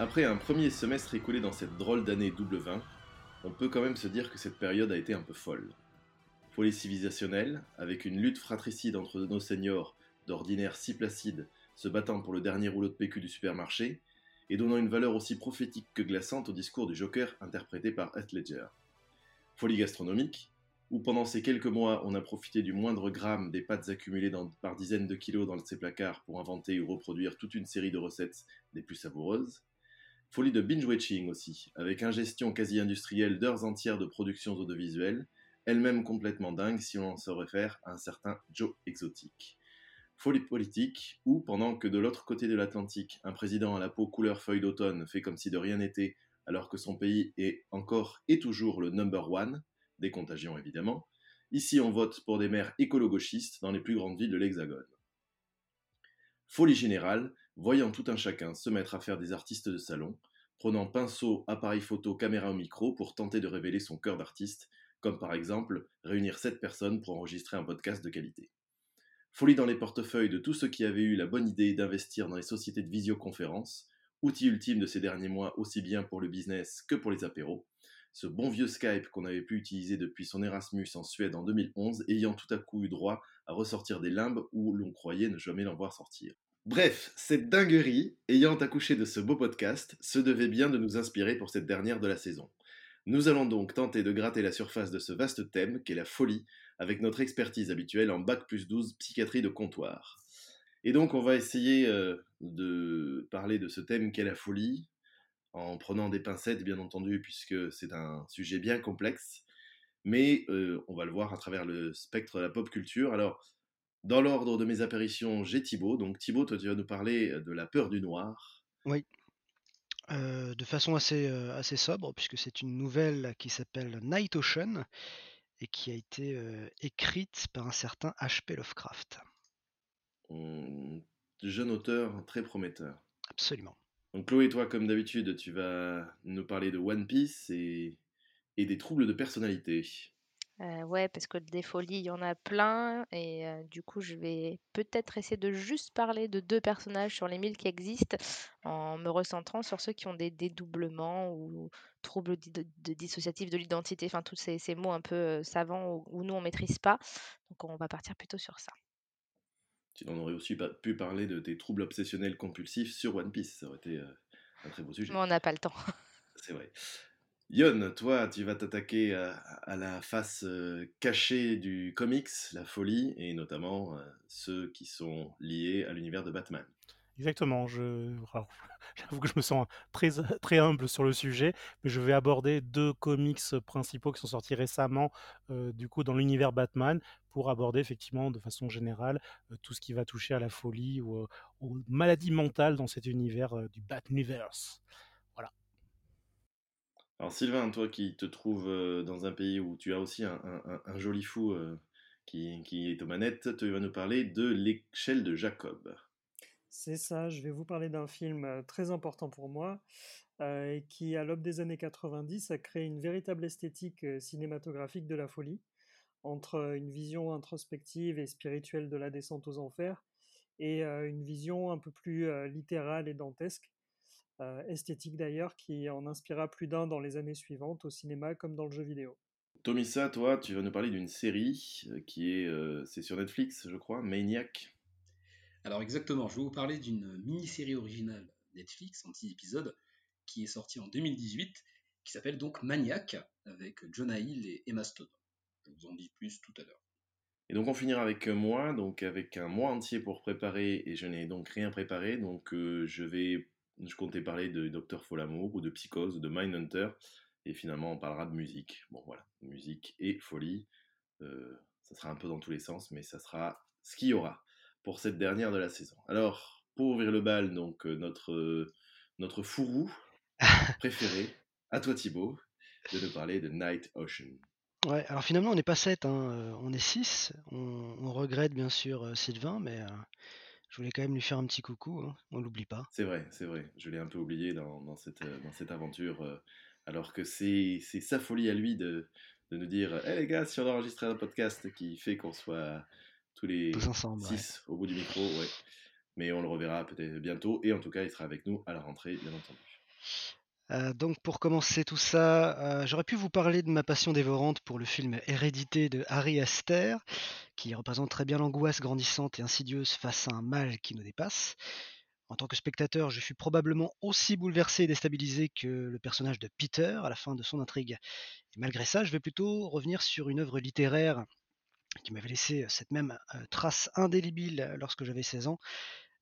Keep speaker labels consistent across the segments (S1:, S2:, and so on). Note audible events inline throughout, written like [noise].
S1: Après un premier semestre écoulé dans cette drôle d'année double 20, on peut quand même se dire que cette période a été un peu folle. Folie civilisationnelle, avec une lutte fratricide entre nos seniors, d'ordinaire si placide, se battant pour le dernier rouleau de PQ du supermarché, et donnant une valeur aussi prophétique que glaçante au discours du Joker interprété par Heath Ledger. Folie gastronomique, où pendant ces quelques mois on a profité du moindre gramme des pâtes accumulées par dizaines de kilos dans ses placards pour inventer ou reproduire toute une série de recettes des plus savoureuses. Folie de binge-watching aussi, avec ingestion quasi industrielle d'heures entières de productions audiovisuelles, elle-même complètement dingue si on se réfère à un certain Joe Exotique. Folie politique, où, pendant que de l'autre côté de l'Atlantique, un président à la peau couleur feuille d'automne fait comme si de rien n'était, alors que son pays est encore et toujours le number one, des contagions évidemment, ici on vote pour des maires écolo-gauchistes dans les plus grandes villes de l'Hexagone. Folie générale, voyant tout un chacun se mettre à faire des artistes de salon, prenant pinceau, appareil photo, caméra au micro pour tenter de révéler son cœur d'artiste, comme par exemple réunir 7 personnes pour enregistrer un podcast de qualité. Folie dans les portefeuilles de tous ceux qui avaient eu la bonne idée d'investir dans les sociétés de visioconférence, outil ultime de ces derniers mois aussi bien pour le business que pour les apéros, ce bon vieux Skype qu'on avait pu utiliser depuis son Erasmus en Suède en 2011, ayant tout à coup eu droit à ressortir des limbes où l'on croyait ne jamais l'en voir sortir. Bref, cette dinguerie, ayant accouché de ce beau podcast, se devait bien de nous inspirer pour cette dernière de la saison. Nous allons donc tenter de gratter la surface de ce vaste thème qu'est la folie, avec notre expertise habituelle en Bac plus 12 psychiatrie de comptoir. Et donc on va essayer euh, de parler de ce thème qu'est la folie, en prenant des pincettes bien entendu, puisque c'est un sujet bien complexe, mais euh, on va le voir à travers le spectre de la pop culture. Alors, dans l'ordre de mes apparitions, j'ai Thibaut. Donc Thibaut, toi tu vas nous parler de la peur du noir.
S2: Oui. Euh, de façon assez, euh, assez sobre, puisque c'est une nouvelle qui s'appelle Night Ocean et qui a été euh, écrite par un certain H.P. Lovecraft.
S1: Hum, jeune auteur très prometteur.
S2: Absolument.
S1: Donc Chloé, toi, comme d'habitude, tu vas nous parler de One Piece et, et des troubles de personnalité.
S3: Ouais, parce que des folies, il y en a plein. Et du coup, je vais peut-être essayer de juste parler de deux personnages sur les mille qui existent, en me recentrant sur ceux qui ont des dédoublements ou troubles de, dissociatifs de l'identité, enfin tous ces, ces, mots un peu savants où, nous on maîtrise pas. Donc on va partir plutôt sur ça.
S1: Tu en aurais aussi pu parler de tes troubles obsessionnels compulsifs sur One Piece, ça aurait été un très beau sujet.
S3: Mais on n'a pas le temps.
S1: C'est vrai. Yon, toi, tu vas t'attaquer à, la face euh, cachée du comics, la folie, et notamment euh, ceux qui sont liés à l'univers de Batman.
S4: Exactement. [laughs] J'avoue que je me sens très, humble sur le sujet, mais je vais aborder deux comics principaux qui sont sortis récemment, euh, du coup, dans l'univers Batman, pour aborder effectivement de façon générale tout ce qui va toucher à la folie ou aux maladies mentales dans cet univers du Batniverse.
S1: Alors Sylvain, toi qui te trouves euh, dans un pays où tu as aussi un, joli fou euh, qui, est aux manettes, tu vas nous parler de l'échelle de Jacob.
S5: C'est ça, je vais vous parler d'un film euh, très important pour moi, qui à l'aube des années 90 a créé une véritable esthétique cinématographique de la folie, entre une vision introspective et spirituelle de la descente aux enfers, et une vision un peu plus littérale et dantesque esthétique d'ailleurs, qui en inspira plus d'un dans les années suivantes, au cinéma comme dans le jeu vidéo.
S1: Tomissa, toi, tu vas nous parler d'une série euh, qui est, euh, c'est sur Netflix, je crois, Maniac.
S6: Alors exactement, je vais vous parler d'une mini-série originale Netflix en 10 épisodes qui est sortie en 2018, qui s'appelle donc Maniac, avec Jonah Hill et Emma Stone. Je vous en dis plus tout à l'heure.
S1: Et donc on finira avec moi, donc avec un mois entier pour préparer, et je n'ai donc rien préparé, donc je vais je comptais parler de Docteur Folamour ou de Psychose ou de Mindhunter. Et finalement, on parlera de musique. Bon, voilà, musique et folie. Euh, ça sera un peu dans tous les sens, mais ça sera ce qu'il y aura pour cette dernière de la saison. Alors, pour ouvrir le bal, donc euh, notre, euh, notre fourrou [laughs] préféré, à toi Thibaut, de nous parler de Night Ocean.
S2: Ouais, alors finalement, on n'est pas 7, hein, on est 6. On, regrette bien sûr Sylvain, mais je voulais quand même lui faire un petit coucou, hein, on l'oublie pas.
S1: C'est vrai, c'est vrai. Je l'ai un peu oublié dans, cette, euh, dans cette aventure, euh, alors que c'est sa folie à lui de, de nous dire Hé les gars, si on enregistre un podcast qui fait qu'on soit tous les
S2: ensemble,
S1: six au bout du micro, ouais. mais on le reverra peut-être bientôt, et en tout cas, il sera avec nous à la rentrée, bien entendu.
S2: Euh, donc pour commencer tout ça, euh, j'aurais pu vous parler de ma passion dévorante pour le film Hérédité de Harry Aster, qui représente très bien l'angoisse grandissante et insidieuse face à un mal qui nous dépasse. En tant que spectateur, je fus probablement aussi bouleversé et déstabilisé que le personnage de Peter à la fin de son intrigue. Et malgré ça, je vais plutôt revenir sur une œuvre littéraire qui m'avait laissé cette même euh, trace indélébile lorsque j'avais 16 ans,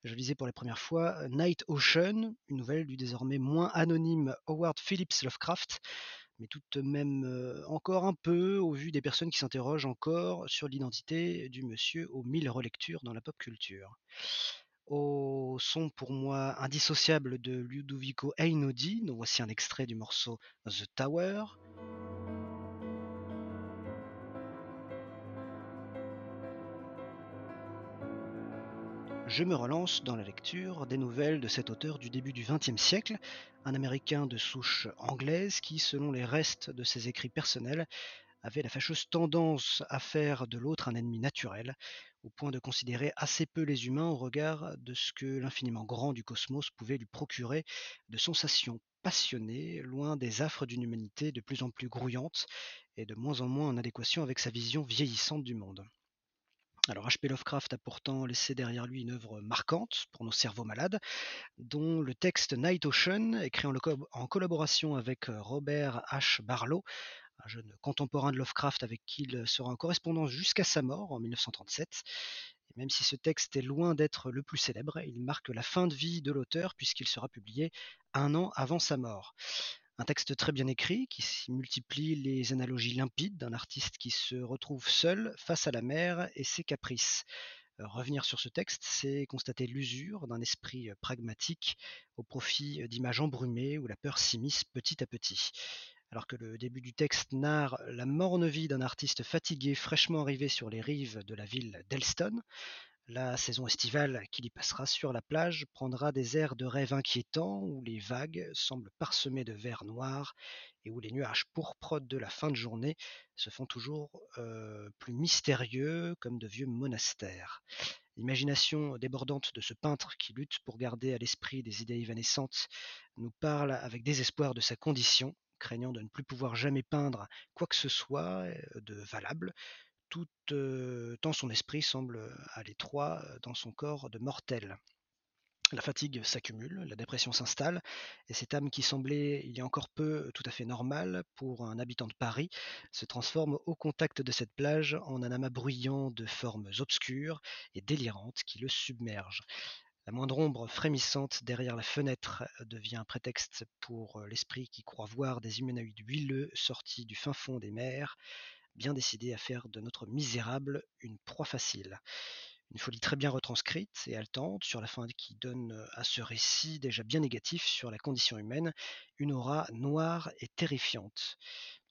S2: je lisais pour la première fois euh, Night Ocean, une nouvelle du désormais moins anonyme Howard Phillips Lovecraft, mais tout de même euh, encore un peu au vu des personnes qui s'interrogent encore sur l'identité du monsieur aux mille relectures dans la pop culture. Au son pour moi indissociable de Ludovico Einaudi, dont voici un extrait du morceau The Tower. Je me relance dans la lecture des nouvelles de cet auteur du début du XXe siècle, un Américain de souche anglaise qui, selon les restes de ses écrits personnels, avait la fâcheuse tendance à faire de l'autre un ennemi naturel, au point de considérer assez peu les humains au regard de ce que l'infiniment grand du cosmos pouvait lui procurer de sensations passionnées, loin des affres d'une humanité de plus en plus grouillante et de moins en moins en adéquation avec sa vision vieillissante du monde. Alors H.P. Lovecraft a pourtant laissé derrière lui une œuvre marquante pour nos cerveaux malades, dont le texte Night Ocean, écrit en, collaboration avec euh, Robert H. Barlow, un jeune contemporain de Lovecraft avec qui il sera en correspondance jusqu'à sa mort en 1937. Et même si ce texte est loin d'être le plus célèbre, il marque la fin de vie de l'auteur puisqu'il sera publié un an avant sa mort. Un texte très bien écrit qui multiplie les analogies limpides d'un artiste qui se retrouve seul face à la mer et ses caprices. Euh, revenir sur ce texte, c'est constater l'usure d'un esprit euh, pragmatique au profit euh, d'images embrumées où la peur s'immisce petit à petit. Alors que le début du texte narre la morne vie d'un artiste fatigué fraîchement arrivé sur les rives de la ville d'Elston, la saison estivale qu'il y passera sur la plage prendra des airs de rêve inquiétants où les vagues semblent parsemées de verre noir et où les nuages pourpres de la fin de journée se font toujours euh, plus mystérieux comme de vieux monastères. L'imagination débordante de ce peintre qui lutte pour garder à l'esprit des idées évanescentes nous parle avec désespoir de sa condition, craignant de ne plus pouvoir jamais peindre quoi que ce soit euh, de valable, tant son esprit semble à l'étroit dans son corps de mortel. La fatigue s'accumule, la dépression s'installe, et cette âme qui semblait il y a encore peu tout à fait normale pour un habitant de Paris se transforme au contact de cette plage en un amas bruyant de formes obscures et délirantes qui le submergent. La moindre ombre frémissante derrière la fenêtre devient un prétexte pour l'esprit qui croit voir des humanoïdes huileux sortis du fin fond des mers, bien décidé à faire de notre misérable une proie facile. Une folie très bien retranscrite et haletante sur la fin qui donne euh, à ce récit déjà bien négatif sur la condition humaine une aura noire et terrifiante.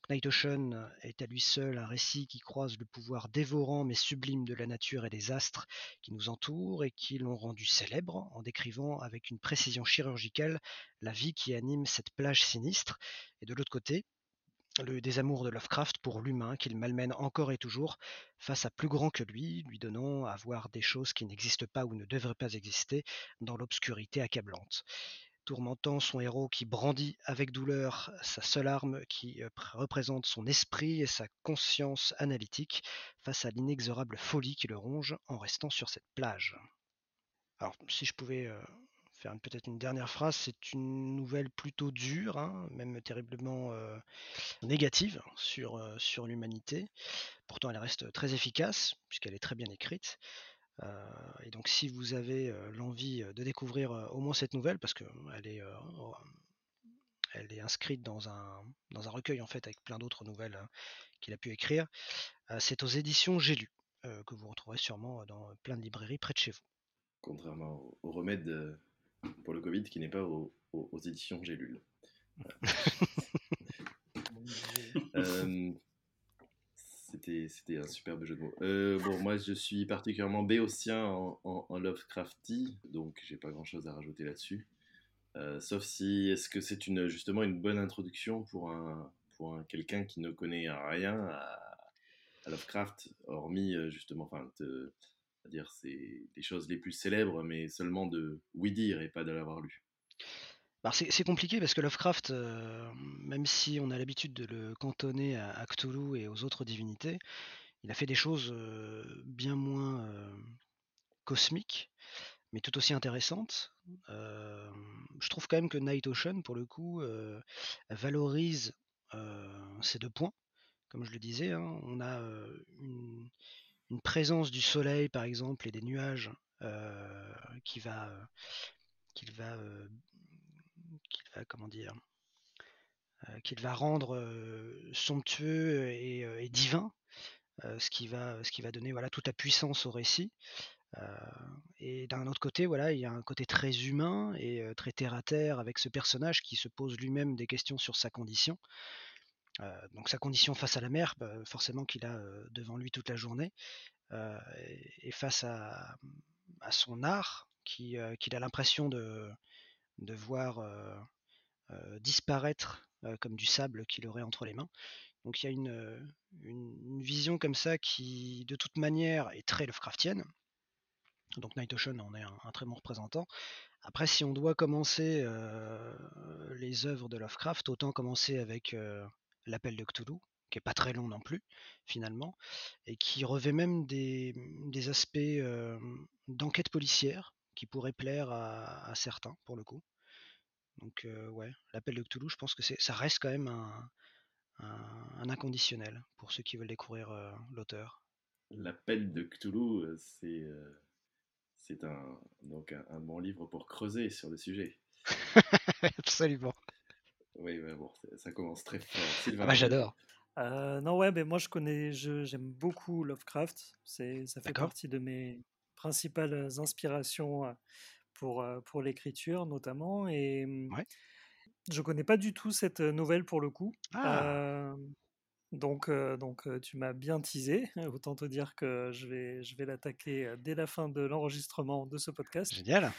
S2: Night Ocean est à lui seul un récit qui croise le pouvoir dévorant mais sublime de la nature et des astres qui nous entourent et qui l'ont rendu célèbre en décrivant avec une précision chirurgicale la vie qui anime cette plage sinistre. Et de l'autre côté, le désamour de Lovecraft pour l'humain qu'il malmène encore et toujours face à plus grand que lui, lui donnant à voir des choses qui n'existent pas ou ne devraient pas exister dans l'obscurité accablante. Tourmentant son héros qui brandit avec douleur sa seule arme qui euh, représente son esprit et sa conscience analytique face à l'inexorable folie qui le ronge en restant sur cette plage. Alors, si je pouvais euh, peut-être une dernière phrase, c'est une nouvelle plutôt dure, hein, même terriblement négative sur, sur l'humanité. Pourtant, elle reste très efficace, puisqu'elle est très bien écrite. Et donc, si vous avez l'envie de découvrir au moins cette nouvelle, parce qu'elle est, elle est inscrite dans un, dans un recueil en fait avec plein d'autres nouvelles hein, qu'il a pu écrire, c'est aux éditions J'ai lu, que vous retrouverez sûrement dans plein de librairies près de chez vous.
S1: Contrairement au remède pour le Covid qui n'est pas aux, éditions Gélule. [laughs] Euh, c'était un superbe jeu de mots. Euh, bon, moi je suis particulièrement béotien en, en, Lovecrafty, donc j'ai pas grand chose à rajouter là-dessus. Euh, sauf si, est-ce que c'est une, justement une bonne introduction pour, un, pour un, quelqu'un qui ne connaît rien à, Lovecraft, hormis justement, enfin, C'est-à-dire, c'est des choses les plus célèbres, mais seulement de oui dire et pas de l'avoir lu.
S2: C'est compliqué parce que Lovecraft, euh, même si on a l'habitude de le cantonner à, à Cthulhu et aux autres divinités, il a fait des choses euh, bien moins euh, cosmiques, mais tout aussi intéressantes. Je trouve quand même que Night Ocean, pour le coup, valorise ces deux points. Comme je le disais, hein, on a une, une présence du soleil, par exemple, et des nuages euh, qui va, euh, qu'il va, euh, va, comment dire, qu'il va rendre somptueux et, divin, ce qui va, ce qui va donner voilà toute la puissance au récit. Et d'un autre côté, voilà, il y a un côté très humain et très terre à terre avec ce personnage qui se pose lui-même des questions sur sa condition. Euh, donc sa condition face à la mer, bah, forcément qu'il a devant lui toute la journée, et, face à, son art, qui, qu'il a l'impression de, voir disparaître comme du sable qu'il aurait entre les mains. Donc il y a une, vision comme ça qui, de toute manière, est très Lovecraftienne. Donc Night Ocean en est un, très bon représentant. Après, si on doit commencer les œuvres de Lovecraft, autant commencer avec L'appel de Cthulhu, qui est pas très long non plus, finalement, et qui revêt même des, des aspects euh, d'enquête policière qui pourraient plaire à, à certains, pour le coup. Donc euh, ouais, L'appel de Cthulhu, je pense que ça reste quand même un, un, un inconditionnel pour ceux qui veulent découvrir euh, l'auteur.
S1: L'appel de Cthulhu, c'est c'est un, donc un, un bon livre pour creuser sur le sujet. [laughs]
S2: Absolument.
S1: Oui, mais bon, ça commence très fort. [laughs] Sylvain,
S2: Ah bah j'adore.
S5: Euh, non, ouais, mais moi je connais, je- j'aime beaucoup Lovecraft. C'est, ça fait partie de mes principales inspirations euh, pour, euh, pour l'écriture notamment. Et
S2: Ouais.
S5: je connais pas du tout cette nouvelle pour le coup.
S2: Ah,
S5: Euh, donc, euh, donc tu m'as bien teasé. [laughs] Autant te dire que je vais, je vais l'attaquer dès la fin de l'enregistrement de ce podcast.
S2: génial.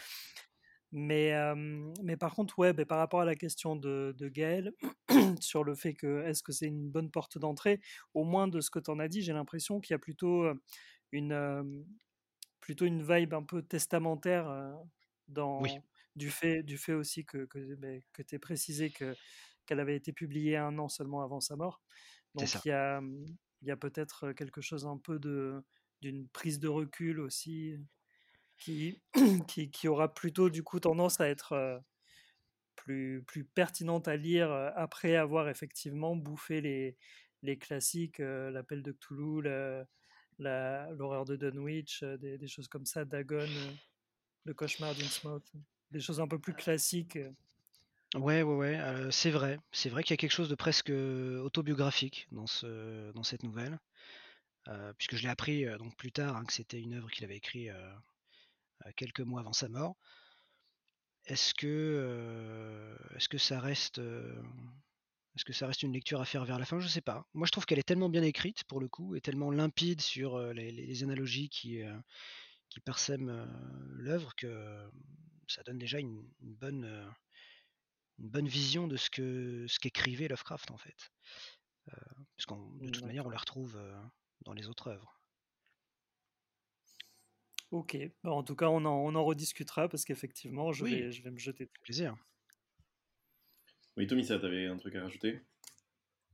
S5: Mais, euh, mais par contre, ouais, ben, par rapport à la question de, de Gaël, [clears throat] sur le fait que est-ce que c'est une bonne porte d'entrée, au moins de ce que tu en as dit, j'ai l'impression qu'il y a plutôt une, euh, plutôt une vibe un peu testamentaire euh,
S2: Oui,
S5: dans, du, fait, du fait aussi que, que, que tu précisé que, qu'elle avait été publiée un an seulement avant sa mort. Donc il y a, y a peut-être quelque chose un peu de, d'une prise de recul aussi [clears throat] qui, qui, qui aura plutôt du coup tendance à être euh, plus, plus pertinente à lire euh, après avoir effectivement bouffé les, les classiques, euh, l'appel de Cthulhu, l'horreur de Dunwich, des, des choses comme ça, Dagon, le cauchemar d'Innsmouth, des choses un peu plus classiques.
S2: Ouais, ouais, ouais, euh, c'est vrai. C'est vrai qu'il y a quelque chose de presque autobiographique dans ce, dans cette nouvelle, euh, puisque je l'ai appris euh, donc plus tard hein, que c'était une œuvre qu'il avait écrite quelques mois avant sa mort. Est-ce que, euh, est-ce que ça reste, euh, est-ce que ça reste une lecture à faire vers la fin? Je sais pas. Moi, je trouve qu'elle est tellement bien écrite pour le coup et tellement limpide sur euh, les, analogies qui, euh, qui parsèment euh, l'œuvre que ça donne déjà une, une bonne, euh, une bonne vision de ce que ce qu'écrivait Lovecraft en fait. Parce qu'on de toute manière on la retrouve dans les autres œuvres.
S5: Ok, Bah, en tout cas on en, on en rediscutera parce qu'effectivement je
S2: Oui,
S5: vais, je vais me jeter.
S2: avec plaisir.
S1: Oui, Tommy, ça, t'avais un truc à rajouter?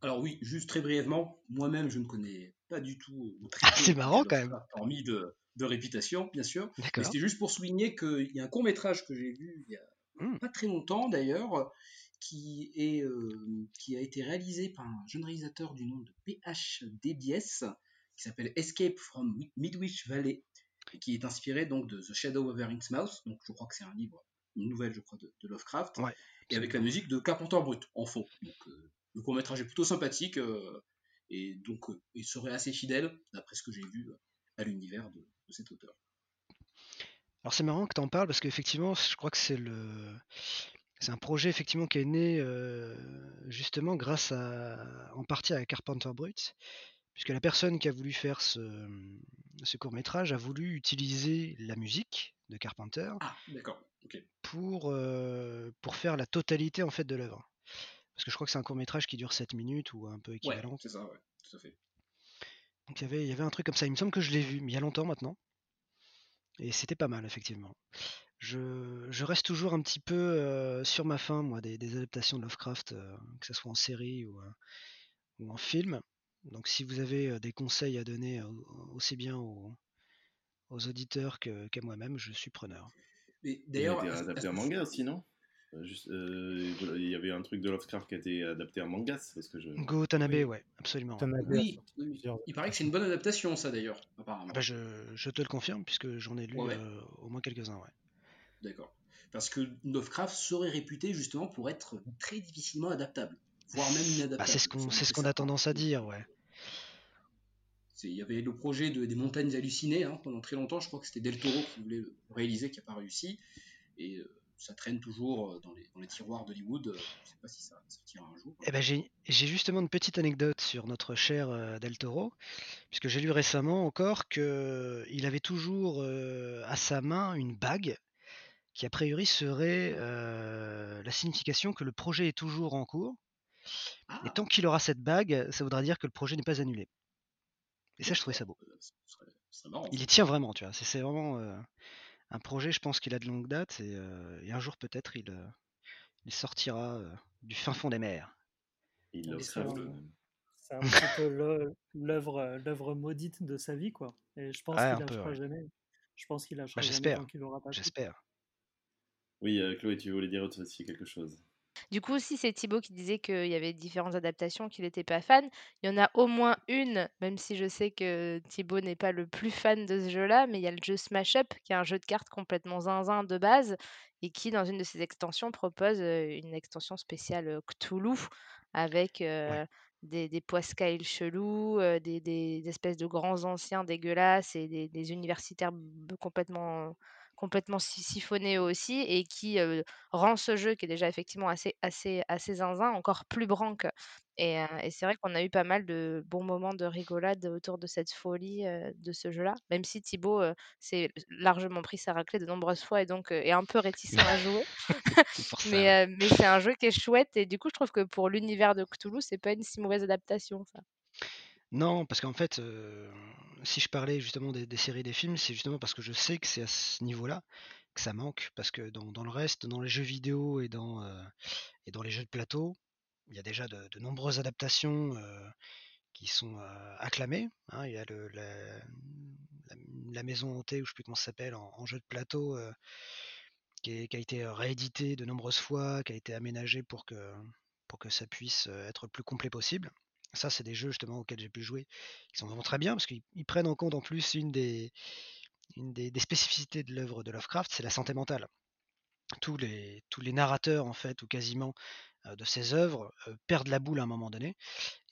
S6: Alors oui, juste très brièvement, moi-même je ne connais pas du tout
S2: Ah, [laughs] c'est marrant quand même.
S6: Hormis de, de réputation, bien sûr. Mais
S2: D'accord.
S6: c'était juste pour souligner qu'il y a un court métrage que j'ai vu il y a
S2: Hmm.
S6: pas très longtemps d'ailleurs, qui, est, euh, qui a été réalisé par un jeune réalisateur du nom de PH Debies, qui s'appelle Escape from Midwich Valley, et qui est inspiré donc de The Shadow over Innsmouth, donc je crois que c'est un livre, une nouvelle je crois de, de Lovecraft,
S2: Ouais,
S6: et avec la musique de Carpenter Brut en fond. Donc euh, le court métrage est plutôt sympathique, euh, et donc euh, il serait assez fidèle, d'après ce que j'ai vu, à l'univers de, de cet auteur.
S2: Alors c'est marrant que tu en parles parce qu'effectivement je crois que c'est le c'est un projet effectivement qui est né euh, justement grâce à en partie à Carpenter Brut puisque la personne qui a voulu faire ce, ce court métrage a voulu utiliser la musique de Carpenter
S6: Ah,
S2: pour, euh, pour faire la totalité en fait de l'œuvre. Parce que je crois que c'est un court métrage qui dure 7 minutes ou un peu
S6: Ouais,
S2: équivalent.
S6: c'est ça, ouais, tout à fait.
S2: Donc il y avait, il y avait un truc comme ça. Il me semble que je l'ai vu, mais il y a longtemps maintenant. Et c'était pas mal, effectivement. Je, je reste toujours un petit peu euh, sur ma faim, moi, des, des adaptations de Lovecraft, euh, que ce soit en série ou, ou en film. Donc si vous avez des conseils à donner aussi bien aux, aux auditeurs que- qu'à moi-même, je suis preneur.
S6: Mais
S1: Il a
S6: d'ailleurs,
S1: adapté en manga aussi, non Euh, juste, euh, Il y avait un truc de Lovecraft qui a été adapté en manga, parce que je.
S2: Go Tanabe,
S6: Oui.
S2: ouais, absolument.
S4: Tanabe
S6: Oui, il paraît que c'est une bonne adaptation, ça d'ailleurs, apparemment.
S2: Ah bah, je, je te le confirme, puisque j'en ai lu
S6: Ouais, ouais.
S2: euh, au moins quelques-uns, ouais.
S6: D'accord. Parce que Lovecraft serait réputé justement pour être très difficilement adaptable, voire même
S2: Bah,
S6: inadaptable.
S2: c'est ce qu'on ce a tendance à dire, ouais.
S6: Il y avait le projet de- des montagnes hallucinées hein, pendant très longtemps. Je crois que c'était Del Toro qui voulait le réaliser, qui n'a pas réussi. Et euh, ça traîne toujours euh, dans les, dans les tiroirs d'Hollywood. Euh, Je ne sais pas si ça sortira un jour.
S2: Eh ben, j'ai justement une petite anecdote sur notre cher euh, Del Toro, puisque j'ai lu récemment encore que il avait toujours euh, à sa main une bague qui a priori serait la signification que le projet est toujours en cours. Et
S6: Ah,
S2: tant qu'il aura cette bague, ça voudra dire que le projet n'est pas annulé. Et ça, je trouvais ça beau.
S6: Euh, marrant.
S2: Il y tient vraiment, tu vois. C'est c'est vraiment euh, un projet, je pense qu'il a de longue date, et, euh, et un jour peut-être il, euh, il sortira euh, du fin fond des mers.
S1: Il
S5: c'est un,
S1: euh,
S5: c'est un petit peu le- l'œuvre l'œuvre maudite de sa vie, quoi. Et je pense
S2: Ouais,
S5: qu'il lâchera
S2: ouais.
S5: jamais. Je pense qu'il
S2: Bah,
S5: lâchera jamais
S2: j'espère,
S5: tant qu'il aura pas tout.
S2: j'espère.
S1: Oui, euh, Chloé, tu voulais dire aussi quelque chose?
S3: Du coup, aussi, c'est Thibaut qui disait qu'il y avait différentes adaptations, qu'il n'était pas fan. Il y en a au moins une, même si je sais que Thibaut n'est pas le plus fan de ce jeu-là, mais il y a le jeu Smash Up, qui est un jeu de cartes complètement zinzin de base, et qui, dans une de ses extensions, propose euh, une extension spéciale Cthulhu, avec
S2: Ouais.
S3: des, des poiscailles chelous, euh, des, des espèces de grands anciens dégueulasses, et des, des universitaires complètement complètement si- siphonnés aussi, et qui euh, rend ce jeu qui est déjà effectivement assez, assez, assez zinzin encore plus branque. Et, euh, et c'est vrai qu'on a eu pas mal de bons moments de rigolade autour de cette folie euh, de ce jeu-là, même si Thibaut s'est largement pris sa raclée de nombreuses fois et donc est un peu réticent à jouer. [laughs] [laughs] Mais mais c'est un jeu qui est chouette et du coup, je trouve que pour l'univers de Cthulhu, c'est pas une si mauvaise adaptation, ça.
S2: Non, parce qu'en fait, euh, si je parlais justement des, séries, des films, c'est justement parce que je sais que c'est à ce niveau-là que ça manque, parce que dans, le reste, dans les jeux vidéo et dans, euh, et dans les jeux de plateau, il y a déjà de, nombreuses adaptations euh, qui sont acclamées. hein. Il y a la, maison hantée, ou je sais plus comment ça s'appelle, en, jeu de plateau, qui, a été réédité de nombreuses fois, qui a été aménagé pour que, pour que ça puisse être le plus complet possible. Ça, c'est des jeux justement auxquels j'ai pu jouer, qui sont vraiment très bien, parce qu'ils ils prennent en compte en plus une des, spécificités de l'œuvre de Lovecraft, c'est la santé mentale. Tous les, narrateurs, en fait, ou quasiment, de ses œuvres perdent la boule à un moment donné.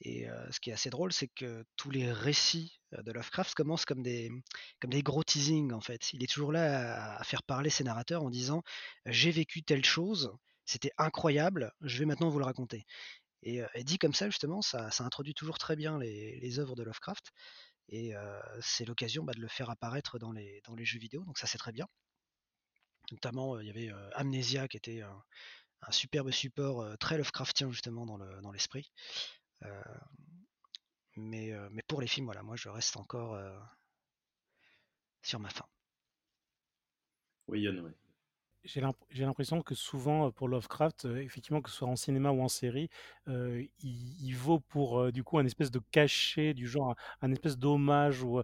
S2: Et ce qui est assez drôle, c'est que tous les récits de Lovecraft commencent comme des, gros teasings, en fait. Il est toujours là à faire parler ses narrateurs en disant J'ai vécu telle chose, c'était incroyable, je vais maintenant vous le raconter. Et, dit comme ça, justement, ça, introduit toujours très bien les, œuvres de Lovecraft. Et c'est l'occasion bah, de le faire apparaître dans les, jeux vidéo, donc ça c'est très bien. Notamment, il y avait Amnesia qui était un, superbe support très Lovecraftien justement dans le- dans l'esprit. Mais, pour les films, voilà, moi je reste encore sur ma fin.
S1: Oui, Yann.
S4: J'ai l'imp- j'ai l'impression que souvent euh, pour Lovecraft, euh, effectivement, que ce soit en cinéma ou en série, euh, il, vaut pour du coup un espèce de cachet du genre, un, espèce d'hommage ou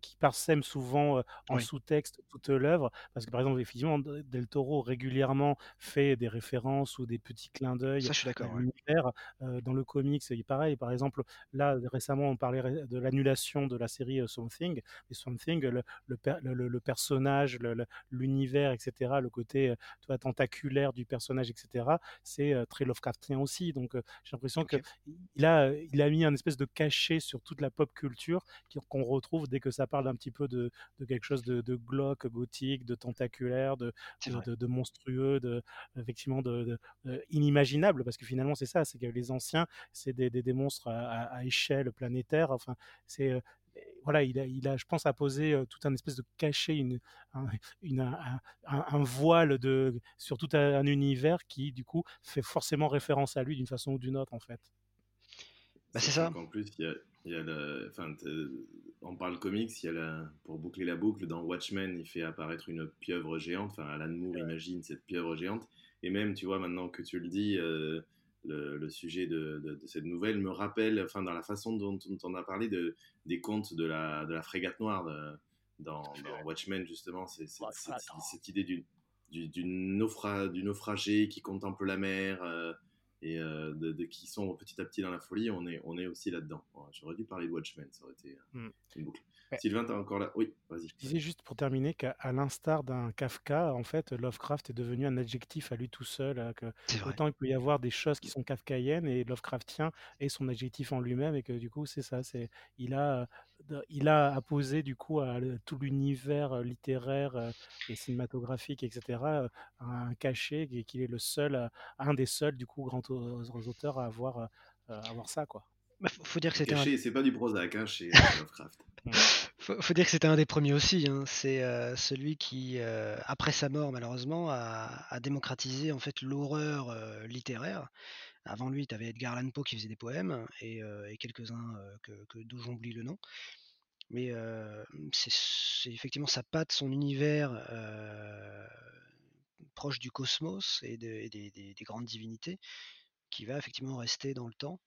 S4: qui parsème souvent en
S2: Oui.
S4: sous-texte toute l'œuvre. Parce que par exemple, effectivement, Del Toro régulièrement fait des références ou des petits clins d'œil
S2: Ça, je suis
S4: à
S2: d'accord. ouais.
S4: l'univers. Euh, dans le comics, c'est pareil. Par exemple, là récemment, on parlait de l'annulation de la série Something. Et Something, le, le, per- le- le- le personnage, l'univers, etc., le côté tentaculaire du personnage, etc., c'est très Lovecraftien aussi. Donc j'ai l'impression
S2: Ok.
S4: qu'il a, il a mis un espèce de cachet sur toute la pop culture qu'on retrouve dès que ça parle un petit peu de, de quelque chose de, de glauque, gothique, de tentaculaire, de,
S2: C'est
S4: de,
S2: vrai.
S4: de- de monstrueux, de, effectivement de, de- euh, inimaginable, parce que finalement c'est ça, c'est que les anciens, c'est des, des, des monstres à, à- à échelle planétaire. Enfin, c'est euh, voilà, il a, il a, je pense, à poser euh, tout un espèce de cachet, une, un, une- un, un- un voile de, sur tout un, un univers qui, du coup, fait forcément référence à lui d'une façon ou d'une autre, en fait.
S2: Bah, c'est ça.
S1: qu'en plus, il y a, Il y a le, enfin, on parle comics, il y a la, pour boucler la boucle, dans Watchmen, il fait apparaître une pieuvre géante. Enfin, Alan Moore imagine cette pieuvre géante. Et même, tu vois, maintenant que tu le dis, euh, le, sujet de, cette nouvelle me rappelle, enfin, dans la façon dont, on a parlé de, des contes de la, de la frégate noire dans, Watchmen, justement, c'est cette idée d'une du, naufra, du naufragé qui contemple la mer. Euh, et euh, de, qui sont petit à petit dans la folie, on est, on est aussi là-dedans. J'aurais dû parler de Watchmen, ça aurait été euh, hmm. une boucle. Sylvain, t'es encore là Oui, vas-y.
S4: Je disais juste pour terminer qu'à l'instar d'un Kafka, en fait, Lovecraft est devenu un adjectif à lui tout seul. Hein, que autant il peut y avoir des choses qui sont kafkaïennes et Lovecraftien est son adjectif en lui-même et que du coup, c'est ça. C'est il a il a apposé du coup à tout l'univers littéraire et cinématographique, etc., un cachet et qu'il est le seul, un des seuls du coup grands auteurs à avoir, à avoir ça, quoi.
S2: Bah, faut dire que c'était
S1: un... c'est pas du Prozac hein, chez [laughs] Lovecraft.
S2: faut, faut, dire que c'était un des premiers aussi. Hein. C'est celui qui, après sa mort malheureusement, a, démocratisé en fait l'horreur littéraire. Avant lui, tu avais Edgar Allan Poe qui faisait des poèmes et, quelques-uns que, que d'où j'oublie le nom. Mais c'est effectivement sa patte, son univers proche du cosmos et, des, grandes divinités qui va effectivement rester dans le temps.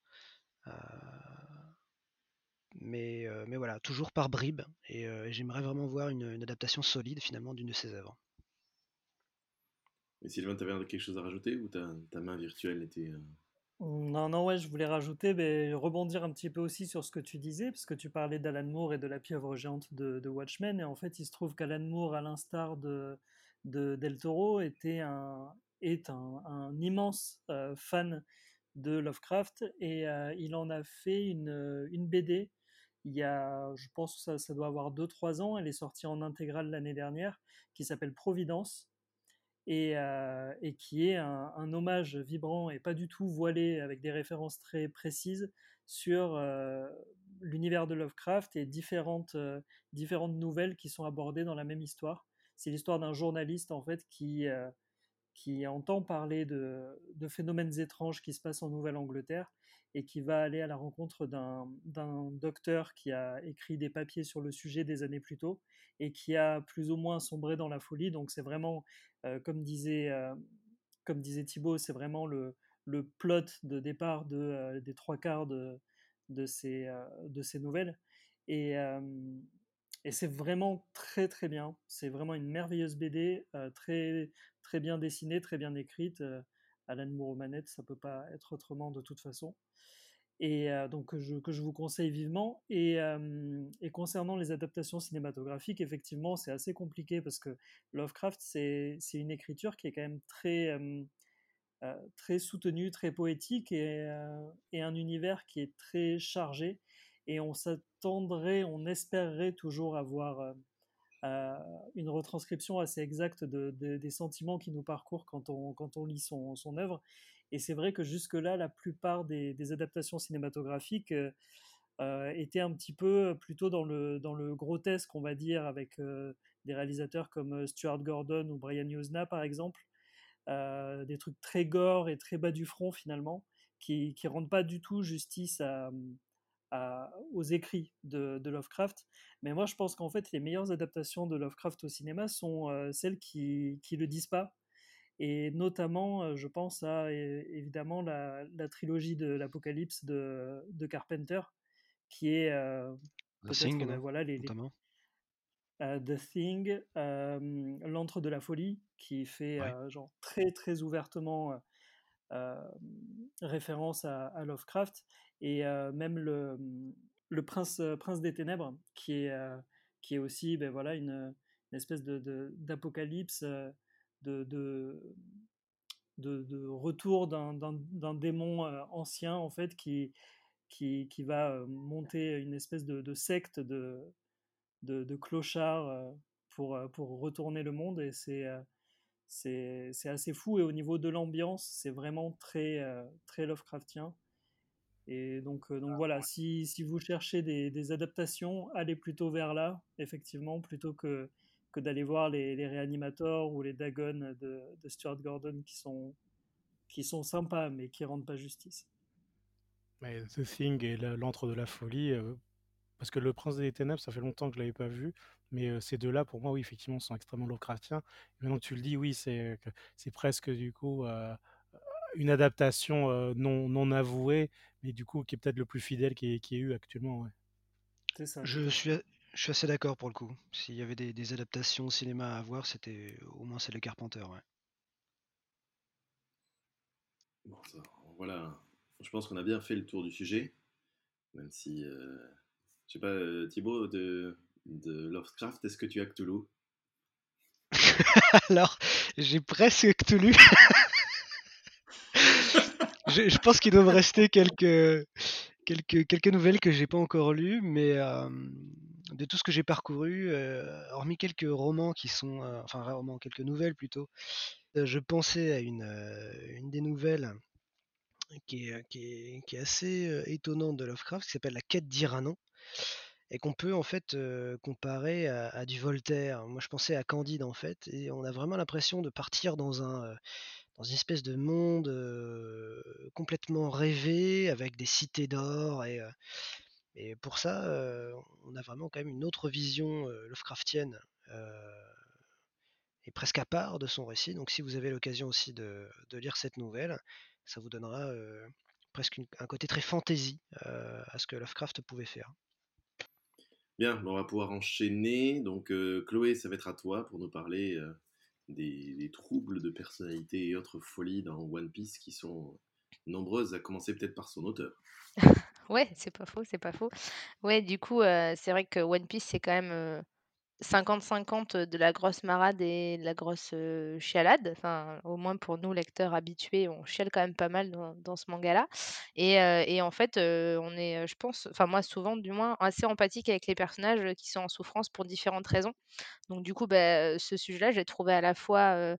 S2: Mais, mais voilà, toujours par bribes. Et j'aimerais vraiment voir une, adaptation solide finalement d'une de ses œuvres.
S1: Et Sylvain, tu avais quelque chose à rajouter ou ta, ta main virtuelle était...
S5: Non, non, ouais, je voulais rajouter, mais rebondir un petit peu aussi sur ce que tu disais, parce que tu parlais d'Alan Moore et de la pieuvre géante de, Watchmen, et en fait, il se trouve qu'Alan Moore, à l'instar de, de, Del Toro, était un, est un, immense euh, fan de Lovecraft, et euh, il en a fait une, une, BD. Il y a, je pense que ça, ça doit avoir 2-3 ans, elle est sortie en intégrale l'année dernière, qui s'appelle Providence, euh, et, qui est un, hommage vibrant et pas du tout voilé avec des références très précises sur euh, l'univers de Lovecraft et différentes, euh, différentes nouvelles qui sont abordées dans la même histoire. C'est l'histoire d'un journaliste en fait qui, qui entend parler de, phénomènes étranges qui se passent en Nouvelle-Angleterre et qui va aller à la rencontre d'un docteur qui a écrit des papiers sur le sujet des années plus tôt et qui a plus ou moins sombré dans la folie. Donc c'est vraiment, euh, comme, disait, euh, comme disait Thibault, c'est vraiment le, le plot de départ de, euh, des trois quarts de, de, ces, de ces nouvelles. Et, et c'est vraiment très très bien. C'est vraiment une merveilleuse BD, très, très bien dessinée, très bien écrite. Alan Moore manette, ça peut pas être autrement de toute façon et donc que je, vous conseille vivement. Et, concernant les adaptations cinématographiques, effectivement, c'est assez compliqué parce que Lovecraft, c'est une écriture qui est quand même très, très soutenue, très poétique et, et, un univers qui est très chargé. Et on s'attendrait, on espérerait toujours avoir une retranscription assez exacte de, des sentiments qui nous parcourent quand on, quand on lit son, œuvre. Et c'est vrai que jusque-là, la plupart des, adaptations cinématographiques euh, euh, étaient un petit peu plutôt dans le, dans le grotesque, on va dire, avec euh, des réalisateurs comme Stuart Gordon ou Brian Yuzna, par exemple. des trucs très gore et très bas du front, finalement, qui ne rendent pas du tout justice à, aux écrits de, Lovecraft. Mais moi, je pense qu'en fait, les meilleures adaptations de Lovecraft au cinéma sont celles qui ne le disent pas. Et notamment, je pense à évidemment la, trilogie de l'Apocalypse de, Carpenter, qui est
S2: The Thing, ben, voilà, les,
S5: The Thing, L'antre de la folie, qui fait genre très très ouvertement référence à, Lovecraft, et même le, mmh, prince, des ténèbres, qui est, aussi ben, une, espèce d'apocalypse. De, retour d'un démon ancien en fait qui, va monter une espèce de, secte de, clochards pour, retourner le monde et c'est assez fou et au niveau de l'ambiance c'est vraiment très Lovecraftien et donc, donc ah, voilà si, si, vous cherchez des, des, adaptations allez plutôt vers là effectivement plutôt que que d'aller voir les, les, réanimateurs ou les Dagon de, de, Stuart Gordon qui sont, qui sont sympas mais qui rendent pas justice.
S4: Mais The Thing et l'antre de la folie, euh, parce que Le Prince des Ténèbres, ça fait longtemps que je l'avais pas vu, mais euh, ces deux-là, pour moi, oui, effectivement, sont extrêmement Lovecraftiens. Et maintenant que tu le dis, oui, c'est c'est presque du coup euh, une adaptation euh, non, non avouée, mais du coup qui est peut-être le plus fidèle qui est, qui est eu actuellement. Ouais.
S5: C'est ça.
S2: Je suis, je suis assez d'accord pour le coup. S'il y avait des, des adaptations au cinéma à voir, c'était au moins c'est le Carpenter. Ouais.
S1: Bon, ça, voilà. Je pense qu'on a bien fait le tour du sujet, même si, euh, je sais pas, euh, Thibaut de, de Lovecraft, est-ce que tu as Cthulhu? [laughs]
S2: Alors, j'ai presque Cthulhu. [laughs] je, pense qu'il doit me rester quelques, quelques, quelques nouvelles que j'ai pas encore lues, mais euh, de tout ce que j'ai parcouru, euh, hormis quelques romans qui sont, euh, enfin romans, quelques nouvelles plutôt, je pensais à une, une des nouvelles qui est, qui est, qui est assez étonnante de Lovecraft, qui s'appelle La quête d'Iranon, et qu'on peut en fait euh, comparer à, du Voltaire. Moi, je pensais à Candide en fait, et on a vraiment l'impression de partir dans un euh, dans une espèce de monde euh, complètement rêvé avec des cités d'or et, pour ça on a vraiment quand même une autre vision Lovecraftienne et presque à part de son récit. Donc si vous avez l'occasion aussi de, lire cette nouvelle, ça vous donnera presque un côté très fantasy euh, à ce que Lovecraft pouvait faire.
S1: Bien, on va pouvoir enchaîner. Donc, euh, Chloé, ça va être à toi pour nous parler euh, des, troubles de personnalité et autres folies dans One Piece qui sont nombreuses, à commencer peut-être par son auteur. [laughs]
S3: Ouais, c'est pas faux, c'est pas faux. Ouais, du coup, heu, c'est vrai que One Piece, c'est quand même, 50-50 de la grosse marade et de la grosse, chialade. Enfin, au moins pour nous, lecteurs habitués, on chiale quand même pas mal dans ce manga-là et en fait, on est, je pense enfin moi souvent du moins, assez empathique avec les personnages, qui sont en souffrance pour différentes raisons. Donc du coup, bah, ce sujet-là, j'ai trouvé à la fois,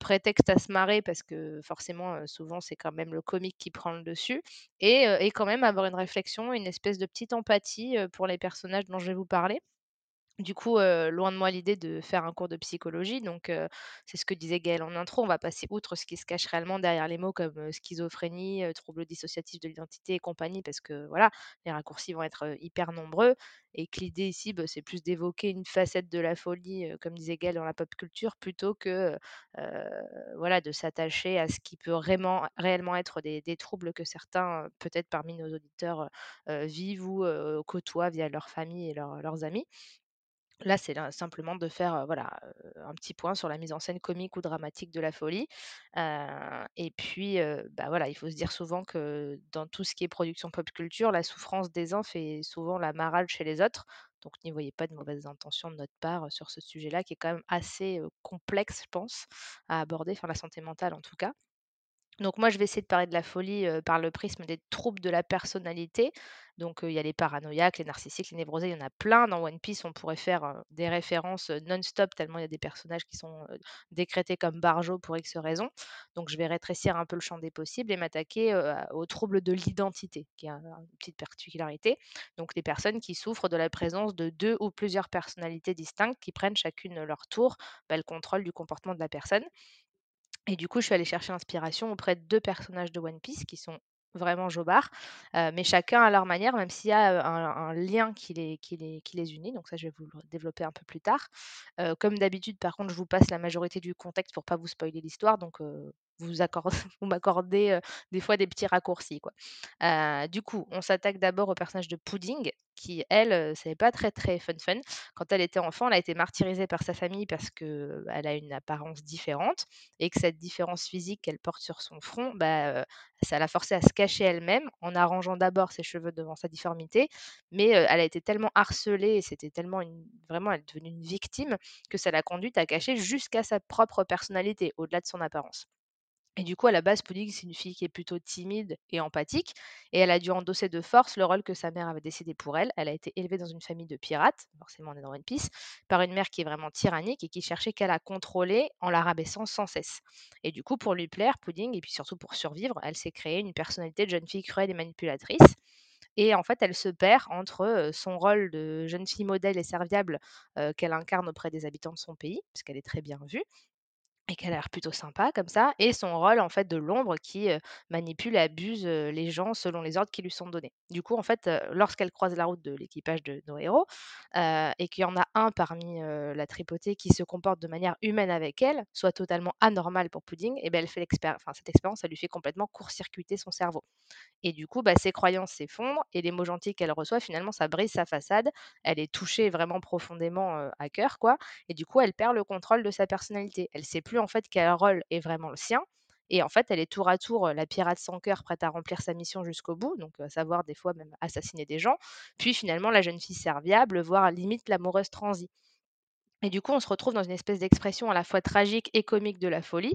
S3: prétexte à se marrer parce que forcément, souvent c'est quand même le comique qui prend le dessus et quand même avoir une réflexion, une espèce de petite empathie, pour les personnages dont je vais vous parler. Du coup, loin de moi l'idée de faire un cours de psychologie, donc c'est ce que disait Gaël en intro, on va passer outre ce qui se cache réellement derrière les mots comme, schizophrénie, troubles dissociatifs de l'identité et compagnie parce que voilà, les raccourcis vont être, hyper nombreux et que l'idée ici, bah, c'est plus d'évoquer une facette de la folie, comme disait Gaël dans la pop culture plutôt que, voilà, de s'attacher à ce qui peut réellement être des troubles que certains, peut-être parmi nos auditeurs, vivent ou, côtoient via leur famille et leurs amis. Là, c'est là, simplement de faire, voilà, un petit point sur la mise en scène comique ou dramatique de la folie. Et puis, bah, voilà, il faut se dire souvent que dans tout ce qui est production pop culture, la souffrance des uns fait souvent la marade chez les autres. Donc n'y voyez pas de mauvaises intentions de notre part, sur ce sujet-là qui est quand même assez, complexe, je pense, à aborder, enfin la santé mentale en tout cas. Donc moi, je vais essayer de parler de la folie, par le prisme des troubles de la personnalité. Donc, il y a les paranoïaques, les narcissiques, les névrosés, il y en a plein dans One Piece. On pourrait faire, des références, non-stop tellement il y a des personnages qui sont, décrétés comme barjots pour X raisons. Donc je vais rétrécir un peu le champ des possibles et m'attaquer, aux troubles de l'identité, qui est un une petite particularité. Donc les personnes qui souffrent de la présence de 2 ou plusieurs personnalités distinctes qui prennent chacune, leur tour, bah, le contrôle du comportement de la personne. Et du coup, je suis allée chercher l'inspiration auprès de 2 personnages de One Piece qui sont vraiment jobards, heu, mais chacun à leur manière, même s'il y a, un lien qui les qui les unit, donc ça, je vais vous le développer un peu plus tard. Comme d'habitude, par contre, je vous passe la majorité du contexte pour pas vous spoiler l'histoire, donc vous accorde [laughs] vous m'accordez, des fois des petits raccourcis, quoi. Du coup, on s'attaque d'abord au personnage de Pudding qui, elle, c'est pas très, très fun fun. Quand elle était enfant, elle a été martyrisée par sa famille parce qu'elle a une apparence différente et que cette différence physique qu'elle porte sur son front, bah, ça l'a forcée à se cacher elle-même en arrangeant d'abord ses cheveux devant sa difformité, mais elle a été tellement harcelée c'était tellement vraiment elle est devenue une victime que ça l'a conduite à cacher jusqu'à sa propre personnalité, au-delà de son apparence. Et du coup, à la base, Pudding, c'est une fille qui est plutôt timide et empathique, et elle a dû endosser de force le rôle que sa mère avait décidé pour elle. Elle a été élevée dans une famille de pirates, forcément on est dans One Piece, par une mère qui est vraiment tyrannique et qui cherchait qu'à la contrôler en la rabaissant sans cesse. Et du coup, pour lui plaire, Pudding, et puis surtout pour survivre, elle s'est créée une personnalité de jeune fille cruelle et manipulatrice. Et en fait, elle se perd entre son rôle de jeune fille modèle et serviable qu'elle incarne auprès des habitants de son pays, parce qu'elle est très bien vue, et qu'elle a l'air plutôt sympa comme ça et son rôle en fait de l'ombre qui, manipule et abuse, les gens selon les ordres qui lui sont donnés. Du coup, en fait, lorsqu'elle croise la route de l'équipage de nos héros, et qu'il y en a un parmi, la tripotée qui se comporte de manière humaine avec elle, soit totalement anormal pour Pudding et ben, elle fait enfin cette expérience, elle lui fait complètement court-circuiter son cerveau et du coup, bah, ses croyances s'effondrent et les mots gentils qu'elle reçoit, finalement, ça brise sa façade. Elle est touchée vraiment profondément, à cœur, quoi et du coup, elle perd le contrôle de sa personnalité. Elle sait plus, en fait, quel rôle est vraiment le sien et en fait, elle est tour à tour, la pirate sans cœur prête à remplir sa mission jusqu'au bout, donc à savoir des fois même assassiner des gens, puis finalement la jeune fille serviable, voire limite l'amoureuse transie. Et du coup, on se retrouve dans une espèce d'expression à la fois tragique et comique de la folie.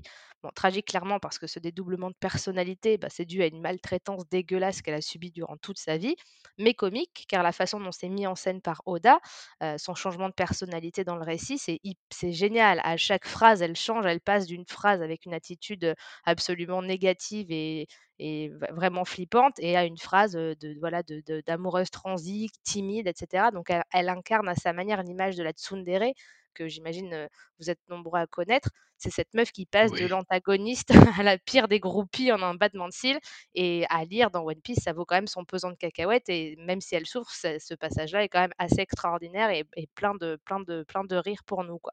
S3: Tragique clairement parce que ce dédoublement de personnalité, bah, c'est dû à une maltraitance dégueulasse qu'elle a subie durant toute sa vie, mais comique car la façon dont c'est mis en scène par Oda, euh, son changement de personnalité dans le récit, c'est c'est génial. À chaque phrase, elle change, elle passe d'une phrase avec une attitude absolument négative et, et vraiment flippante et à une phrase de voilà de, de- d'amoureuse transie, timide, etc. Donc elle, elle incarne à sa manière l'image de la tsundere que j'imagine, vous êtes nombreux à connaître. C'est cette meuf qui passe de l'antagoniste [laughs] à la pire des groupies en un battement de cils et à lire dans One Piece, ça vaut quand même son pesant de cacahuètes et même si elle souffre, ce ce passage-là est quand même assez extraordinaire et et plein de plein de plein de rire pour nous, quoi.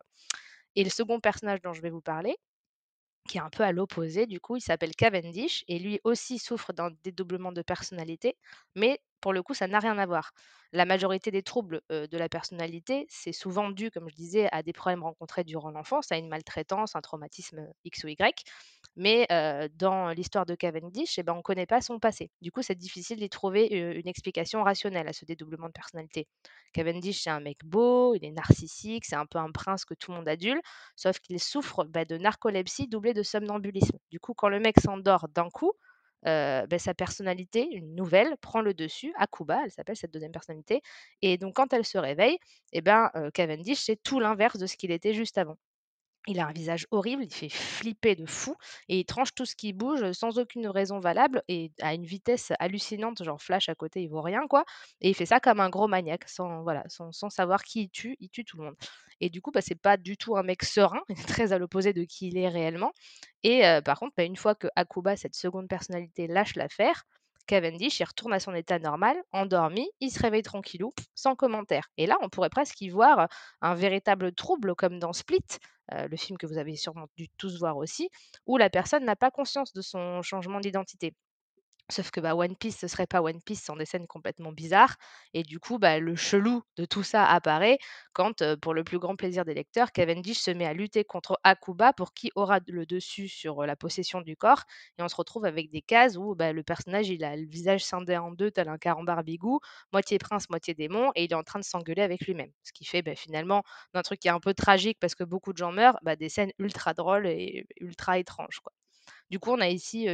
S3: Et le second personnage dont je vais vous parler, qui est un peu à l'opposé du coup, il s'appelle Cavendish et lui aussi souffre d'un dédoublement de personnalité, mais pour le coup, ça n'a rien à voir. La majorité des troubles, de la personnalité, c'est souvent dû, comme je disais, à des problèmes rencontrés durant l'enfance, à une maltraitance, un traumatisme, X ou Y. Mais, dans l'histoire de Cavendish et ben, on ne connaît pas son passé. Du coup, c'est difficile d'y trouver, une explication rationnelle à ce dédoublement de personnalité. Cavendish, c'est un mec beau, il est narcissique, c'est un peu un prince que tout le monde adule, sauf qu'il souffre, bah, de narcolepsie doublée de somnambulisme. Du coup, quand le mec s'endort d'un coup, sa personnalité, une nouvelle, prend le dessus. Akuba, elle s'appelle cette deuxième personnalité et donc quand elle se réveille et ben, Cavendish, c'est tout l'inverse de ce qu'il était juste avant. Il a un visage horrible, il fait flipper de fou et il tranche tout ce qui bouge, sans aucune raison valable et à une vitesse hallucinante, genre Flash à côté, il vaut rien quoi et il fait ça comme un gros maniaque sans voilà, sans sans savoir qui il tue, il tue tout le monde et du coup, bah, c'est pas du tout un mec serein, [laughs] très à l'opposé de qui il est réellement et par contre, bah, une fois que Akuba, cette seconde personnalité, lâche l'affaire, Cavendish, il retourne à son état normal, endormi, il se réveille tranquillou, sans commentaire et là, on pourrait presque y voir, un véritable trouble comme dans Split, le film que vous avez sûrement dû tous voir aussi, où la personne n'a pas conscience de son changement d'identité. Sauf que, bah, One Piece, ce serait pas One Piece sans des scènes complètement bizarres et du coup, bah, le chelou de tout ça apparaît quand, pour le plus grand plaisir des lecteurs, Cavendish se met à lutter contre Akuba pour qui aura le dessus sur, la possession du corps et on se retrouve avec des cases où, bah, le personnage, il a le visage scindé en 2 tel un carambar bigou, moitié prince, moitié démon et il est en train de s'engueuler avec lui-même. Ce qui fait, bah, finalement, d'un truc qui est un peu tragique parce que beaucoup de gens meurent, bah, des scènes ultra drôles et ultra étranges, quoi. Du coup, on a ici,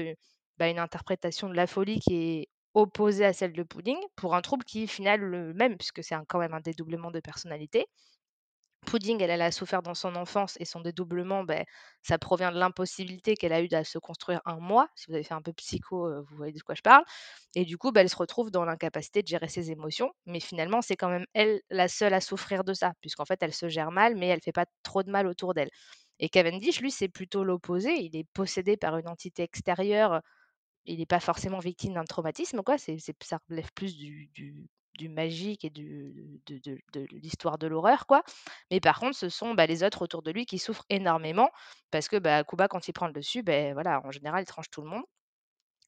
S3: bah, une interprétation de la folie qui est opposée à celle de Pudding, pour un trouble qui est, final, le même, puisque c'est quand même un dédoublement de personnalité. Pudding, elle, a souffert dans son enfance et son dédoublement, beh, ça provient de l'impossibilité qu'elle a eue à se construire un moi. Si vous avez fait un peu psycho, heu, vous voyez de quoi je parle et du coup, bah, elle se retrouve dans l'incapacité de gérer ses émotions, mais finalement, c'est quand même elle, la seule à souffrir de ça, puisqu'en fait, elle se gère mal, mais elle fait pas trop de mal autour d'elle et Cavendish, lui, c'est plutôt l'opposé. Il est possédé par une entité extérieure, il n'est pas forcément victime d'un traumatisme, quoi, c'est ça relève plus du magique et de l'histoire de l'horreur, quoi. Mais par contre, ce sont, bah, les autres autour de lui qui souffrent énormément parce que, Kuba, quand il prend le dessus, beh, voilà, en général, il tranche tout le monde.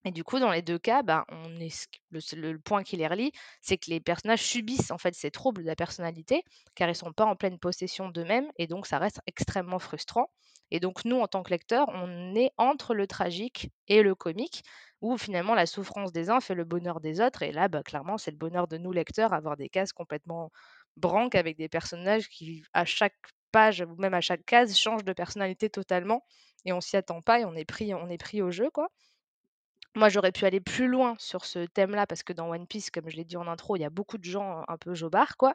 S3: Et du coup, dans les 2 cas, ben, le point qui les relie, c'est que les personnages subissent, en fait, ces troubles de la personnalité, car ils sont pas en pleine possession d'eux-mêmes et donc ça reste extrêmement frustrant. Et donc nous, en tant que lecteurs, on est entre le tragique et le comique, où finalement la souffrance des uns fait le bonheur des autres et là, bah, clairement, c'est le bonheur de nous lecteurs, avoir des cases complètement branques avec des personnages qui, à chaque page ou même à chaque case, changent de personnalité totalement et on s'y attend pas et on est pris on est pris au jeu, quoi. Moi, j'aurais pu aller plus loin sur ce thème-là parce que dans One Piece, comme je l'ai dit en intro, il y a beaucoup de gens un peu jobards, quoi.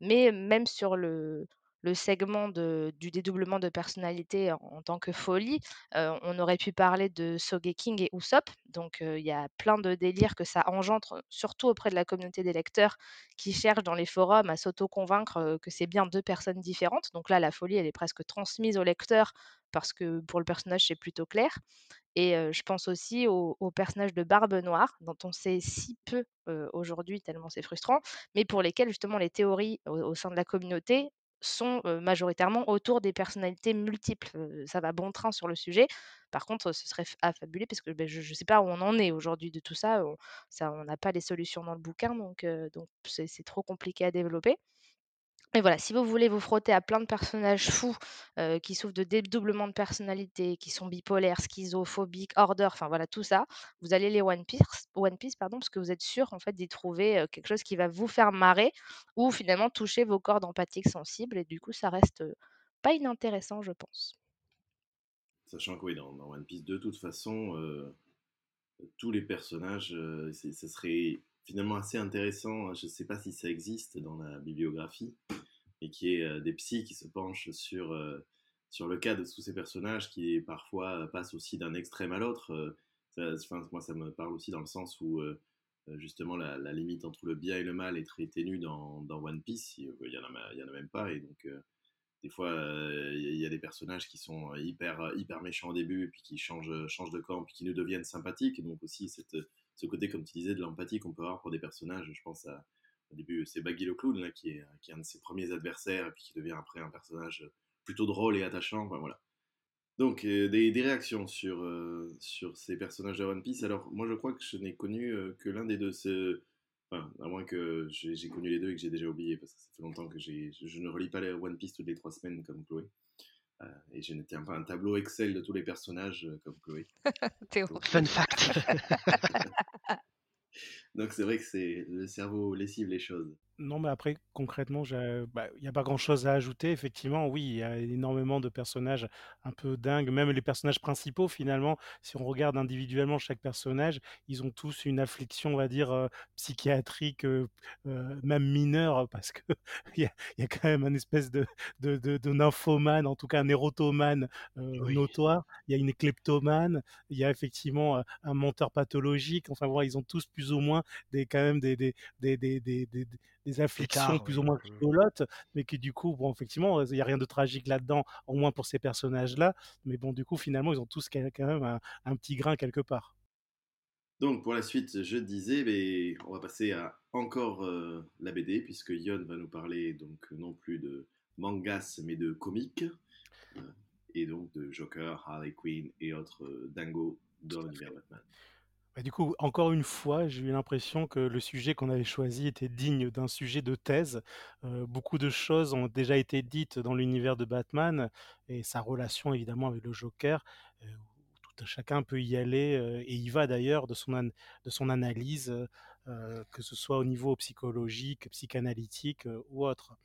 S3: Mais même sur le le segment du dédoublement de personnalité en, tant que folie, on aurait pu parler de Sogeking et Usopp. Donc il y a plein de délires que ça engendre, surtout auprès de la communauté des lecteurs qui cherchent dans les forums à s'auto-convaincre que c'est bien deux personnes différentes. Donc là, la folie, elle est presque transmise au lecteur parce que pour le personnage, c'est plutôt clair. Et je pense aussi au, personnage de Barbe Noire, dont on sait si peu aujourd'hui, tellement c'est frustrant, mais pour lesquels justement les théories au, sein de la communauté sont majoritairement autour des personnalités multiples. ça va bon train sur le sujet. Par contre, ce serait affabulé parce que ben, je ne sais pas où on en est aujourd'hui de tout ça. On n'a pas les solutions dans le bouquin, donc donc c'est trop compliqué à développer. Et voilà, si vous voulez vous frotter à plein de personnages fous euh, qui souffrent de dédoublement de personnalité, qui sont bipolaires, schizophobiques, order, enfin voilà tout ça, vous allez les One Piece, pardon, parce que vous êtes sûr en fait d'y trouver euh, quelque chose qui va vous faire marrer ou finalement toucher vos cordes empathiques sensibles et du coup ça reste euh, pas inintéressant je pense.
S1: Sachant que oui, dans, One Piece de toute façon, tous les personnages, ce serait finalement assez intéressant, je ne sais pas si ça existe dans la bibliographie, mais qui est euh, des psys qui se penchent sur, euh, sur le cas de tous ces personnages qui parfois passent aussi d'un extrême à l'autre. Euh, moi, ça me parle aussi dans le sens où justement la, limite entre le bien et le mal est très ténue dans, One Piece. Il n'y en, a même pas. Et donc, des fois, il y, a des personnages qui sont hyper, hyper méchants au début, et puis qui changent, changent de camp, puis qui nous deviennent sympathiques. Et donc aussi, cette ce côté, comme tu disais, de l'empathie qu'on peut avoir pour des personnages. Je pense à, au début, c'est Baggy le clown, qui, est, qui est un de ses premiers adversaires, et puis qui devient après un personnage plutôt drôle et attachant. voilà. Donc, euh, des, réactions sur, euh, sur ces personnages de One Piece. Alors, moi, je crois que je n'ai connu euh, que l'un des deux. Enfin, à moins que j'ai connu les deux et que j'ai déjà oublié, parce que ça fait longtemps que je, je ne relis pas les One Piece toutes les trois semaines comme Chloé. Euh, et je ne tiens pas un tableau Excel de tous les personnages euh, comme Chloé. [laughs]
S2: Fun fact. [laughs]
S1: Donc c'est vrai que c'est le cerveau lessive les choses.
S4: Non, mais après, concrètement, bah, il n'y a pas grand-chose à ajouter. Effectivement, oui, il y a énormément de personnages un peu dingues. Même les personnages principaux, finalement, si on regarde individuellement chaque personnage, ils ont tous une affliction, on va dire, euh, psychiatrique, euh, euh, même mineure, [laughs] parce qu'il y, a, y a quand même un espèce de, de, de, nymphomane, en tout cas un érotomane notoire. Il y a une kleptomane, il y a effectivement un menteur pathologique. Enfin, voilà, ils ont tous plus ou moins des, quand même des, des, des, des, des afflictions plus ou moins rigolotes, mais qui du coup, bon, effectivement, il n'y a rien de tragique là-dedans, au moins pour ces personnages-là. Mais bon, du coup, finalement, ils ont tous quand même un, petit grain quelque part.
S1: Donc pour la suite, je disais, mais on va passer à encore euh, la BD, puisque Yon va nous parler donc non plus de mangas, mais de comics, euh, et donc de Joker, Harley Quinn et autres euh, dingos dans l'univers Batman.
S4: Bah, du coup, encore une fois, j'ai eu l'impression que le sujet qu'on avait choisi était digne d'un sujet de thèse. Euh, beaucoup de choses ont déjà été dites dans l'univers de Batman et sa relation évidemment avec le Joker. Euh, tout chacun peut y aller euh, et y va d'ailleurs de son, de son analyse, que ce soit au niveau psychologique, psychanalytique ou autre.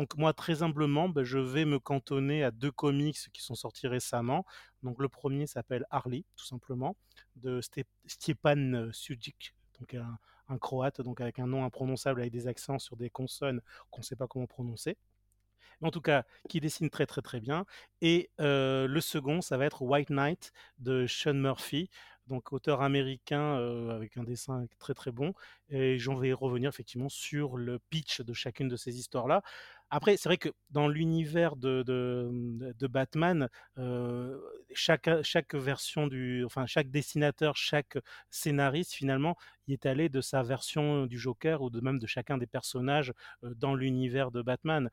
S4: Donc moi, très humblement, ben, je vais me cantonner à deux comics qui sont sortis récemment. Donc le premier s'appelle Harley, tout simplement, de Stepan Sujic, donc un, croate, donc avec un nom imprononçable avec des accents sur des consonnes qu'on ne sait pas comment prononcer. Mais en tout cas, qui dessine très très très bien. Et euh, le second, ça va être White Knight de Sean Murphy, donc auteur américain euh, avec un dessin très très bon. Et j'en vais revenir effectivement sur le pitch de chacune de ces histoires-là. Après, c'est vrai que dans l'univers de, de, Batman, chaque version du, enfin chaque dessinateur, chaque scénariste finalement, y est allé de sa version du Joker ou de même de chacun des personnages dans l'univers de Batman.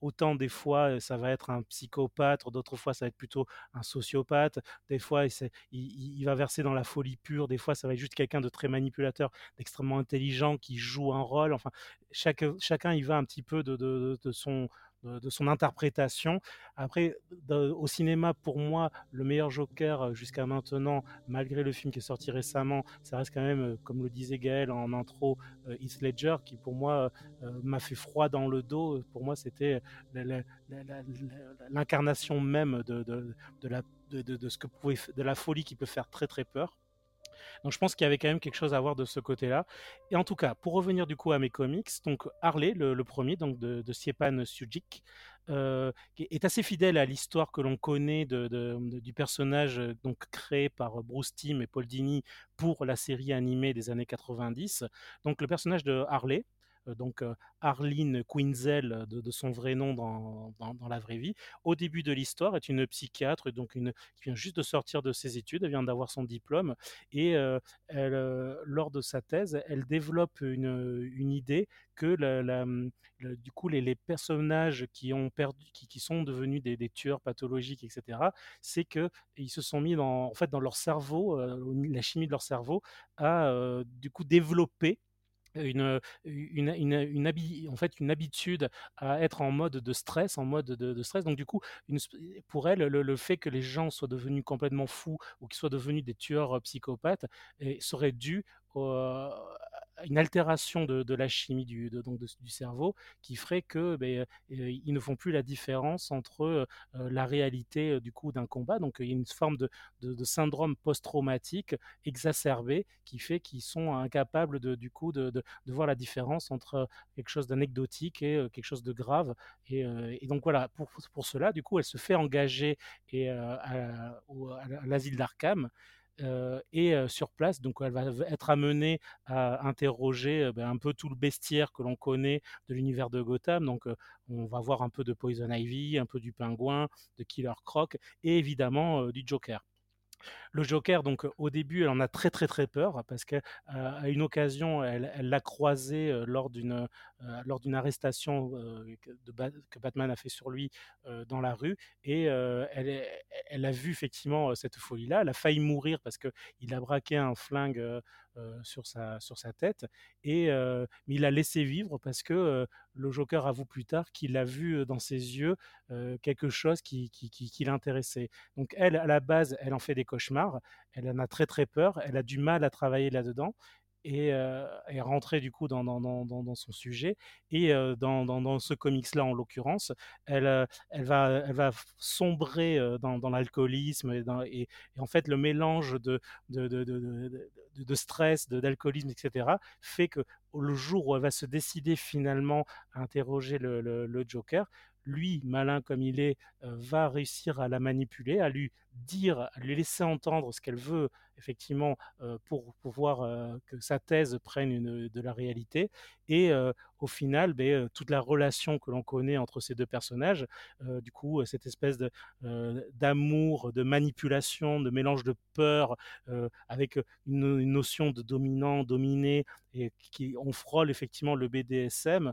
S4: Autant des fois ça va être un psychopathe, d'autres fois ça va être plutôt un sociopathe. Des fois il, il, va verser dans la folie pure. Des fois ça va être juste quelqu'un de très manipulateur, d'extrêmement intelligent qui joue un rôle. Enfin, chacun il va un petit peu de son de, son interprétation. Après, au cinéma, pour moi, le meilleur Joker euh, jusqu'à maintenant, malgré le film qui est sorti récemment, ça reste quand même, euh, comme le disait Gaël en intro, euh, Heath Ledger, qui pour moi m'a fait froid dans le dos. Pour moi, c'était l'incarnation même de, de, de, ce que pouvait, de la folie qui peut faire très très peur. Donc je pense qu'il y avait quand même quelque chose à voir de ce côté-là. Et en tout cas, pour revenir du coup à mes comics, donc Harley, le, premier, donc de, de Siepan Sujic, qui est assez fidèle à l'histoire que l'on connaît du personnage donc créé par Bruce Timm et Paul Dini pour la série animée des années 90. Donc le personnage de Harley, euh, donc euh, Arlene Quinzel de, son vrai nom dans, dans, la vraie vie, au début de l'histoire est une psychiatre donc une, qui vient juste de sortir de ses études, elle vient d'avoir son diplôme et euh, lors de sa thèse, elle développe une, une idée que la, du coup les, personnages qui ont perdu, qui, qui sont devenus des, des, tueurs pathologiques, etc., c'est que ils se sont mis dans, en fait, dans leur cerveau, la chimie de leur cerveau a du coup développé une, une, une, en fait, une habitude à être en mode de stress, en mode de, stress. Donc du coup, pour elle, le, fait que les gens soient devenus complètement fous ou qu'ils soient devenus des tueurs psychopathes serait dû une altération de, la chimie du, donc du cerveau qui ferait que ben, ils ne font plus la différence entre la réalité du coup d'un combat. Donc il y a une forme de, syndrome post-traumatique exacerbé qui fait qu'ils sont incapables de, du coup de, voir la différence entre quelque chose d'anecdotique et quelque chose de grave. Et, donc voilà, pour, pour, cela, du coup, elle se fait engager et, à l'asile d'Arkham et sur place, donc elle va être amenée à interroger ben, un peu tout le bestiaire que l'on connaît de l'univers de Gotham. Donc on va voir un peu de Poison Ivy, un peu du Pingouin, de Killer Croc et évidemment du Joker. Le Joker, donc au début, elle en a très très très peur parce qu'à une occasion, elle l'a croisé lors d'une lors d'une arrestation que Batman a fait sur lui dans la rue et elle, a vu effectivement cette folie-là. Elle a failli mourir parce qu'il a braqué un flingue sur sa tête et mais il l'a laissé vivre parce que le Joker avoue plus tard qu'il a vu dans ses yeux quelque chose qui, qui, l'intéressait. Donc elle, à la base, elle en fait des cauchemars, elle en a très très peur, elle a du mal à travailler là-dedans et est rentrée du coup dans, son sujet. Et dans, ce comics-là, en l'occurrence, elle, va, sombrer dans, l'alcoolisme et, en fait le mélange de, stress, d'alcoolisme, etc., fait que le jour où elle va se décider finalement à interroger le Joker, lui, malin comme il est, va réussir à la manipuler, à lui dire, à lui laisser entendre ce qu'elle veut, effectivement, pour pouvoir que sa thèse prenne une, de la réalité. Et au final, ben, toute la relation que l'on connaît entre ces deux personnages, du coup, cette espèce de, d'amour, de manipulation, de mélange de peur, avec une, une, notion de dominant, dominé, et qui on frôle effectivement le BDSM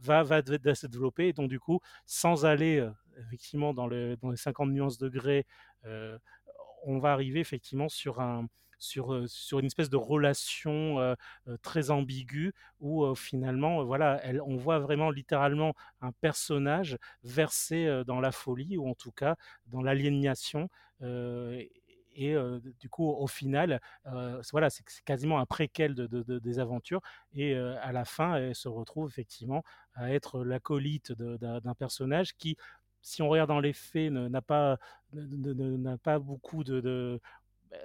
S4: va, va, se développer. Et donc, du coup, sans aller effectivement dans, le, dans les 50 nuances degrés, on va arriver effectivement sur sur une espèce de relation très ambiguë où finalement, voilà, on voit vraiment littéralement un personnage versé dans la folie ou en tout cas dans l'aliénation et du coup au final voilà c'est quasiment un préquel de, des aventures et à la fin elle se retrouve effectivement à être l'acolyte d'un personnage qui si on regarde dans les faits n'a pas beaucoup de, bah,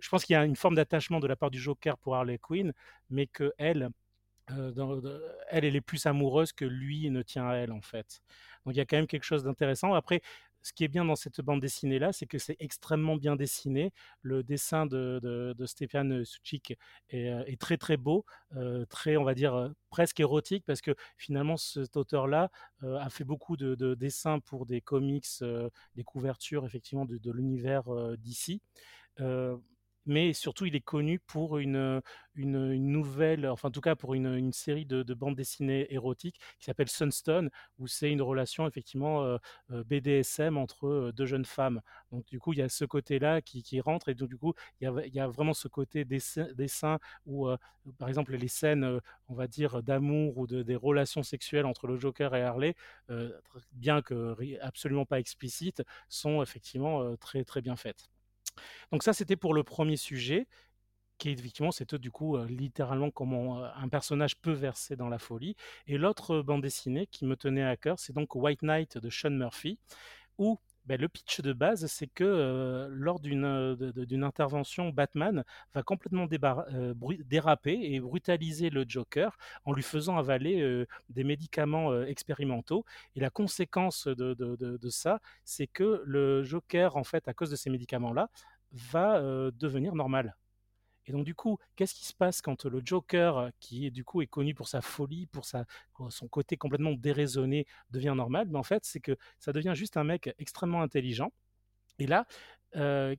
S4: je pense qu'il y a une forme d'attachement de la part du Joker pour Harley Quinn mais que elle elle, elle est plus amoureuse que lui ne tient à elle en fait. Donc il y a quand même quelque chose d'intéressant. Après, ce qui est bien dans cette bande dessinée là, c'est que c'est extrêmement bien dessiné. Le dessin de, Stéphane Suchik est, euh, est, très très beau, euh, très on va dire euh, presque érotique parce que finalement cet auteur là a fait beaucoup de, dessins pour des comics, des couvertures effectivement de, l'univers d'ici mais surtout il est connu pour une, une, nouvelle, enfin en tout cas pour une, série de, de, bandes dessinées érotiques qui s'appelle Sunstone, où c'est une relation effectivement euh, euh, BDSM entre euh, deux jeunes femmes. Donc du coup il y a ce côté-là qui, rentre et du coup il y a, vraiment ce côté dessin, dessin où par exemple les scènes, on va dire d'amour ou de, des relations sexuelles entre le Joker et Harley, bien que absolument pas explicites, sont effectivement très très bien faites. Donc ça, c'était pour le premier sujet, qui effectivement, c'est du coup euh, littéralement comment euh, un personnage peut verser dans la folie. Et l'autre bande dessinée qui me tenait à cœur, c'est donc White Knight de Sean Murphy, où ben, le pitch de base, c'est que euh, lors d'une euh, d'une intervention, Batman va complètement euh, déraper et brutaliser le Joker en lui faisant avaler des médicaments expérimentaux. Et la conséquence de, de ça, c'est que le Joker, en fait, à cause de ces médicaments-là, va devenir normal. Et donc du coup, qu'est-ce qui se passe quand le Joker, qui du coup est connu pour sa folie, pour son côté complètement déraisonné, devient normal? Mais ben, en fait, c'est que ça devient juste un mec extrêmement intelligent. Et là,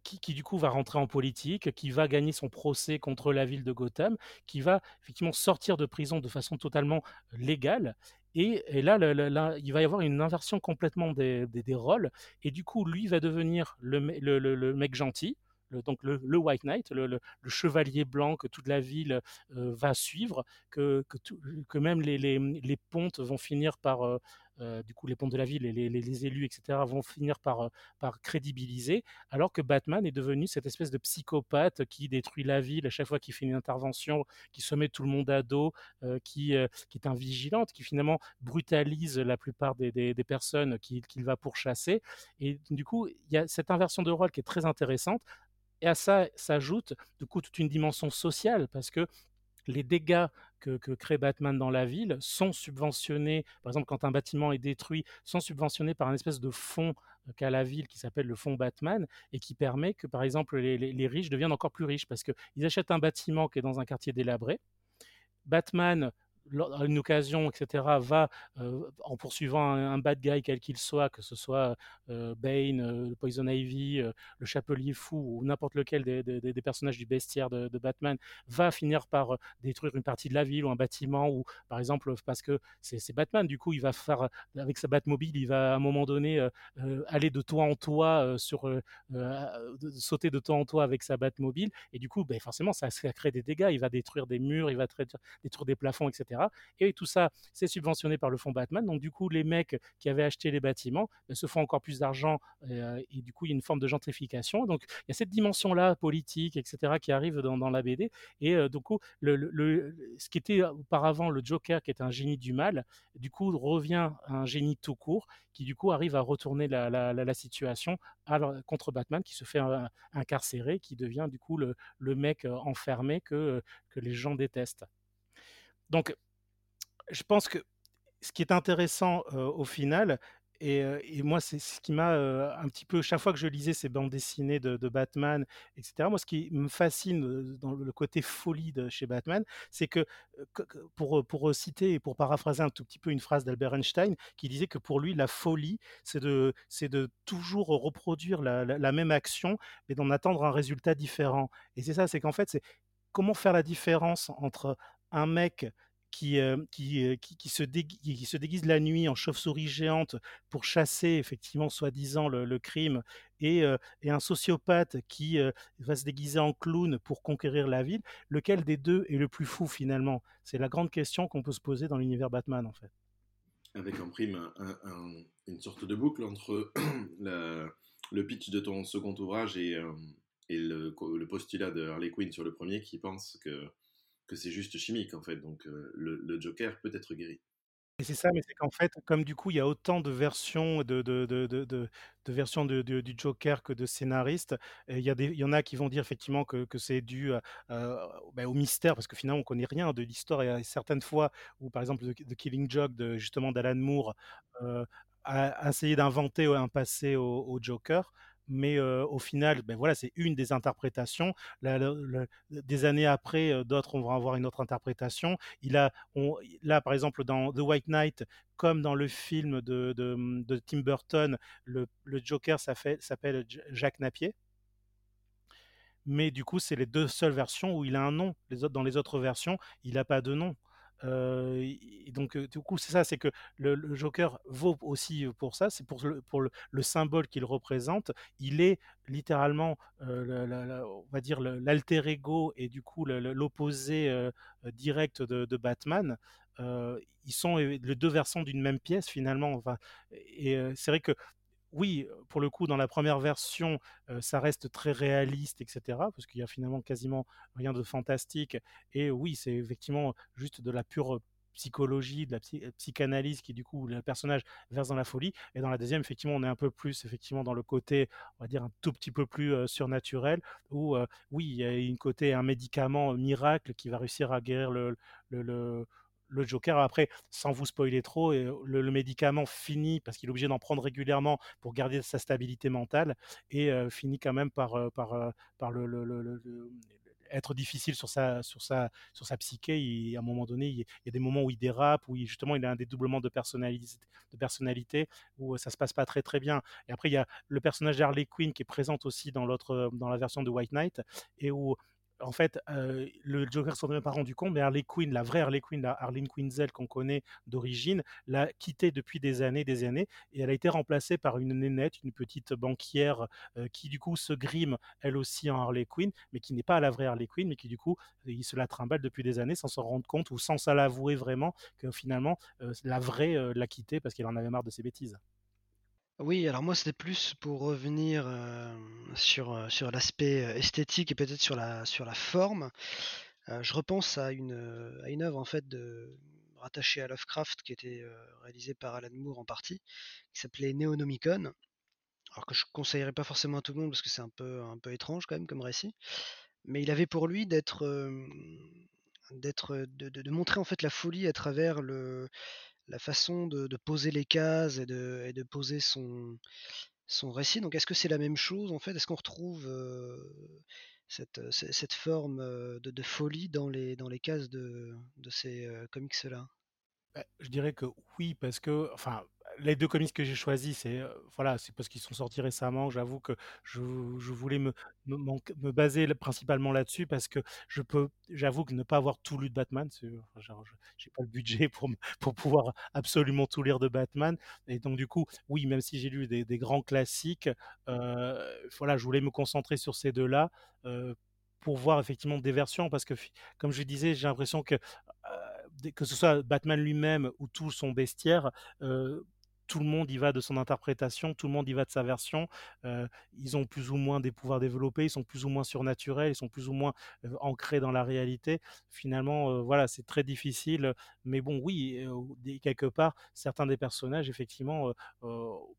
S4: qui, du coup va rentrer en politique, qui va gagner son procès contre la ville de Gotham, qui va effectivement sortir de prison de façon totalement légale. Et, là, il va y avoir une inversion complètement des, rôles. Et du coup, lui va devenir le mec gentil le, donc le, White Knight, le, chevalier blanc que toute la ville euh, va suivre, que, même les, pontes vont finir par, euh, euh, du coup les pontes de la ville et les, élus, etc., vont finir par, crédibiliser, alors que Batman est devenu cette espèce de psychopathe qui détruit la ville à chaque fois qu'il fait une intervention, qui se met tout le monde à dos, qui, est un vigilante, qui finalement brutalise la plupart des personnes qu'il va pourchasser. Et du coup, il y a cette inversion de rôle qui est très intéressante, et à ça s'ajoute du coup toute une dimension sociale parce que les dégâts que, crée Batman dans la ville sont subventionnés, par exemple quand un bâtiment est détruit, sont subventionnés par un espèce de fonds euh, qu'a la ville qui s'appelle le fonds Batman et qui permet que par exemple les, les riches deviennent encore plus riches parce qu'ils achètent un bâtiment qui est dans un quartier délabré. Batman à une occasion, etc., va, euh, en poursuivant un, bad guy quel qu'il soit, que ce soit euh, Bane, euh, Poison Ivy, le Chapelier Fou ou n'importe lequel des, personnages du bestiaire de, Batman, va finir par détruire une partie de la ville ou un bâtiment, ou par exemple, parce que c'est Batman, du coup, il va faire, avec sa Batmobile, il va à un moment donné aller de toit en toit, sur, sauter de toit en toit avec sa Batmobile, et du coup, ben, forcément, ça, ça crée des dégâts, il va détruire des murs, il va détruire des plafonds, etc. Et tout ça, c'est subventionné par le fonds Batman. Donc du coup, les mecs qui avaient acheté les bâtiments ben, se font encore plus d'argent euh, et du coup, il y a une forme de gentrification. Donc il y a cette dimension-là politique, etc., qui arrive dans, la BD. Et euh, du coup, le, ce qui était auparavant le Joker, qui est un génie du mal, du coup revient à un génie tout court, qui du coup arrive à retourner la, situation contre Batman, qui se fait incarcérer, qui devient du coup le, mec euh, enfermé que, que les gens détestent. Donc, je pense que ce qui est intéressant au final, et, moi, c'est ce qui m'a un petit peu, chaque fois que je lisais ces bandes dessinées de, Batman, etc., moi, ce qui me fascine dans le côté folie de chez Batman, c'est que, pour, pour citer et pour paraphraser un tout petit peu une phrase d'Albert Einstein, qui disait que pour lui, la folie, c'est de, de toujours reproduire la, la même action, mais d'en attendre un résultat différent. Et c'est ça, c'est qu'en fait, c'est comment faire la différence entre un mec qui, qui, qui, se qui, se déguise la nuit en chauve-souris géante pour chasser effectivement soi-disant le, crime et, et, un sociopathe qui va se déguiser en clown pour conquérir la ville, lequel des deux est le plus fou finalement? C'est la grande question qu'on peut se poser dans l'univers Batman en fait.
S1: Avec en prime une sorte de boucle entre [clears throat] le pitch de ton second ouvrage et, et le, le, postulat de Harley Quinn sur le premier qui pense que que c'est juste chimique en fait. Donc le, Joker peut être guéri.
S4: Et c'est ça, mais c'est qu'en fait, comme du coup, il y a autant de versions de, de, de, de, versions du Joker que de scénaristes, il y, y en a qui vont dire effectivement que, que c'est dû bah, au mystère, parce que finalement, on connaît rien de l'histoire. Il y a certaines fois où, par exemple, The, Killing Joke, de, justement d'Alan Moore, a essayé d'inventer un passé au Joker mais au final, ben voilà, c'est une des interprétations. des années après, d'autres vont avoir une autre interprétation. Il a, là, par exemple, dans The White Knight, comme dans le film de, de, Tim Burton, le, Joker s'appelle Jacques Napier. Mais du coup, c'est les deux seules versions où il a un nom. Dans les autres versions, il n'a pas de nom donc, du coup, c'est ça, c'est que le, Joker vaut aussi pour ça, c'est pour, le, symbole qu'il représente. Il est littéralement, on va dire, l'alter ego et du coup l'opposé direct de, Batman. ils sont les deux versants d'une même pièce finalement. Et c'est vrai que oui, pour le coup, dans la première version, ça reste très réaliste, etc., parce qu'il y a finalement quasiment rien de fantastique. Et oui, c'est effectivement juste de la pure psychologie, de la psychanalyse qui du coup le personnage verse dans la folie. Et dans la deuxième, effectivement, on est un peu plus effectivement dans le côté, on va dire un tout petit peu plus surnaturel, où oui, il y a une côté un médicament miracle qui va réussir à guérir le, Joker. Après, sans vous spoiler trop, le, médicament finit parce qu'il est obligé d'en prendre régulièrement pour garder sa stabilité mentale et finit quand même par, par, par le, être difficile sur sa, sur sa, sur sa psyché. À un moment donné, il, y a des moments où il dérape, où justement il a un dédoublement de personnalité, de personnalité, où ça se passe pas très très bien. Et après, il y a le personnage d'Harley Quinn qui est présente aussi dans dans la version de White Knight, et où en fait, le Joker s'en est même pas rendu compte, mais Harley Quinn, la vraie Harley Quinn, la Harleen Quinzel qu'on connaît d'origine, l'a quitté depuis des années, des années, et elle a été remplacée par une nénette, une petite banquière qui du coup se grime elle aussi en Harley Quinn, mais qui n'est pas la vraie Harley Quinn, mais qui du coup il se la trimballe depuis des années sans s'en rendre compte ou sans ça l'avouer vraiment que finalement la vraie l'a quitté parce qu'elle en avait marre de ses bêtises.
S2: Oui, alors moi c'était plus pour revenir sur, sur l'aspect esthétique et peut-être sur la, sur la forme. je repense à une, à une œuvre en fait de, rattachée à Lovecraft qui était réalisée par Alan Moore en partie, qui s'appelait Neonomicon. Alors que je conseillerais pas forcément à tout le monde parce que c'est un peu, étrange quand même comme récit. Mais il avait pour lui d'être, d'être, de, de montrer en fait la folie à travers le, la façon de, poser les cases et de, poser son, récit. Donc est-ce que c'est la même chose en fait? Est-ce qu'on retrouve cette, forme de, folie dans les, cases de, ces comics-là?
S4: Bah, Je dirais que oui, parce que, les deux comics que j'ai choisis, c'est euh, voilà, c'est parce qu'ils sont sortis récemment. J'avoue que je, je voulais me, me, baser principalement là-dessus parce que je peux, j'avoue que ne pas avoir tout lu de Batman, je j'ai pas le budget pour pour pouvoir absolument tout lire de Batman. Et donc du coup, oui, même si j'ai lu des, des, grands classiques, euh, voilà, je voulais me concentrer sur ces deux-là. Euh, pour voir effectivement des versions parce que comme je disais j'ai l'impression que que ce soit Batman lui-même ou tout son bestiaire tout le monde y va de son interprétation, tout le monde y va de sa version. Euh, ils ont plus ou moins des pouvoirs développés, ils sont plus ou moins surnaturels, ils sont plus ou moins euh, ancrés dans la réalité. Finalement, euh, voilà, c'est très difficile. Mais bon, oui, quelque part, certains des personnages, effectivement,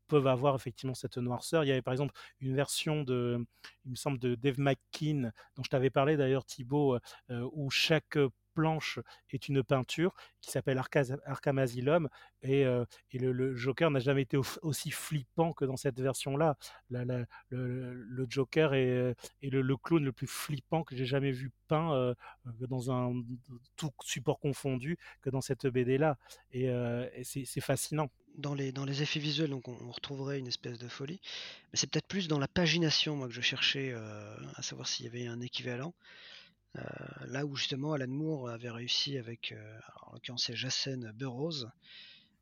S4: peuvent avoir effectivement cette noirceur. Il y avait par exemple une version de, il me semble, de Dave McKean, dont je t'avais parlé d'ailleurs, Thibaut, où chaque planche est une peinture qui s'appelle Arkham Asylum et, euh, et le, Joker n'a jamais été aussi flippant que dans cette version-là. le, Joker est, le, clown le plus flippant que j'ai jamais vu peint euh, dans un tout support confondu que dans cette BD-là. Et, euh, c'est fascinant.
S2: Dans les, effets visuels, donc on, retrouverait une espèce de folie. Mais c'est peut-être plus dans la pagination, moi, que je cherchais à savoir s'il y avait un équivalent. Euh, là où justement Alan Moore avait réussi avec, euh, en l'occurrence c'est Jacen Burroughs,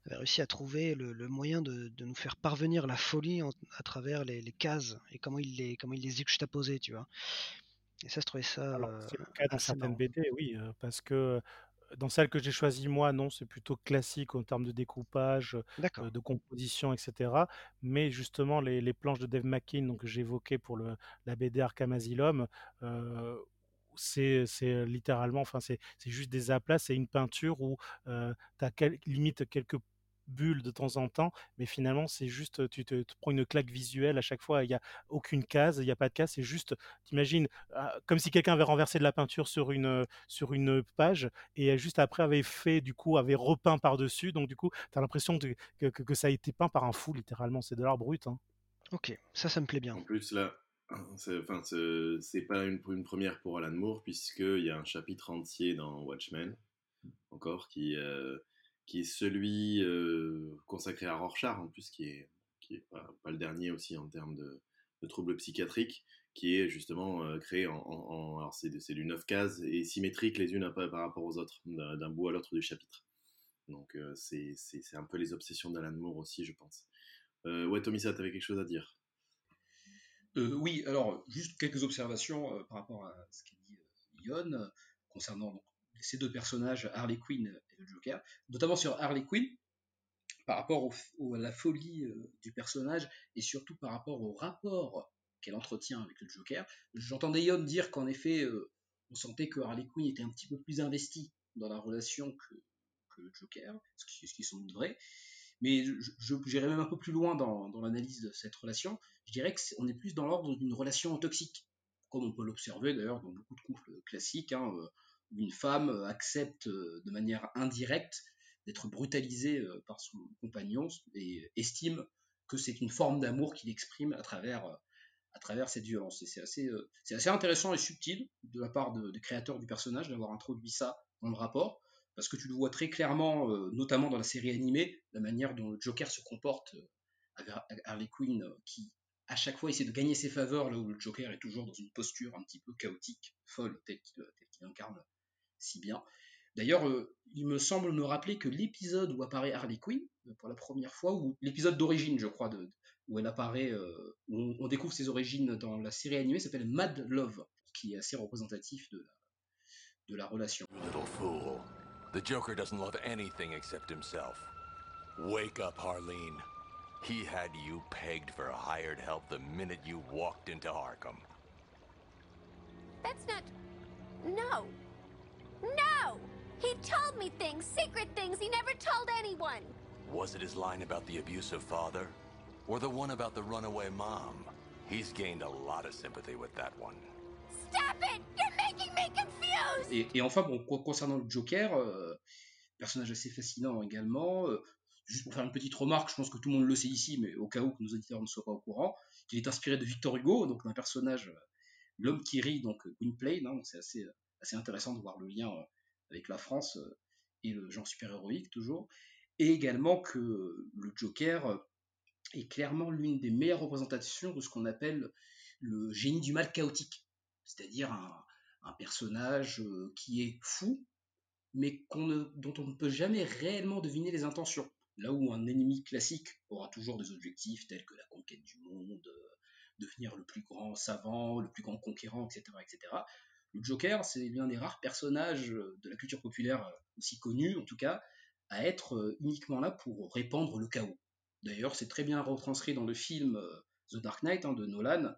S2: avait réussi à trouver le, moyen de, nous faire parvenir la folie à travers les, cases et comment il les comment il les juxtaposait, tu vois. Et ça, je trouvais ça.
S4: c'est le cas dans certaines BD, oui, parce que dans celle que j'ai choisie moi, non, c'est plutôt classique en termes de découpage, de composition, etc. Mais justement, les, planches de Dave McKean, donc j'évoquais pour le, la BD Arkham Asylum, c'est littéralement, enfin c'est juste des aplats, c'est une peinture où tu as limite quelques bulles de temps en temps, mais finalement c'est juste, tu te, prends une claque visuelle à chaque fois, il n'y a aucune case, il n'y a pas de case, c'est juste, t'imagines, ah, comme si quelqu'un avait renversé de la peinture sur une, sur une page et juste après avait fait, du coup, avait repeint par-dessus, donc du coup, tu as l'impression que, que, ça a été peint par un fou, littéralement, c'est de l'art brut. Hein.
S2: Ok, ça, ça me plaît bien.
S1: En plus, là, Enfin, c'est pas une, première pour Alan Moore, puisqu'il y a un chapitre entier dans Watchmen, encore, qui, euh, qui est celui euh, consacré à Rorschach, en plus, qui est, qui est pas, le dernier aussi en termes de, troubles psychiatriques, qui est justement euh, créé en. alors, c'est du 9 cases et symétriques les unes par rapport aux autres, d'un bout à l'autre du chapitre. Donc, c'est un peu les obsessions d'Alan Moore aussi, je pense. ouais, Tomisa, tu avais quelque chose à dire?
S6: Euh, oui, alors juste quelques observations euh, par rapport à ce qu'a dit Yon euh, concernant ces deux personnages, Harley Quinn et le Joker, notamment sur Harley Quinn, par rapport à la folie du personnage et surtout par rapport au rapport qu'elle entretient avec le Joker. J'entendais Yon dire qu'en effet, on sentait que Harley Quinn était un petit peu plus investie dans la relation que, le Joker, ce qui, ce qui sont vrai. Mais je, j'irais même un peu plus loin dans, dans l'analyse de cette relation. Je dirais qu'on est, est plus dans l'ordre d'une relation toxique, comme on peut l'observer d'ailleurs dans beaucoup de couples classiques, hein, où une femme accepte de manière indirecte d'être brutalisée par son compagnon et estime que c'est une forme d'amour qu'il exprime à travers, à travers cette violence. C'est assez, euh, assez intéressant et subtil de la part des créateurs du personnage d'avoir introduit ça dans le rapport, parce que tu le vois très clairement, euh, notamment dans la série animée, la manière dont le Joker se comporte euh, avec Harley Quinn, qui à chaque fois essaie de gagner ses faveurs, là où le Joker est toujours dans une posture un petit peu chaotique, folle, telle qu'il incarne si bien. D'ailleurs, il me semble me rappeler que l'épisode où apparaît Harley Quinn, pour la première fois, ou l'épisode d'origine, je crois, où elle apparaît, euh, où on, découvre ses origines dans la série animée, s'appelle Mad Love, qui est assez représentatif de la, relation. The Joker doesn't love anything except himself. Wake up, Harleen. He had you pegged for hired help the minute you walked into Arkham. That's not. No. No! He told me things, secret things he never told anyone. Was it his line about the abusive father? Or the one about the runaway mom? He's gained a lot of sympathy with that one. Et, et enfin, bon, concernant le Joker, euh, personnage assez fascinant également. Euh, juste pour faire une petite remarque, je pense que tout le monde le sait ici, mais au cas où que nos auditeurs ne soient pas au courant, qu'il est inspiré de Victor Hugo, donc d'un personnage, euh, l'homme qui rit, donc Gwynplaine. Hein, c'est assez, assez intéressant de voir le lien avec la France et le genre super-héroïque toujours. Et également que le Joker est clairement l'une des meilleures représentations de ce qu'on appelle le génie du mal chaotique. C'est-à-dire un, personnage qui est fou, mais dont on ne peut jamais réellement deviner les intentions. Là où un ennemi classique aura toujours des objectifs tels que la conquête du monde, devenir le plus grand savant, le plus grand conquérant, etc. etc. Le Joker, c'est l'un des rares personnages de la culture populaire aussi connu, en tout cas, à être uniquement là pour répandre le chaos. D'ailleurs, c'est très bien retranscrit dans le film The Dark Knight hein, de Nolan,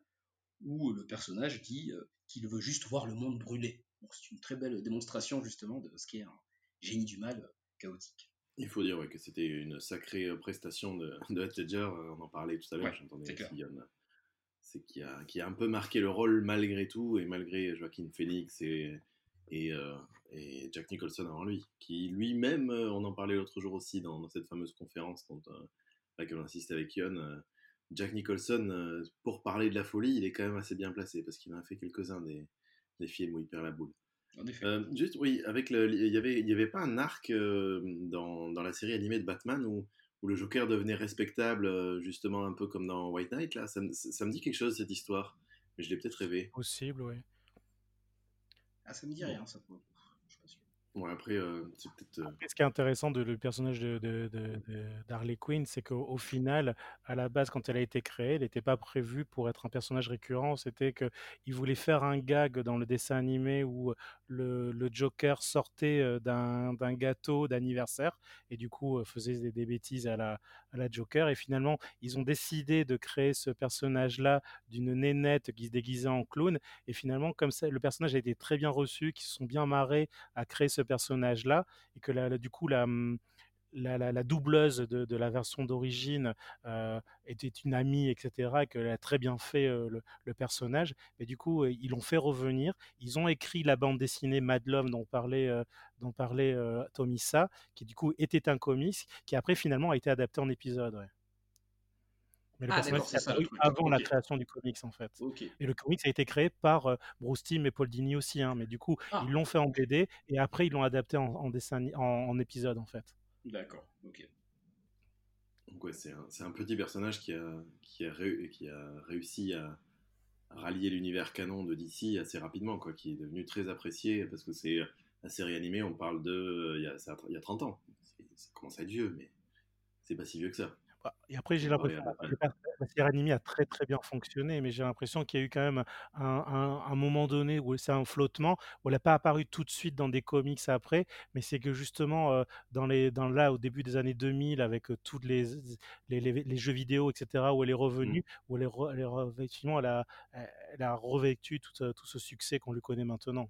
S6: où le personnage dit qu'il veut juste voir le monde brûler. c'est une très belle démonstration justement de ce qu'est un génie du mal chaotique.
S1: Il faut dire que c'était une sacrée prestation de, [laughs] de Ledger, on en parlait tout à l'heure, j'entendais c'est qui a, qui a un peu marqué le rôle malgré tout, et malgré Joaquin Phoenix et, et, euh, et Jack Nicholson avant lui, qui lui-même, euh, on en parlait l'autre jour aussi dans, cette fameuse conférence dont, euh, laquelle on insiste avec Yon, Jack Nicholson, pour parler de la folie, il est quand même assez bien placé, parce qu'il en a fait quelques-uns des, des films où il perd la boule. juste, oui, avec le, il n'y avait, il y avait pas un arc dans, dans, la série animée de Batman où où le Joker devenait respectable, euh, justement un peu comme dans White Knight, là? Ça, me dit quelque chose, cette histoire. Mais je l'ai peut-être rêvé.
S4: Possible, oui.
S6: Ah, ça me dit rien, ça.
S1: Bon, après, peut-être.
S4: Ce qui est intéressant de le personnage de, d'Harley Quinn, c'est qu'au final, à la base, quand elle a été créée, elle n'était pas prévue pour être un personnage récurrent. C'était qu'il voulait faire un gag dans le dessin animé où le, Joker sortait d'un, gâteau d'anniversaire et du coup faisait des, bêtises à la, à la Joker. Et finalement, ils ont décidé de créer ce personnage-là d'une nénette qui se déguisait en clown. Et finalement, comme ça, le personnage a été très bien reçu, qu'ils se sont bien marrés à créer ce personnage-là et que du coup hum, la, la, la, doubleuse de, de la version d'origine euh, était une amie, etc., et qu'elle a très bien fait euh, le, le, personnage. Et du coup, euh, ils l'ont fait revenir. Ils ont écrit la bande dessinée Mad Love dont parlait, euh, dont parlait Tomisa, qui du coup était un comics, qui après finalement a été adapté en épisode. Ouais. Mais le ah, personnage avant la création du comics en fait. Et le comics a été créé par Bruce Timm et Paul Dini aussi, hein, mais du coup ah. ils l'ont fait en BD et après ils l'ont adapté en, en dessin, en, en, épisode en fait.
S6: D'accord, ok.
S1: Donc ouais, c'est un, un, petit personnage qui a, qui a, réussi à, rallier l'univers canon de DC assez rapidement, quoi, qui est devenu très apprécié parce que c'est la série animée, on parle de il y a, il y a 30 ans. Ça commence à être vieux, mais c'est pas si vieux que ça.
S4: Bah, et après, j'ai l'impression que la série animée a très très bien fonctionné, mais j'ai l'impression qu'il y a eu quand même un, un, un moment donné où c'est un flottement, où elle n'a pas apparu tout de suite dans des comics après, mais c'est que justement, euh, dans les, dans, là, au début des années 2000, avec euh, tous les, les, les, jeux vidéo, etc., où elle est mmh. revenue, où elle, est, elle, est, elle, a, elle a revêtu tout, tout ce succès qu'on lui connaît maintenant.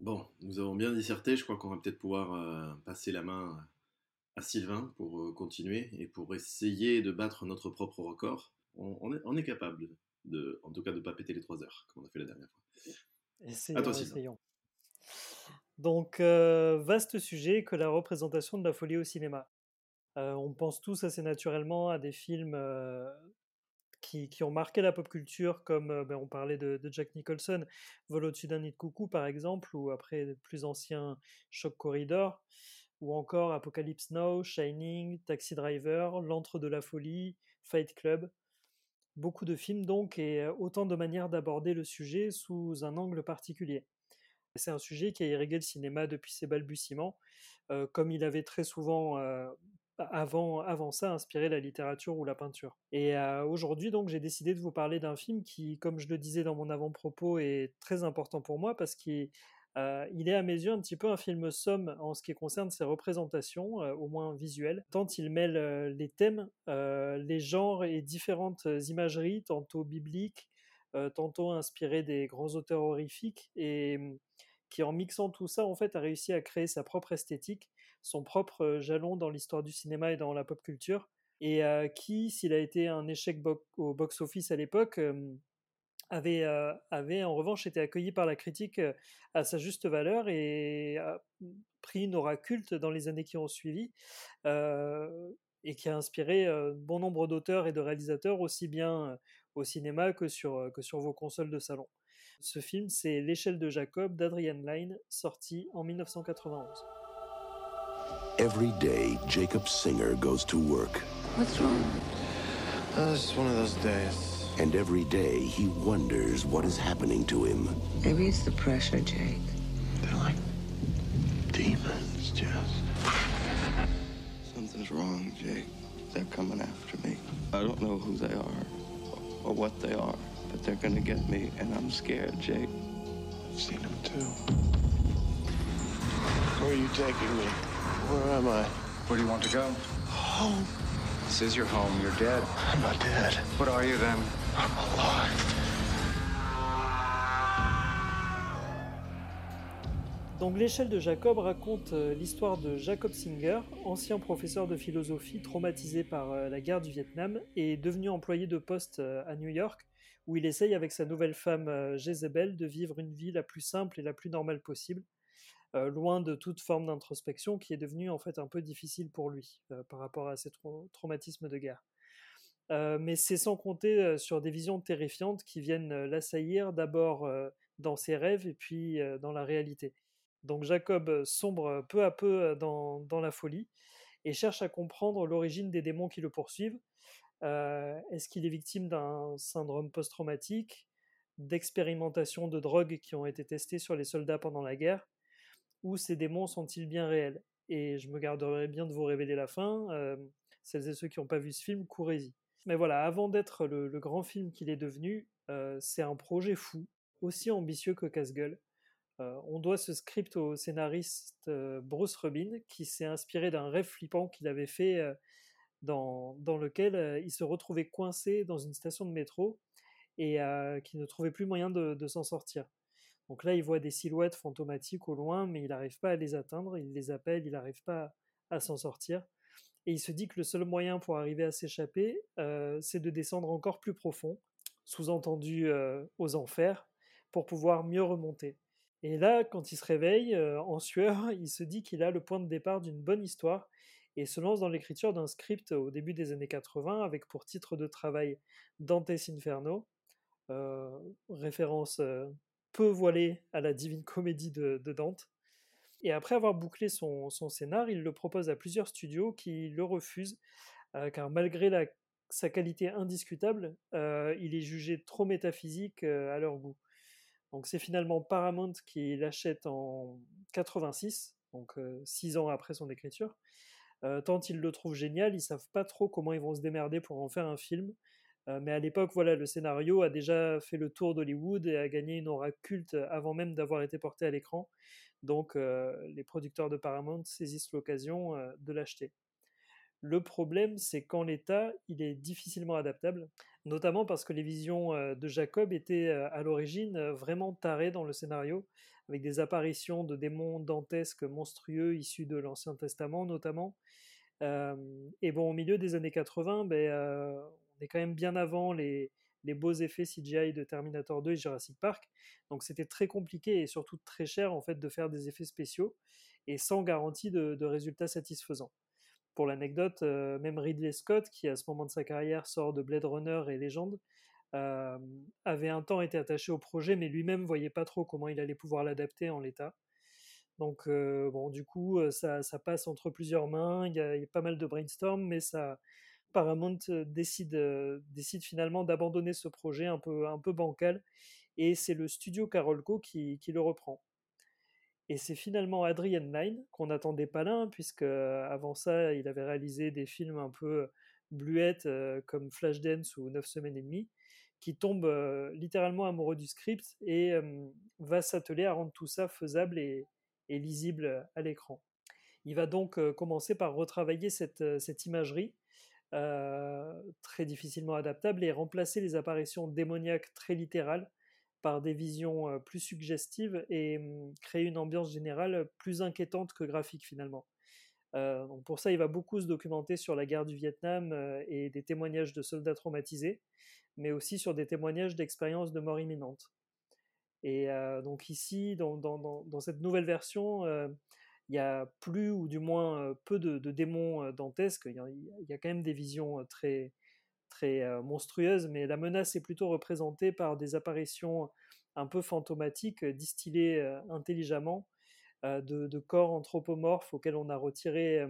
S1: Bon, nous avons bien disserté, je crois qu'on va peut-être pouvoir euh, passer la main à Sylvain pour euh, continuer et pour essayer de battre notre propre record. On, on est, on est capable de, en tout cas, de ne pas péter les 3 heures, comme on a fait la dernière fois.
S5: Essayons,
S1: À toi, Sylvain.
S5: essayons. Donc, euh, vaste sujet que la représentation de la folie au cinéma. Euh, on pense tous assez naturellement à des films euh, qui, qui ont marqué la pop culture, comme ben, on parlait de, de Jack Nicholson, Vol au-dessus d'un nid de coucou par exemple, ou après plus ancien Choc Corridor, ou encore Apocalypse Now, Shining, Taxi Driver, L'Antre de la folie, Fight Club. Beaucoup de films donc, et euh, autant de manières d'aborder le sujet sous un angle particulier. C'est un sujet qui a irrigué le cinéma depuis ses balbutiements, euh, comme il avait très souvent, euh, avant, avant ça, inspiré la littérature ou la peinture. Et aujourd'hui, donc, j'ai décidé de vous parler d'un film qui, comme je le disais dans mon avant-propos, est très important pour moi parce qu'il euh, il est à mes yeux un petit peu un film somme en ce qui concerne ses représentations, euh, au moins visuelles, tant il mêle euh, les thèmes, les genres et différentes imageries, tantôt bibliques, tantôt inspirées des grands auteurs horrifiques, et hum, qui en mixant tout ça, en fait, a réussi à créer sa propre esthétique, son propre jalon dans l'histoire du cinéma et dans la pop culture, et qui, s'il a été un échec au box-office à l'époque, euh, avait, euh, avait en revanche été accueilli par la critique euh, à sa juste valeur et a pris une aura culte dans les années qui ont suivi euh, et qui a inspiré euh, bon nombre d'auteurs et de réalisateurs aussi bien au cinéma que sur, que sur vos consoles de salon. Ce film, c'est L'échelle de Jacob d'Adrian Lyne, sorti en 1991.
S7: Every day, Jacob Singer goes to work,
S8: What's wrong?
S9: Uh, it's one of those days.
S7: And every day he wonders what is happening to him.
S8: Maybe it's the pressure, Jake.
S9: They're like demons, Jess. Something's wrong, Jake. They're coming after me. I don't know who they are or what they are, but they're gonna get me, and I'm scared, Jake. I've seen them too. Where are you taking me? Where am I?
S10: Where do you want to go?
S9: Home.
S10: This is your home. You're dead.
S9: I'm not dead.
S10: What are you then?
S5: Donc l'échelle de Jacob raconte euh, l'histoire de Jacob Singer, ancien professeur de philosophie traumatisé par euh, la guerre du Vietnam et devenu employé de poste euh, à New York, où il essaye avec sa nouvelle femme Jezebel de vivre une vie la plus simple et la plus normale possible, loin de toute forme d'introspection qui est devenue en fait un peu difficile pour lui par rapport à ses trau- traumatismes de guerre. Mais c'est sans compter sur des visions terrifiantes qui viennent l'assaillir d'abord dans ses rêves et puis dans la réalité. Donc Jacob sombre peu à peu dans, la folie et cherche à comprendre l'origine des démons qui le poursuivent. Est-ce qu'il est victime d'un syndrome post-traumatique, d'expérimentations de drogues qui ont été testées sur les soldats pendant la guerre, ou ces démons sont-ils bien réels? Et je me garderai bien de vous révéler la fin. celles et ceux qui n'ont pas vu ce film, courez-y. Mais voilà, avant d'être le, grand film qu'il est devenu, euh, c'est un projet fou, aussi ambitieux que casse-gueule. Euh, on doit ce script au scénariste euh, Bruce Rubin, qui s'est inspiré d'un rêve flippant qu'il avait fait, dans, dans lequel il se retrouvait coincé dans une station de métro et qui ne trouvait plus moyen de, s'en sortir. Donc là, il voit des silhouettes fantomatiques au loin, mais il n'arrive pas à les atteindre, il les appelle, il n'arrive pas à s'en sortir. Et il se dit que le seul moyen pour arriver à s'échapper, euh, c'est de descendre encore plus profond, sous-entendu euh, aux enfers, pour pouvoir mieux remonter. Et là, quand il se réveille, euh, en sueur, [laughs] il se dit qu'il a le point de départ d'une bonne histoire et se lance dans l'écriture d'un script au début des années 80 avec pour titre de travail Dante's Inferno, référence peu voilée à la divine comédie de Dante. Et après avoir bouclé son, scénar, il le propose à plusieurs studios qui le refusent, euh, car malgré sa qualité indiscutable, euh, il est jugé trop métaphysique euh, à leur goût. Donc c'est finalement Paramount qui l'achète en 86, donc six ans après son écriture. Tant ils le trouvent génial, ils savent pas trop comment ils vont se démerder pour en faire un film. Mais à l'époque, voilà, le scénario a déjà fait le tour d'Hollywood et a gagné une aura culte avant même d'avoir été porté à l'écran. Donc euh, les producteurs de Paramount saisissent l'occasion euh, de l'acheter. Le problème, c'est qu'en l'état, il est difficilement adaptable, notamment parce que les visions euh, de Jacob étaient à l'origine vraiment tarées dans le scénario, avec des apparitions de démons dantesques monstrueux issus de l'Ancien Testament notamment. Et bon, au milieu des années 80, ben, on est quand même bien avant les, les beaux effets CGI de Terminator 2 et Jurassic Park. Donc c'était très compliqué et surtout très cher en fait de faire des effets spéciaux et sans garantie de, résultats satisfaisants. Pour l'anecdote, euh, même Ridley Scott, qui à ce moment de sa carrière sort de Blade Runner et Légende, euh, avait un temps été attaché au projet, mais lui-même voyait pas trop comment il allait pouvoir l'adapter en l'état. Donc euh, bon, du coup, ça, passe entre plusieurs mains. Il y, y a pas mal de brainstorm, mais ça, Paramount décide, finalement d'abandonner ce projet un peu, bancal, et c'est le studio Carolco qui, qui le reprend. Et c'est finalement Adrian Lyne, qu'on n'attendait pas là, hein, puisque avant ça, il avait réalisé des films un peu bluettes comme Flashdance ou 9 semaines et demie, qui tombe littéralement amoureux du script et va s'atteler à rendre tout ça faisable et, lisible à l'écran. Il va donc commencer par retravailler cette imagerie, euh, très difficilement adaptable, et remplacer les apparitions démoniaques très littérales par des visions euh, plus suggestives et hum, créer une ambiance générale plus inquiétante que graphique finalement. Euh, pour ça, il va beaucoup se documenter sur la guerre du Vietnam et des témoignages de soldats traumatisés, mais aussi sur des témoignages d'expériences de mort imminente. Et donc ici, dans, cette nouvelle version, il y a plus ou du moins peu de, démons dantesques. Il y, a, quand même des visions très, très monstrueuses, mais la menace est plutôt représentée par des apparitions un peu fantomatiques, distillées intelligemment, de, corps anthropomorphes auxquels on a retiré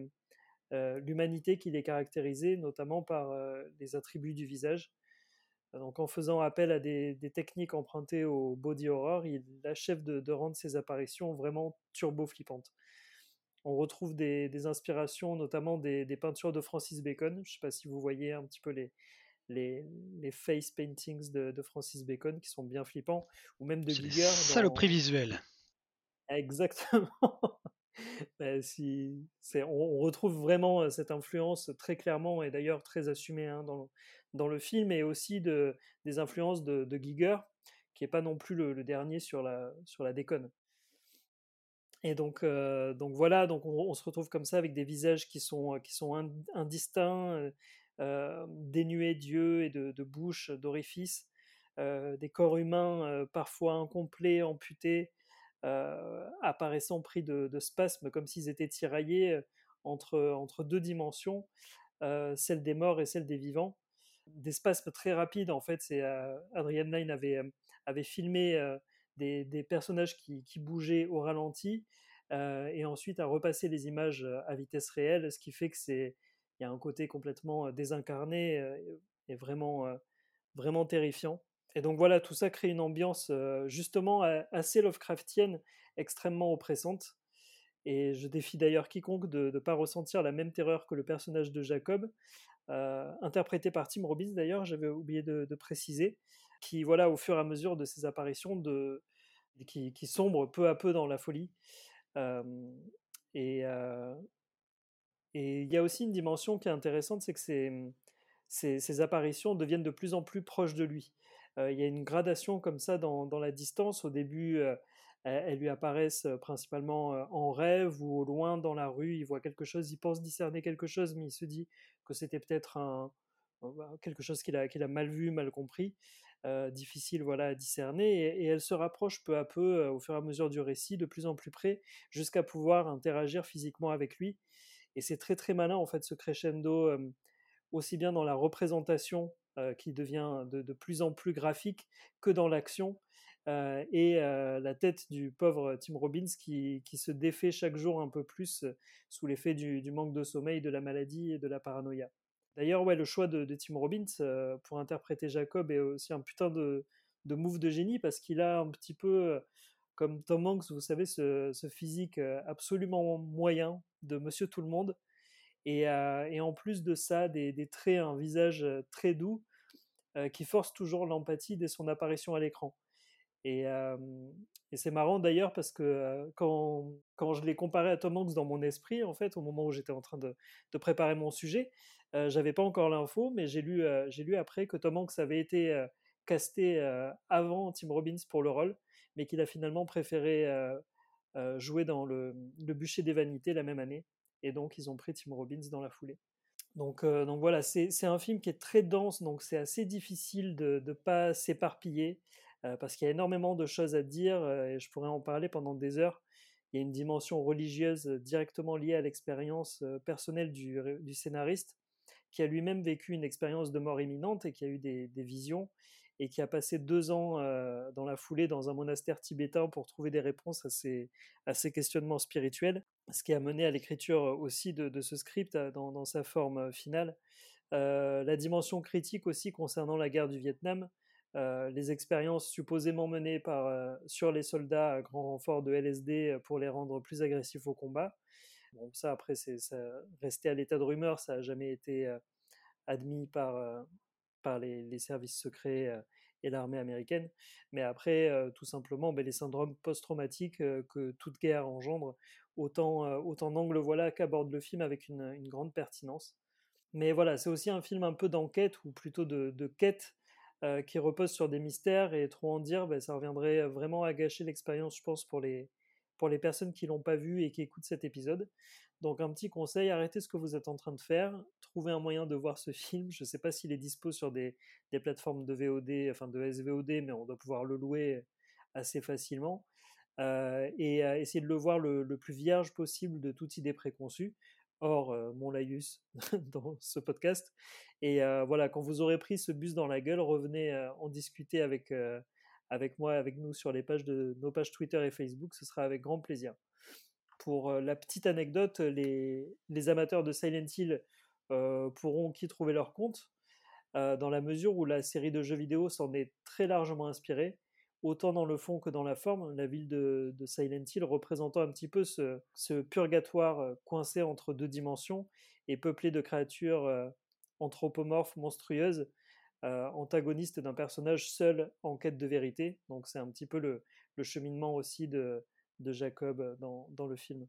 S5: l'humanité qui les caractérisait, notamment par les attributs du visage. Donc en faisant appel à des, techniques empruntées au body horror, il achève de, rendre ces apparitions vraiment turbo flippantes. On retrouve des, des inspirations, notamment des, des peintures de Francis Bacon. Je ne sais pas si vous voyez un petit peu les, les, les face paintings de, de Francis Bacon qui sont bien flippants, ou même de Giger.
S2: saloperies visuelles.
S5: Exactement. [laughs] Ben, si, c'est, on, on retrouve vraiment euh, cette influence très clairement et d'ailleurs très assumée hein, dans, le, dans le film et aussi de, des influences de, de Giger, qui n'est pas non plus le, le dernier sur la, sur la déconne. Et donc, euh, donc voilà, donc on, se retrouve comme ça avec des visages qui sont, qui sont ind- indistincts, euh, euh, dénués d'yeux et de, de bouche, d'orifices, euh, des corps humains euh, parfois incomplets, amputés, euh, apparaissant pris de, spasmes comme s'ils étaient tiraillés euh, entre, entre deux dimensions, euh, celle des morts et celle des vivants. Des spasmes très rapides, en fait, c'est euh, Adrian Lyne avait, euh, avait filmé euh, des, personnages qui, bougeaient au ralenti euh, et ensuite a repassé les images euh, à vitesse réelle, ce qui fait que c'est il y a un côté complètement euh, désincarné et vraiment vraiment terrifiant. Et donc voilà, tout ça crée une ambiance justement assez Lovecraftienne, extrêmement oppressante. Et je défie d'ailleurs quiconque de ne pas ressentir la même terreur que le personnage de Jacob, interprété par Tim Robbins d'ailleurs, j'avais oublié de préciser, qui voilà au fur et à mesure de ses apparitions, qui, sombre peu à peu dans la folie. Et il y a aussi une dimension qui est intéressante, c'est que ces, ces apparitions deviennent de plus en plus proches de lui. Il y a une gradation comme ça dans, la distance. Au début, euh, elles, lui apparaissent principalement en rêve ou au loin dans la rue. Il voit quelque chose, il pense discerner quelque chose, mais il se dit que c'était peut-être bah, quelque chose qu'il a mal vu, mal compris, euh, difficile voilà, à discerner. Et, elle se rapproche peu à peu, euh, au fur et à mesure du récit, de plus en plus près, jusqu'à pouvoir interagir physiquement avec lui. Et c'est très très malin en fait ce crescendo, euh, aussi bien dans la représentation qui devient de, de plus en plus graphique que dans l'action. et la tête du pauvre Tim Robbins qui, qui se défait chaque jour un peu plus sous l'effet du, du manque de sommeil, de la maladie et de la paranoïa. D'ailleurs, ouais, le choix de, Tim Robbins euh, pour interpréter Jacob est aussi un putain de, move de génie parce qu'il a un petit peu, euh, comme Tom Hanks, vous savez, ce, physique euh, absolument moyen de Monsieur Tout le Monde. Et, en plus de ça, des, traits, un visage très doux qui force toujours l'empathie dès son apparition à l'écran. Et, c'est marrant d'ailleurs parce que quand, quand je l'ai comparé à Tom Hanks dans mon esprit, en fait, au moment où j'étais en train de, de, préparer mon sujet, j'avais pas encore l'info, mais j'ai lu, j'ai lu après que Tom Hanks avait été casté avant Tim Robbins pour le rôle, mais qu'il a finalement préféré jouer dans le, le Bûcher des Vanités la même année. Et donc, ils ont pris Tim Robbins dans la foulée. Donc, donc voilà, c'est un film qui est très dense, donc c'est assez difficile de ne pas s'éparpiller, parce qu'il y a énormément de choses à dire, et je pourrais en parler pendant des heures. Il y a une dimension religieuse directement liée à l'expérience personnelle du, scénariste, qui a lui-même vécu une expérience de mort imminente et qui a eu des, visions, et qui a passé deux ans dans la foulée dans un monastère tibétain pour trouver des réponses à ces questionnements spirituels, ce qui a mené à l'écriture aussi de, ce script dans sa forme finale. la dimension critique aussi concernant la guerre du Vietnam, les expériences supposément menées par, sur les soldats à grand renfort de LSD pour les rendre plus agressifs au combat. Ça après, c'est resté à l'état de rumeur, ça n'a jamais été admis par, par les, services secrets et l'armée américaine. Mais après, tout simplement, ben, les syndromes post-traumatiques que toute guerre engendre, autant, autant d'angles voilà qu'aborde le film avec une, grande pertinence. Mais voilà, c'est aussi un film un peu d'enquête, ou plutôt de quête, qui repose sur des mystères, et trop en dire, ben, ça reviendrait vraiment à gâcher l'expérience, je pense, pour les, pour les personnes qui l'ont pas vu et qui écoutent cet épisode. Donc un petit conseil, arrêtez ce que vous êtes en train de faire, trouvez un moyen de voir ce [laughs] film. Je ne sais pas s'il est dispo sur des, des, plateformes de VOD, enfin de SVOD, mais on doit pouvoir le louer assez facilement. Euh, et euh, essayez de le voir le, le, plus vierge possible de toute idée préconçue. Or, euh, mon laïus [laughs] dans ce podcast. Et voilà, quand vous aurez pris ce bus dans la gueule, revenez en discuter avec, avec moi, avec nous sur les pages de nos pages Twitter et Facebook. Ce sera avec grand plaisir pour la petite anecdote, les, les amateurs de Silent Hill pourront qui trouver leur compte, dans la mesure où la série de jeux vidéo s'en est très largement inspirée, autant dans le fond que dans la forme, la ville de, Silent Hill représentant un petit peu ce, purgatoire coincé entre deux dimensions et peuplé de créatures euh, anthropomorphes monstrueuses, antagonistes d'un personnage seul en quête de vérité. Donc c'est un petit peu le, cheminement aussi de, Jacob dans, le film.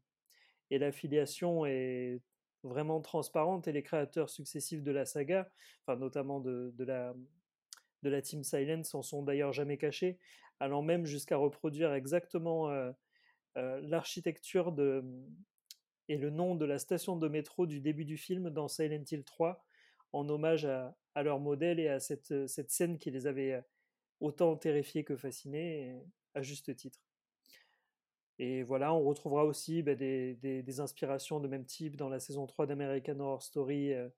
S5: Et l'affiliation est vraiment transparente et les créateurs successifs de la saga, enfin notamment de, la, de la Team Silent, s'en sont d'ailleurs jamais cachés, allant même jusqu'à reproduire exactement euh, euh, l'architecture de et le nom de la station de métro du début du film dans Silent Hill 3, en hommage à, leur modèle et à cette, cette, scène qui les avait autant terrifiés que fascinés, à juste titre. Et voilà, on retrouvera aussi bah, des, inspirations de même type dans la saison 3 d'American Horror Story, euh,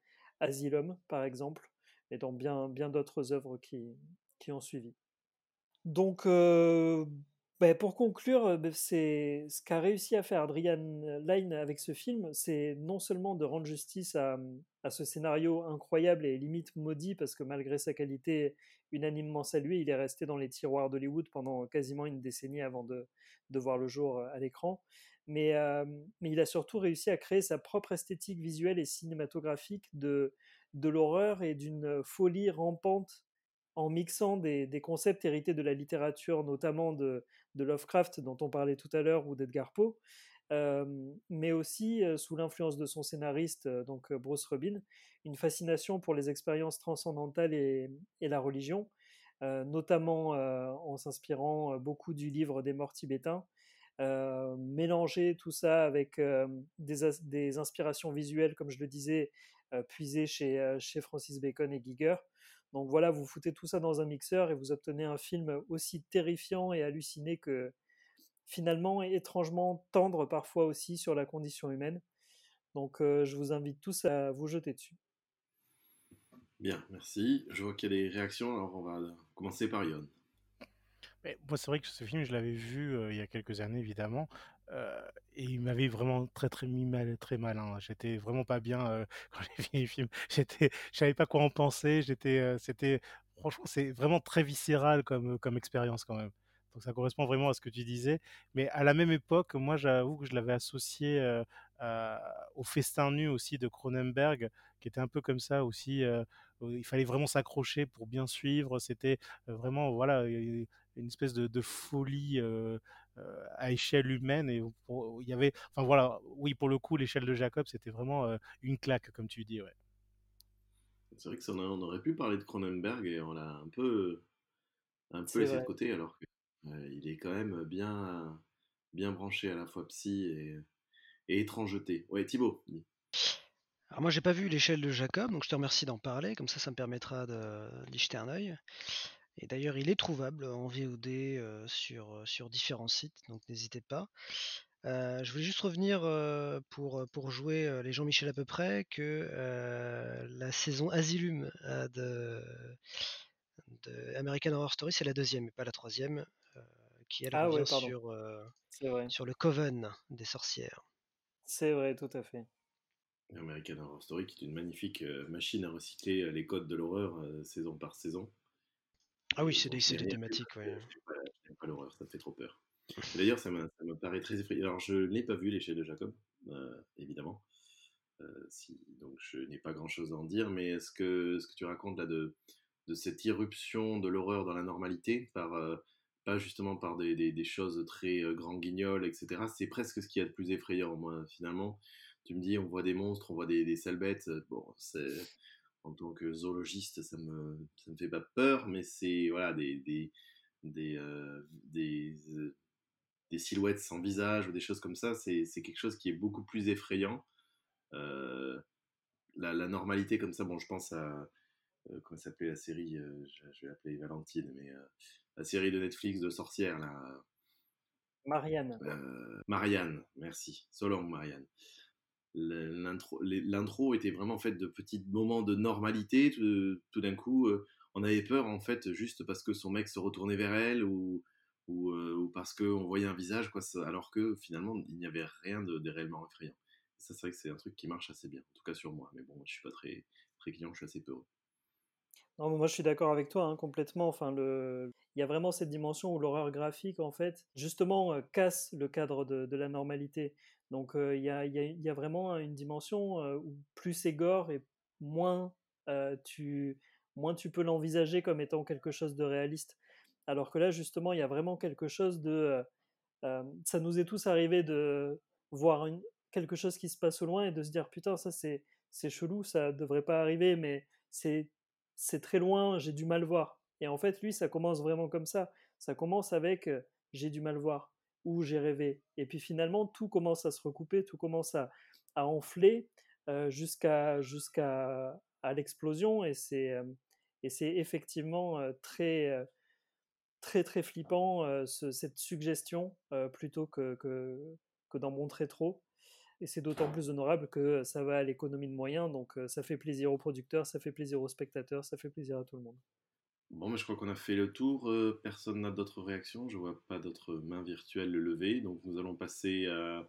S5: Asylum par exemple, et dans bien, d'autres œuvres qui ont suivi. Donc, bah, pour conclure, c'est ce qu'a réussi à faire Adrian Lyne avec ce film, c'est non seulement de rendre justice à, à, ce scénario incroyable et limite maudit, parce que malgré sa qualité unanimement saluée, il est resté dans les tiroirs d'Hollywood pendant quasiment une décennie avant de, voir le jour à l'écran. Mais, il a surtout réussi à créer sa propre esthétique visuelle et cinématographique de l'horreur et d'une folie rampante en mixant des, concepts hérités de la littérature, notamment de, Lovecraft dont on parlait tout à l'heure ou d'Edgar Poe, euh, mais aussi euh, sous l'influence de son scénariste, euh, donc Bruce Rubin, une fascination pour les expériences transcendantales et, la religion, notamment en s'inspirant beaucoup du livre des morts tibétains, mélanger tout ça avec des, des, inspirations visuelles, comme je le disais, puisées chez, chez Francis Bacon et Giger. Donc voilà, vous foutez tout ça dans un mixeur et vous obtenez un film aussi terrifiant et halluciné que finalement étrangement tendre parfois aussi sur la condition humaine. Donc euh, je vous invite tous à vous jeter dessus.
S1: Bien, merci. Je vois qu'il y a des réactions, alors on va commencer par Yon.
S4: Moi, c'est vrai que ce film, je l'avais vu il y a quelques années, évidemment, et il m'avait vraiment très très mis mal, très mal. J'étais vraiment pas bien [laughs] quand j'ai vu les films. J'étais, je savais pas quoi en penser. J'étais, c'était, franchement, c'est vraiment très viscéral comme comme expérience quand même. Donc ça correspond vraiment à ce que tu disais. Mais à la même époque, moi, j'avoue que je l'avais associé au festin nu aussi de Cronenberg, qui était un peu comme ça aussi. il fallait vraiment s'accrocher pour bien suivre. C'était vraiment voilà une espèce de, folie à échelle humaine et il y avait enfin voilà oui pour le coup l'échelle de Jacob c'était vraiment une claque comme tu dis ouais
S1: c'est vrai que ça, on aurait pu parler de Cronenberg et on l'a un peu un peu laissé de côté alors qu'il est quand même bien bien branché à la fois psy et, et étrangeté ouais Thibaut
S2: alors moi j'ai pas vu l'échelle de Jacob donc je te remercie d'en parler comme ça ça me permettra d'y jeter un œil. Et d'ailleurs, il est trouvable en VOD sur, sur différents sites, donc n'hésitez pas. je voulais juste revenir pour, pour jouer les Jean-Michel à peu près que la saison Asylum de, de, American Horror Story, c'est la deuxième et pas la troisième, qui elle ah revient sur, sur le Coven des sorcières.
S5: C'est vrai, tout à fait.
S1: American Horror Story, qui est une magnifique machine à recycler les codes de l'horreur saison par saison.
S2: Ah oui, c'est des, des thématiques, ouais.
S1: J'aime pas, l'horreur, ça me fait trop peur. D'ailleurs, ça, me paraît très effrayant. Alors, je n'ai pas vu l'échelle de Jacob, euh, évidemment. Euh, si, donc, je n'ai pas grand-chose à en dire, mais est-ce que ce que tu racontes là de, de cette irruption de l'horreur dans la normalité, par, euh, justement par des, des, choses très grand guignols, etc., c'est presque ce qui est le plus effrayant, moi, finalement. Tu me dis, on voit des monstres, on voit des, des sales bêtes, bon, c'est en tant que zoologiste, ça me, ça me fait pas peur, mais c'est voilà, des, des, des, euh, euh, des, silhouettes sans visage ou des choses comme ça, c'est quelque chose qui est beaucoup plus effrayant. Euh, la, la, normalité comme ça, bon, je pense à. comment s'appelait la série je, vais l'appeler Valentine, mais la série de Netflix de sorcières, là.
S5: Marianne.
S1: Marianne, merci. Solon Marianne l'intro était vraiment faite de petits moments de normalité. Tout, d'un coup, euh, on avait peur en fait juste parce que son mec se retournait vers elle ou, ou, euh, parce qu'on voyait un visage, quoi, alors que finalement il n'y avait rien de, réellement effrayant. ça, c'est vrai que c'est un truc qui marche assez bien, en tout cas sur moi. Mais bon, je suis pas très, très client, je suis assez peureux.
S5: Non, moi je suis d'accord avec toi hein, complètement. Enfin, il y a vraiment cette dimension où l'horreur graphique, en fait, justement, euh, casse le cadre de, la normalité. Donc il y a, vraiment une dimension où plus c'est gore et moins, tu, moins tu peux l'envisager comme étant quelque chose de réaliste. Alors que là, justement, il y a vraiment quelque chose de... ça nous est tous arrivé de voir quelque chose qui se passe au loin et de se dire, putain, ça c'est chelou, ça devrait pas arriver, mais c'est, c'est très loin, j'ai du mal voir. Et en fait, lui, ça commence vraiment comme ça. Ça commence avec j'ai du mal voir où j'ai rêvé. Et puis finalement, tout commence à se recouper, tout commence à, enfler jusqu'à jusqu'à à l'explosion. Et c'est et c'est effectivement très très très flippant cette suggestion plutôt que, que, que d'en montrer trop. Et c'est d'autant plus honorable que ça va à l'économie de moyens, donc ça fait plaisir aux producteurs, ça fait plaisir aux spectateurs, ça fait plaisir à tout le monde.
S1: Bon, mais je crois qu'on a fait le tour. Euh, personne n'a d'autres réactions. Je vois pas d'autres mains virtuelles levées. Donc nous allons passer à,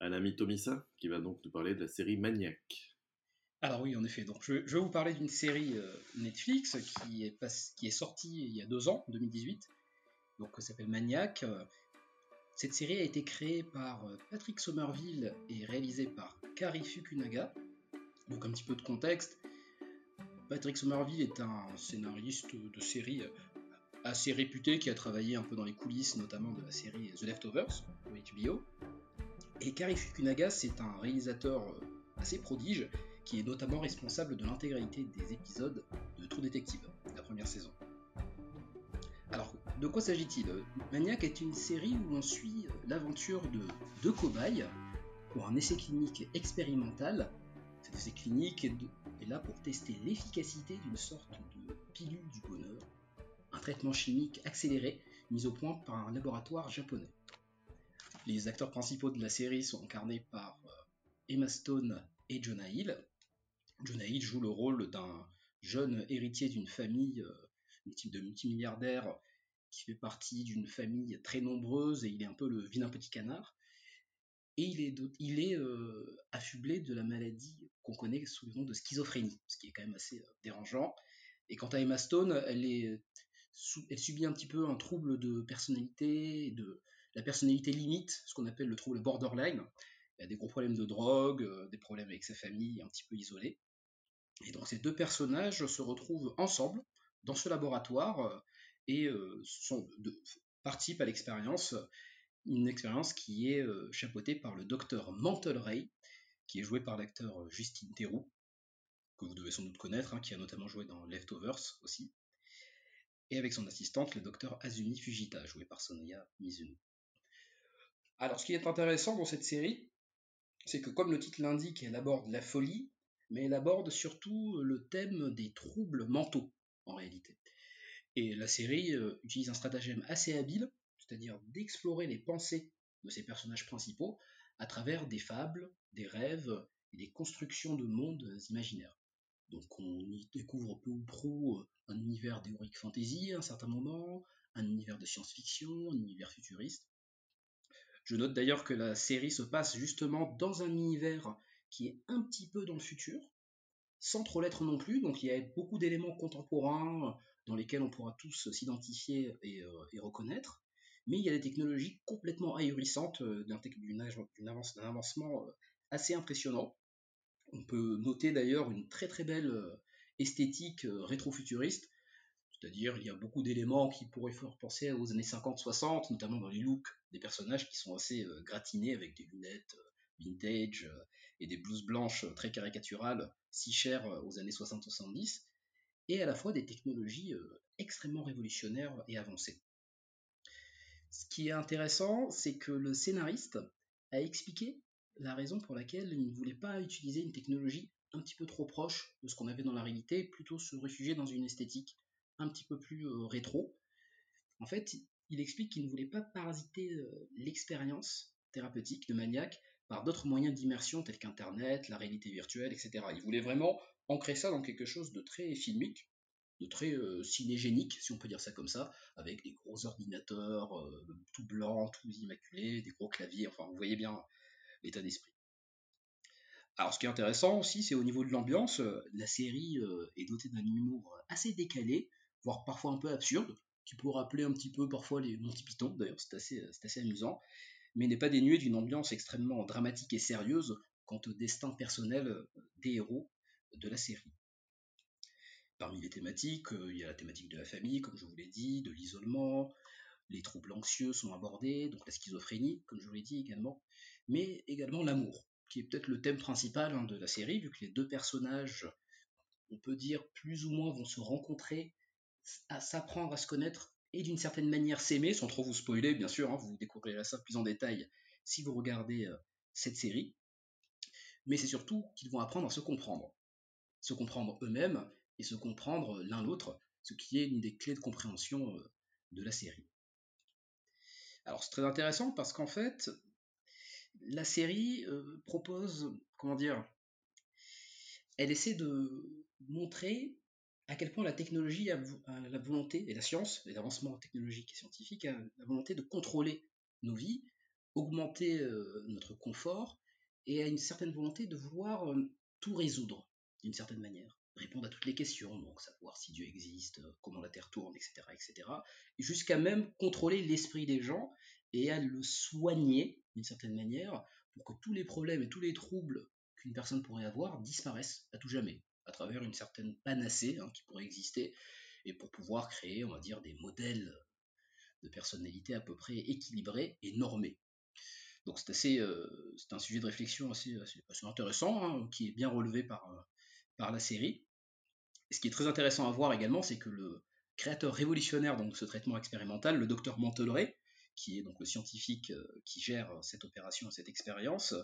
S1: à l'ami Tomissa, qui va donc nous parler de la série Maniac.
S6: Alors oui, en effet. Donc je, vais vous parler d'une série euh, Netflix qui est, qui est sortie il y a deux ans, 2018. Donc ça s'appelle Maniac. Cette série a été créée par euh, Patrick Somerville et réalisée par Kari Fukunaga. Donc un petit peu de contexte. Patrick Somerville est un scénariste de série assez réputé qui a travaillé un peu dans les coulisses, notamment de la série The Leftovers de HBO. Et Kari Fukunaga, c'est un réalisateur assez prodige qui est notamment responsable de l'intégralité des épisodes de True Detective, la première saison. Alors, de quoi s'agit-il? Maniac est une série où on suit l'aventure de deux cobayes pour un essai clinique expérimental. Cet essai clinique est là pour tester l'efficacité d'une sorte de pilule du bonheur, un traitement chimique accéléré mis au point par un laboratoire japonais. Les acteurs principaux de la série sont incarnés par euh, Emma Stone et Jonah Hill. Jonah Hill joue le rôle d'un jeune héritier d'une famille euh, de multimilliardaires qui fait partie d'une famille très nombreuse et il est un peu le vilain petit canard et il est, euh, affublé de la maladie qu'on connaît sous le nom de schizophrénie, ce qui est quand même assez euh, dérangeant. Et quant à Emma Stone, elle, est, elle subit un petit peu un trouble de personnalité, de la personnalité limite, ce qu'on appelle le trouble borderline, Il a des gros problèmes de drogue, euh, des problèmes avec sa famille, un petit peu isolé. Et donc ces deux personnages se retrouvent ensemble dans ce laboratoire euh, et sont, participent à l'expérience, une expérience qui est chapeautée par le docteur Mantle Ray, qui est joué par l'acteur Justine Theroux, que vous devez sans doute connaître, hein, qui a notamment joué dans Leftovers aussi, et avec son assistante, le docteur Azumi Fujita, joué par Sonoya Mizuno. Alors, ce qui est intéressant dans cette série, c'est que comme le titre l'indique, elle aborde la folie, mais elle aborde surtout le thème des troubles mentaux, en réalité. Et la série euh, utilise un stratagème assez habile, c'est-à-dire d'explorer les pensées de ses personnages principaux à travers des fables, des rêves et des constructions de mondes imaginaires. Donc on y découvre peu ou prou euh, un univers d'heroic fantasy à un certain moment, un univers de science-fiction, un univers futuriste. Je note d'ailleurs que la série se passe justement dans un univers qui est un petit peu dans le futur, sans trop l'être non plus, donc il y a beaucoup d'éléments contemporains dans lesquels on pourra tous s'identifier et, euh, reconnaître, mais il y a des technologies complètement ahurissantes, euh, d'un avancement assez impressionnant, on peut noter d'ailleurs une très très belle euh, esthétique euh, rétro-futuriste, c'est-à-dire il y a beaucoup d'éléments qui pourraient faire penser aux années 50-60, notamment dans les looks des personnages qui sont assez euh, gratinés avec des lunettes vintage et des blouses blanches très caricaturales, si chères aux années 60-70, et à la fois des technologies extrêmement révolutionnaires et avancées. Ce qui est intéressant, c'est que le scénariste a expliqué la raison pour laquelle il ne voulait pas utiliser une technologie un petit peu trop proche de ce qu'on avait dans la réalité, plutôt se réfugier dans une esthétique un petit peu plus euh, rétro. En fait, il explique qu'il ne voulait pas parasiter euh, l'expérience thérapeutique de Maniac par d'autres moyens d'immersion tels qu'Internet, la réalité virtuelle, etc. Il voulait vraiment ancrer ça dans quelque chose de très filmique, de très euh, cinégénique, si on peut dire ça comme ça, avec des gros ordinateurs tout blancs, tout immaculés, des gros claviers, enfin vous voyez bien l'état d'esprit. Alors ce qui est intéressant aussi, c'est au niveau de l'ambiance, euh, la série euh, est dotée d'un humour assez décalé, voire parfois un peu absurde, qui peut rappeler un petit peu parfois les Monty Python, d'ailleurs c'est assez, assez amusant, mais n'est pas dénué d'une ambiance extrêmement dramatique et sérieuse quant au destin personnel euh, des héros de la série. Parmi les thématiques, il y a la thématique de la famille, comme je vous l'ai dit, de l'isolement, les troubles anxieux sont abordés, donc la schizophrénie, comme je vous l'ai dit également, mais également l'amour, qui est peut-être le thème principal hein, de la série, vu que les deux personnages, on peut dire, plus ou moins vont se rencontrer, à s'apprendre à se connaître et d'une certaine manière s'aimer, sans trop vous spoiler, bien sûr, hein, vous découvrirez ça plus en détail si vous regardez euh, cette série. Mais c'est surtout qu'ils vont apprendre à se comprendre. Se comprendre eux-mêmes et se comprendre l'un l'autre, ce qui est une des clés de compréhension euh, de la série. Alors c'est très intéressant parce qu'en fait, la série euh, propose, comment dire, elle essaie de montrer à quel point la technologie a, la volonté, et la science, les avancements technologiques et scientifiques, a la volonté de contrôler nos vies, augmenter euh, notre confort, et a une certaine volonté de vouloir euh, tout résoudre, d'une certaine manière. Répondre à toutes les questions, donc savoir si Dieu existe, comment la Terre tourne, etc., etc., jusqu'à même contrôler l'esprit des gens et à le soigner d'une certaine manière pour que tous les problèmes et tous les troubles qu'une personne pourrait avoir disparaissent à tout jamais à travers une certaine panacée hein, qui pourrait exister et pour pouvoir créer, on va dire, des modèles de personnalité à peu près équilibrés et normés. Donc c'est assez, euh, c'est un sujet de réflexion assez, intéressant hein, qui est bien relevé par, euh, par la série. Ce qui est très intéressant à voir également, c'est que le créateur révolutionnaire de ce traitement expérimental, le docteur Mantelray, qui est donc le scientifique euh, qui gère cette opération, cette expérience,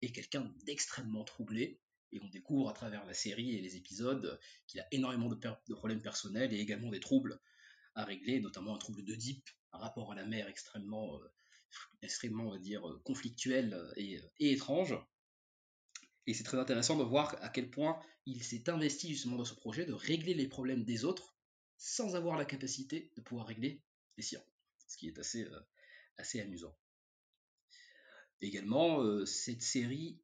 S6: est quelqu'un d'extrêmement troublé. Et on découvre à travers la série et les épisodes qu'il a énormément de, problèmes personnels et également des troubles à régler, notamment un trouble deep, un rapport à la mer extrêmement, euh, extrêmement dire, conflictuel et étrange. Et c'est très intéressant de voir à quel point il s'est investi justement dans ce projet de régler les problèmes des autres sans avoir la capacité de pouvoir régler les siens. Ce qui est assez, euh, assez amusant. Également, euh, cette série,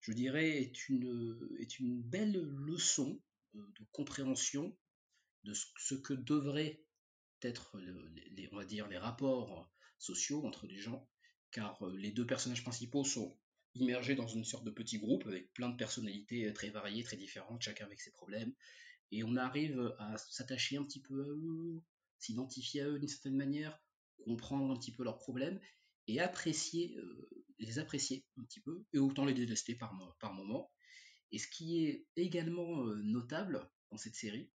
S6: je dirais, est une, est une belle leçon euh, de compréhension de ce que devraient être les, on va dire, les rapports sociaux entre les gens, car les deux personnages principaux sont immergé dans une sorte de petit groupe avec plein de personnalités très variées, très différentes, chacun avec ses problèmes. Et on arrive à s'attacher un petit peu à eux, s'identifier à eux d'une certaine manière, comprendre un petit peu leurs problèmes et apprécier, euh, les apprécier un petit peu, et autant les détester par, moment. Et ce qui est également euh, notable dans cette série,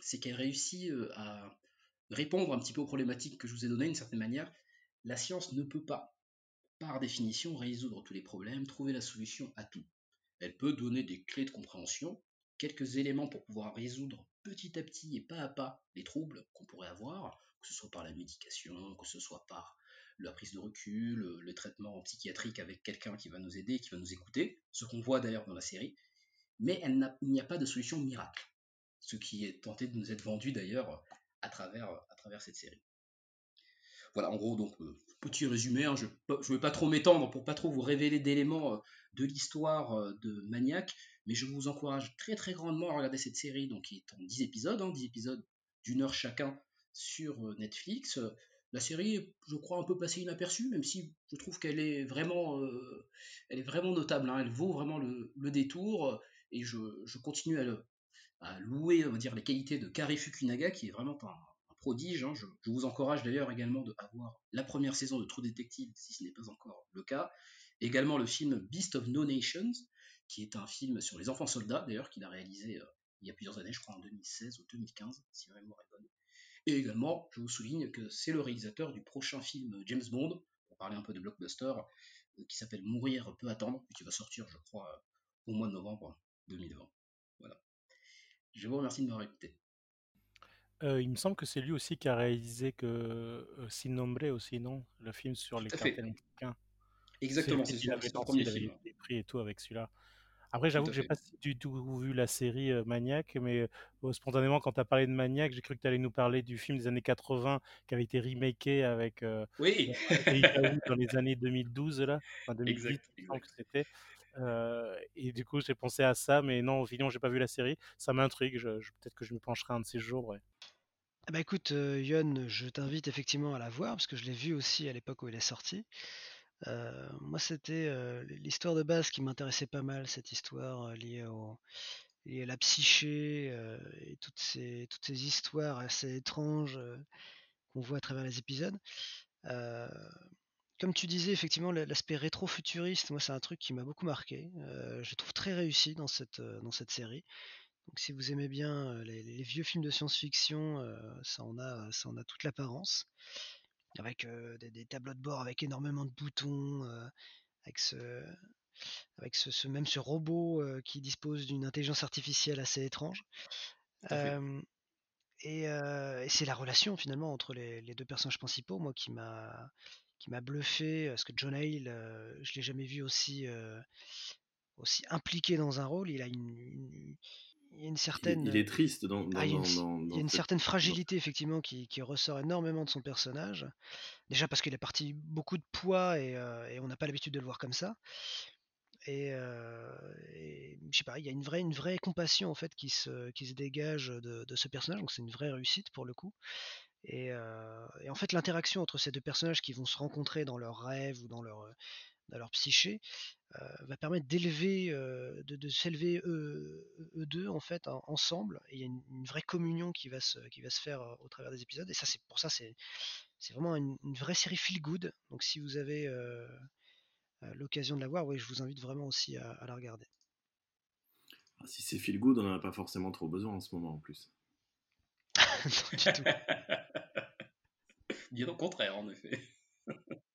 S6: c'est qu'elle réussit euh, à répondre un petit peu aux problématiques que je vous ai données d'une certaine manière. La science ne peut pas, par définition, résoudre tous les problèmes, trouver la solution à tout. Elle peut donner des clés de compréhension, quelques éléments pour pouvoir résoudre petit à petit et pas à pas les troubles qu'on pourrait avoir, que ce soit par la médication, que ce soit par la prise de recul, le traitement psychiatrique avec quelqu'un qui va nous aider, qui va nous écouter, ce qu'on voit d'ailleurs dans la série, mais il n'y a pas de solution miracle, ce qui est tenté de nous être vendu d'ailleurs à travers, à travers cette série. Voilà, en gros, donc, euh, petit résumé, hein, je ne vais pas trop m'étendre pour pas trop vous révéler d'éléments euh, de l'histoire euh, de Maniac, mais je vous encourage très très grandement à regarder cette série, donc qui est en 10 épisodes, hein, 10 épisodes d'une heure chacun sur Netflix. La série, je crois, un peu passée inaperçue, même si je trouve qu'elle est est vraiment notable. Hein. elle vaut vraiment le, détour, et je, continue à, louer, on va dire, les qualités de Kari Fukunaga, qui est vraiment un, Hein. Je, vous encourage d'ailleurs également de avoir la première saison de True Detective, si ce n'est pas encore le cas. Également le film Beast of No Nations, qui est un film sur les enfants soldats, d'ailleurs, qu'il a réalisé euh, il y a plusieurs années, je crois en 2016 ou 2015, si ma mémoire est bonne. Et également, je vous souligne que c'est le réalisateur du prochain film James Bond, pour parler un peu de blockbuster, euh, qui s'appelle Mourir peut attendre, et qui va sortir, je crois, euh, au mois de novembre 2020. Voilà. Je vous remercie de m'avoir écouté.
S4: Euh, il me semble que c'est lui aussi qui a réalisé que euh, Sin Nombre aussi, non? Le film sur les cartels mexicains.
S6: Exactement, c'est son premier film.
S4: Des prix et tout avec celui-là. Après, j'avoue que j'ai pas du tout vu la série Maniac, mais spontanément, quand tu as parlé de Maniac, j'ai cru que tu allais nous parler du film des années 80 qui avait été remaké avec
S6: oui.
S4: dans les années 2012, là, enfin [laughs] 2008, que c'était. et du coup, j'ai pensé à ça, mais non, au final, j'ai pas vu la série. Ça m'intrigue, je, peut-être que je me pencherai un de ces jours. Ouais.
S2: Bah écoute, Yon, je t'invite effectivement à la voir parce que je l'ai vu aussi à l'époque où il est sorti moi, c'était l'histoire de base qui m'intéressait pas mal, cette histoire liée, à la psyché et toutes ces, histoires assez étranges qu'on voit à travers les épisodes. comme tu disais, effectivement, l'aspect rétro-futuriste, moi, c'est un truc qui m'a beaucoup marqué. je trouve très réussi dans cette série. Donc, si vous aimez bien les, les vieux films de science-fiction, ça, en a, ça en a toute l'apparence avec des, tableaux de bord avec énormément de boutons, avec ce, avec ce, même ce robot qui dispose d'une intelligence artificielle assez étrange. et, c'est la relation finalement entre les, deux personnages principaux, moi qui m'a qui m'a bluffé, parce que John Hale, je l'ai jamais vu aussi aussi impliqué dans un rôle. Il a une, il y a une certaine.
S1: Il, est triste dans.
S2: Ah, il y a une, certaine fragilité effectivement qui, ressort énormément de son personnage. Déjà parce qu'il a parti beaucoup de poids et, euh, on n'a pas l'habitude de le voir comme ça. Et, euh, je sais pas, il y a une vraie, une vraie compassion en fait qui se, qui se dégage de, ce personnage. Donc c'est une vraie réussite pour le coup. Et, euh, et en fait l'interaction entre ces deux personnages qui vont se rencontrer dans leurs rêves ou dans leur dans leur psyché, va permettre d'élever, de, s'élever eux, deux en fait ensemble. Et il y a une, vraie communion qui va se, qui va se faire au travers des épisodes. Et ça, c'est pour ça, c'est, c'est vraiment une, vraie série feel good. Donc si vous avez l'occasion de la voir, oui, je vous invite vraiment aussi à, la regarder.
S1: Ah, si c'est feel good, on n'en a pas forcément trop besoin en ce moment en plus. [laughs]
S2: non, du tout. [laughs]
S6: Bien au contraire, en effet [laughs]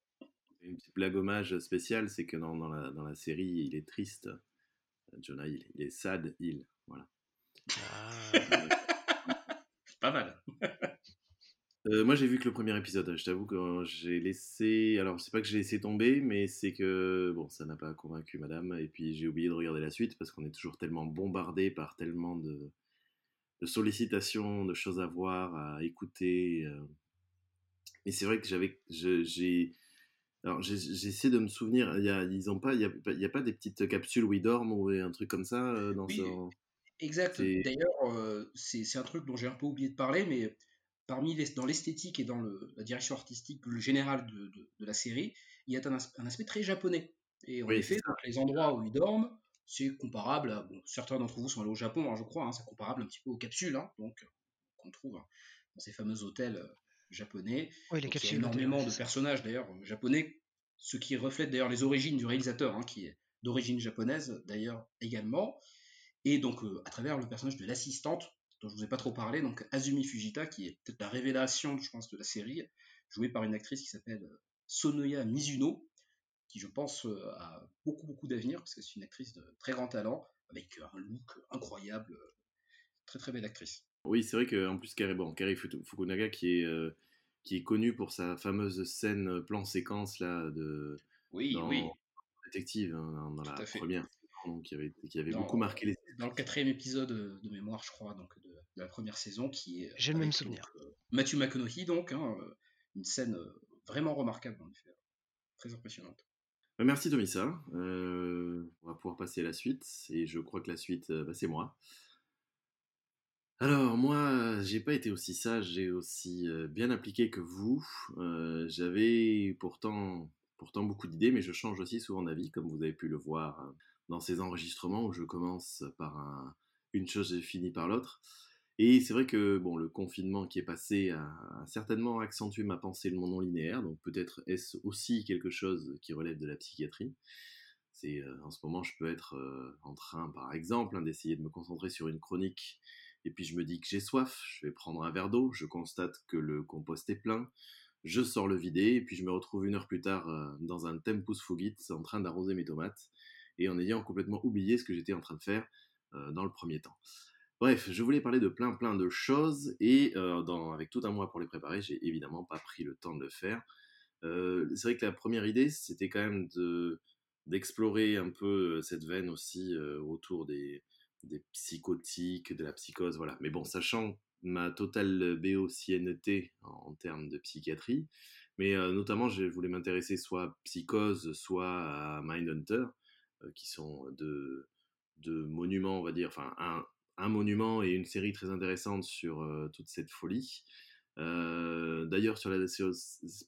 S1: une petite blague hommage spéciale, c'est que dans, la, dans, la, série, il est triste. Jonah Hill, il est sad Hill. Voilà.
S6: Ah. Pas mal.
S1: Euh, moi, j'ai vu que le premier épisode. Je t'avoue que j'ai laissé. Alors, c'est pas que j'ai laissé tomber, mais c'est que bon, ça n'a pas convaincu Madame. Et puis, j'ai oublié de regarder la suite parce qu'on est toujours tellement bombardé par tellement de, de sollicitations, de choses à voir, à écouter. Euh. Mais c'est vrai que j'avais, j'ai, alors, j'essaie de me souvenir, il y a, ils ont pas, il y a, pas des petites capsules où ils dorment ou un truc comme ça euh, dans
S6: oui, Exact. D'ailleurs, euh, c'est un truc dont j'ai un peu oublié de parler, mais parmi les, dans l'esthétique et dans le, la direction artistique générale de, de, de, la série, il y a un, aspect très japonais. Et en
S1: Oui,
S6: effet, les endroits où ils dorment, c'est comparable à. Bon, certains d'entre vous sont allés au Japon, hein, je crois, hein, c'est comparable un petit peu aux capsules, hein, donc qu'on trouve dans ces fameux hôtels euh, japonais.
S2: Oui, les
S6: Donc, il y a énormément de personnages d'ailleurs euh, japonais, ce qui reflète d'ailleurs les origines du réalisateur, hein, qui est d'origine japonaise d'ailleurs également. Et donc euh, à travers le personnage de l'assistante, dont je vous ai pas trop parlé, donc Azumi Fujita, qui est peut-être la révélation, je pense, de la série, jouée par une actrice qui s'appelle euh, Sonoya Mizuno, qui je pense a beaucoup beaucoup d'avenir, parce que c'est une actrice de très grand talent, avec un look incroyable, très très belle actrice.
S1: Oui, c'est vrai qu'en plus, Kari, bon, Fukunaga, qui est, euh, qui est connu pour sa fameuse scène euh, plan-séquence là, de,
S6: Oui,
S1: dans
S6: oui,
S1: Détective, hein, dans,
S6: tout
S1: la première saison, donc, qui avait, qui avait
S6: Dans,
S1: beaucoup marqué les
S6: dans le quatrième épisode euh, de mémoire, je crois, donc de, de la première saison, qui est
S2: J'ai le même souvenir.
S6: donc, euh, Matthew McConaughey, donc hein, une scène vraiment remarquable, en effet, très impressionnante.
S1: Bah, Merci Tomisa. Euh, on va pouvoir passer à la suite. Et je crois que la suite, bah, c'est moi. Alors moi, euh, j'ai pas été aussi sage, j'ai aussi euh, bien appliqué que vous. Euh, J'avais pourtant, pourtant beaucoup d'idées, mais je change aussi souvent d'avis, comme vous avez pu le voir dans ces enregistrements où je commence par un- une chose et finis par l'autre. Et c'est vrai que bon, le confinement qui est passé a, certainement accentué ma pensée de mon non linéaire, donc peut-être est-ce aussi quelque chose qui relève de la psychiatrie. C'est en ce moment, je peux être en train, par exemple, hein, d'essayer de me concentrer sur une chronique, et puis je me dis que j'ai soif, je vais prendre un verre d'eau, je constate que le compost est plein, je sors le vider, et puis je me retrouve une heure plus tard euh, dans un tempus fugit en train d'arroser mes tomates, et en ayant complètement oublié ce que j'étais en train de faire euh, dans le premier temps. Bref, je voulais parler de plein plein de choses et euh, avec tout un mois pour les préparer, j'ai évidemment pas pris le temps de le faire. C'est vrai que la première idée, c'était quand même de d'explorer un peu cette veine aussi autour des, des psychotiques, de la psychose, voilà. Mais bon, sachant ma totale béotienneté en, en termes de psychiatrie, mais euh, notamment, je voulais m'intéresser soit à psychose, soit à Mindhunter, euh, qui sont deux, monuments, on va dire, enfin un, monument et une série très intéressante sur euh, toute cette folie. Euh, D'ailleurs, sur la,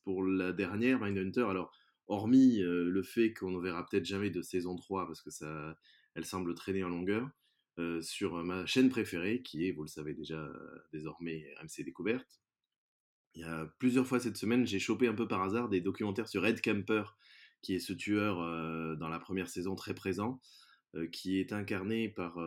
S1: pour la dernière, Mindhunter, alors, hormis euh, le fait qu'on ne verra peut-être jamais de saison 3 parce que ça, elle semble traîner en longueur, euh, sur ma chaîne préférée, qui est, vous le savez déjà euh, désormais, RMC Découverte, il y a plusieurs fois cette semaine, j'ai chopé un peu par hasard des documentaires sur Ed Kemper, qui est ce tueur euh, dans la première saison très présent, qui est incarné par,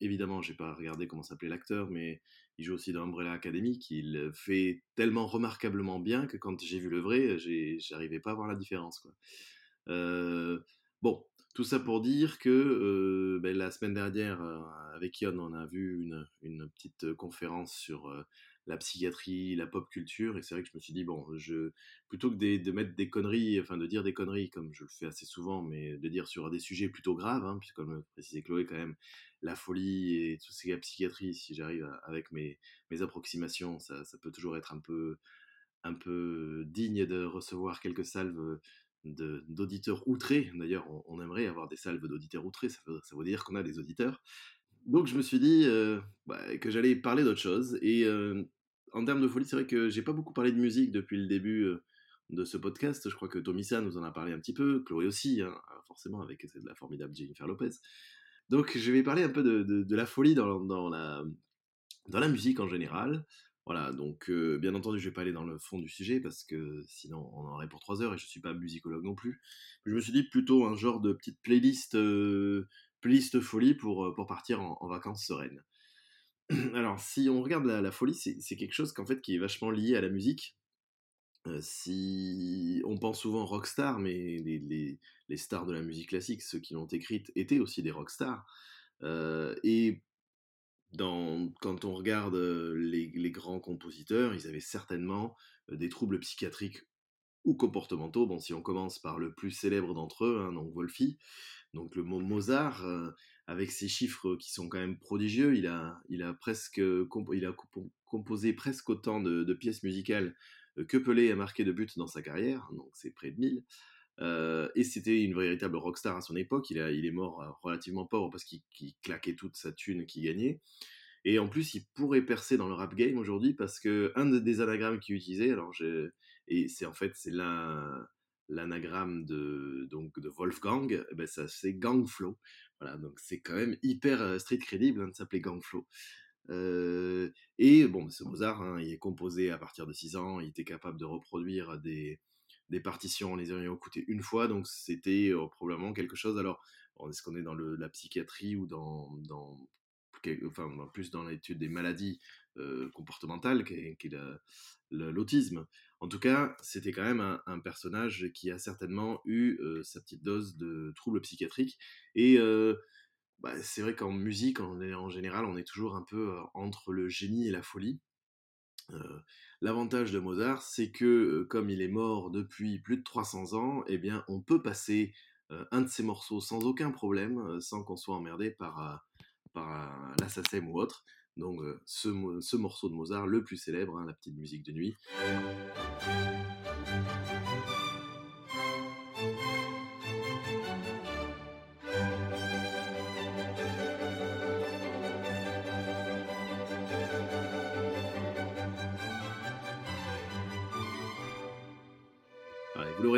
S1: évidemment, j'ai pas regardé comment s'appelait l'acteur, mais il joue aussi dans Umbrella Academy, qu'il fait tellement remarquablement bien que quand j'ai vu le vrai, j'arrivais pas à voir la différence. Bon, tout ça pour dire que euh, ben, la semaine dernière, euh, avec Yon, on a vu une, petite conférence sur la psychiatrie, la pop culture, et c'est vrai que je me suis dit, bon, je, plutôt que de, mettre des conneries, enfin de dire des conneries comme je le fais assez souvent, mais de dire sur des sujets plutôt graves, hein, puisque comme précisait Chloé quand même, la folie et tout ce qui est la psychiatrie, si j'arrive avec mes, approximations, ça, peut toujours être un peu, digne de recevoir quelques salves d'auditeurs outrés. D'ailleurs, on, aimerait avoir des salves d'auditeurs outrés, ça veut, ça veut dire qu'on a des auditeurs. Donc je me suis dit euh, bah, que j'allais parler d'autre chose. Et euh, en termes de folie, c'est vrai que j'ai pas beaucoup parlé de musique depuis le début euh, de ce podcast. Je crois que Tomisa nous en a parlé un petit peu, Chloé aussi, hein, forcément, avec de la formidable Jennifer Lopez. Donc je vais parler un peu de, de- de la folie dans, dans la, dans la musique en général. Voilà, donc bien entendu, je vais pas aller dans le fond du sujet parce que sinon on en aurait pour trois heures et je suis pas musicologue non plus. Je me suis dit plutôt un genre de petite playlist, playlist folie pour, pour partir en, vacances sereines. [clears throat] Alors, si on regarde la, folie, c'est quelque chose qu'en fait qui est vachement lié à la musique. Si on pense souvent rockstar, mais les, les- stars de la musique classique, ceux qui l'ont écrite, étaient aussi des rockstars. Et dans, quand on regarde les, grands compositeurs, ils avaient certainement des troubles psychiatriques ou comportementaux. Bon, si on commence par le plus célèbre d'entre eux, hein, donc Wolfi, donc le mot Mozart, avec ses chiffres qui sont quand même prodigieux, il a, presque composé presque autant de, pièces musicales que Pelé a marqué de buts dans sa carrière, donc c'est près de 1000. Euh, et c'était une véritable rockstar à son époque. Il, est mort euh, relativement pauvre parce qu'il claquait toute sa thune qu'il gagnait. Et en plus, il pourrait percer dans le rap game aujourd'hui parce que un de- des anagrammes qu'il utilisait, alors et c'est en fait c'est l'anagramme de, donc, de Wolfgang, eh ben ça c'est Gangflow. Voilà, donc c'est quand même hyper street crédible hein, de s'appeler Gangflow. et bon, ce Mozart, hein, il est composé à partir de 6 ans, il était capable de reproduire des, des partitions en les ayant écoutées une fois, donc c'était probablement quelque chose. Alors, est-ce qu'on est dans la psychiatrie ou dans, enfin, plus dans l'étude des maladies comportementales qu'est l'autisme? En tout cas, c'était quand même un, personnage qui a certainement eu sa petite dose de troubles psychiatriques. Et bah, c'est vrai qu'en musique, en, général, on est toujours un peu entre le génie et la folie. L'avantage de Mozart, c'est que comme il est mort depuis plus de 300 ans, eh bien, on peut passer un de ses morceaux sans aucun problème, sans qu'on soit emmerdé par, par l'assassin ou autre. Donc ce, ce, morceau de Mozart, le plus célèbre, hein, la petite musique de nuit.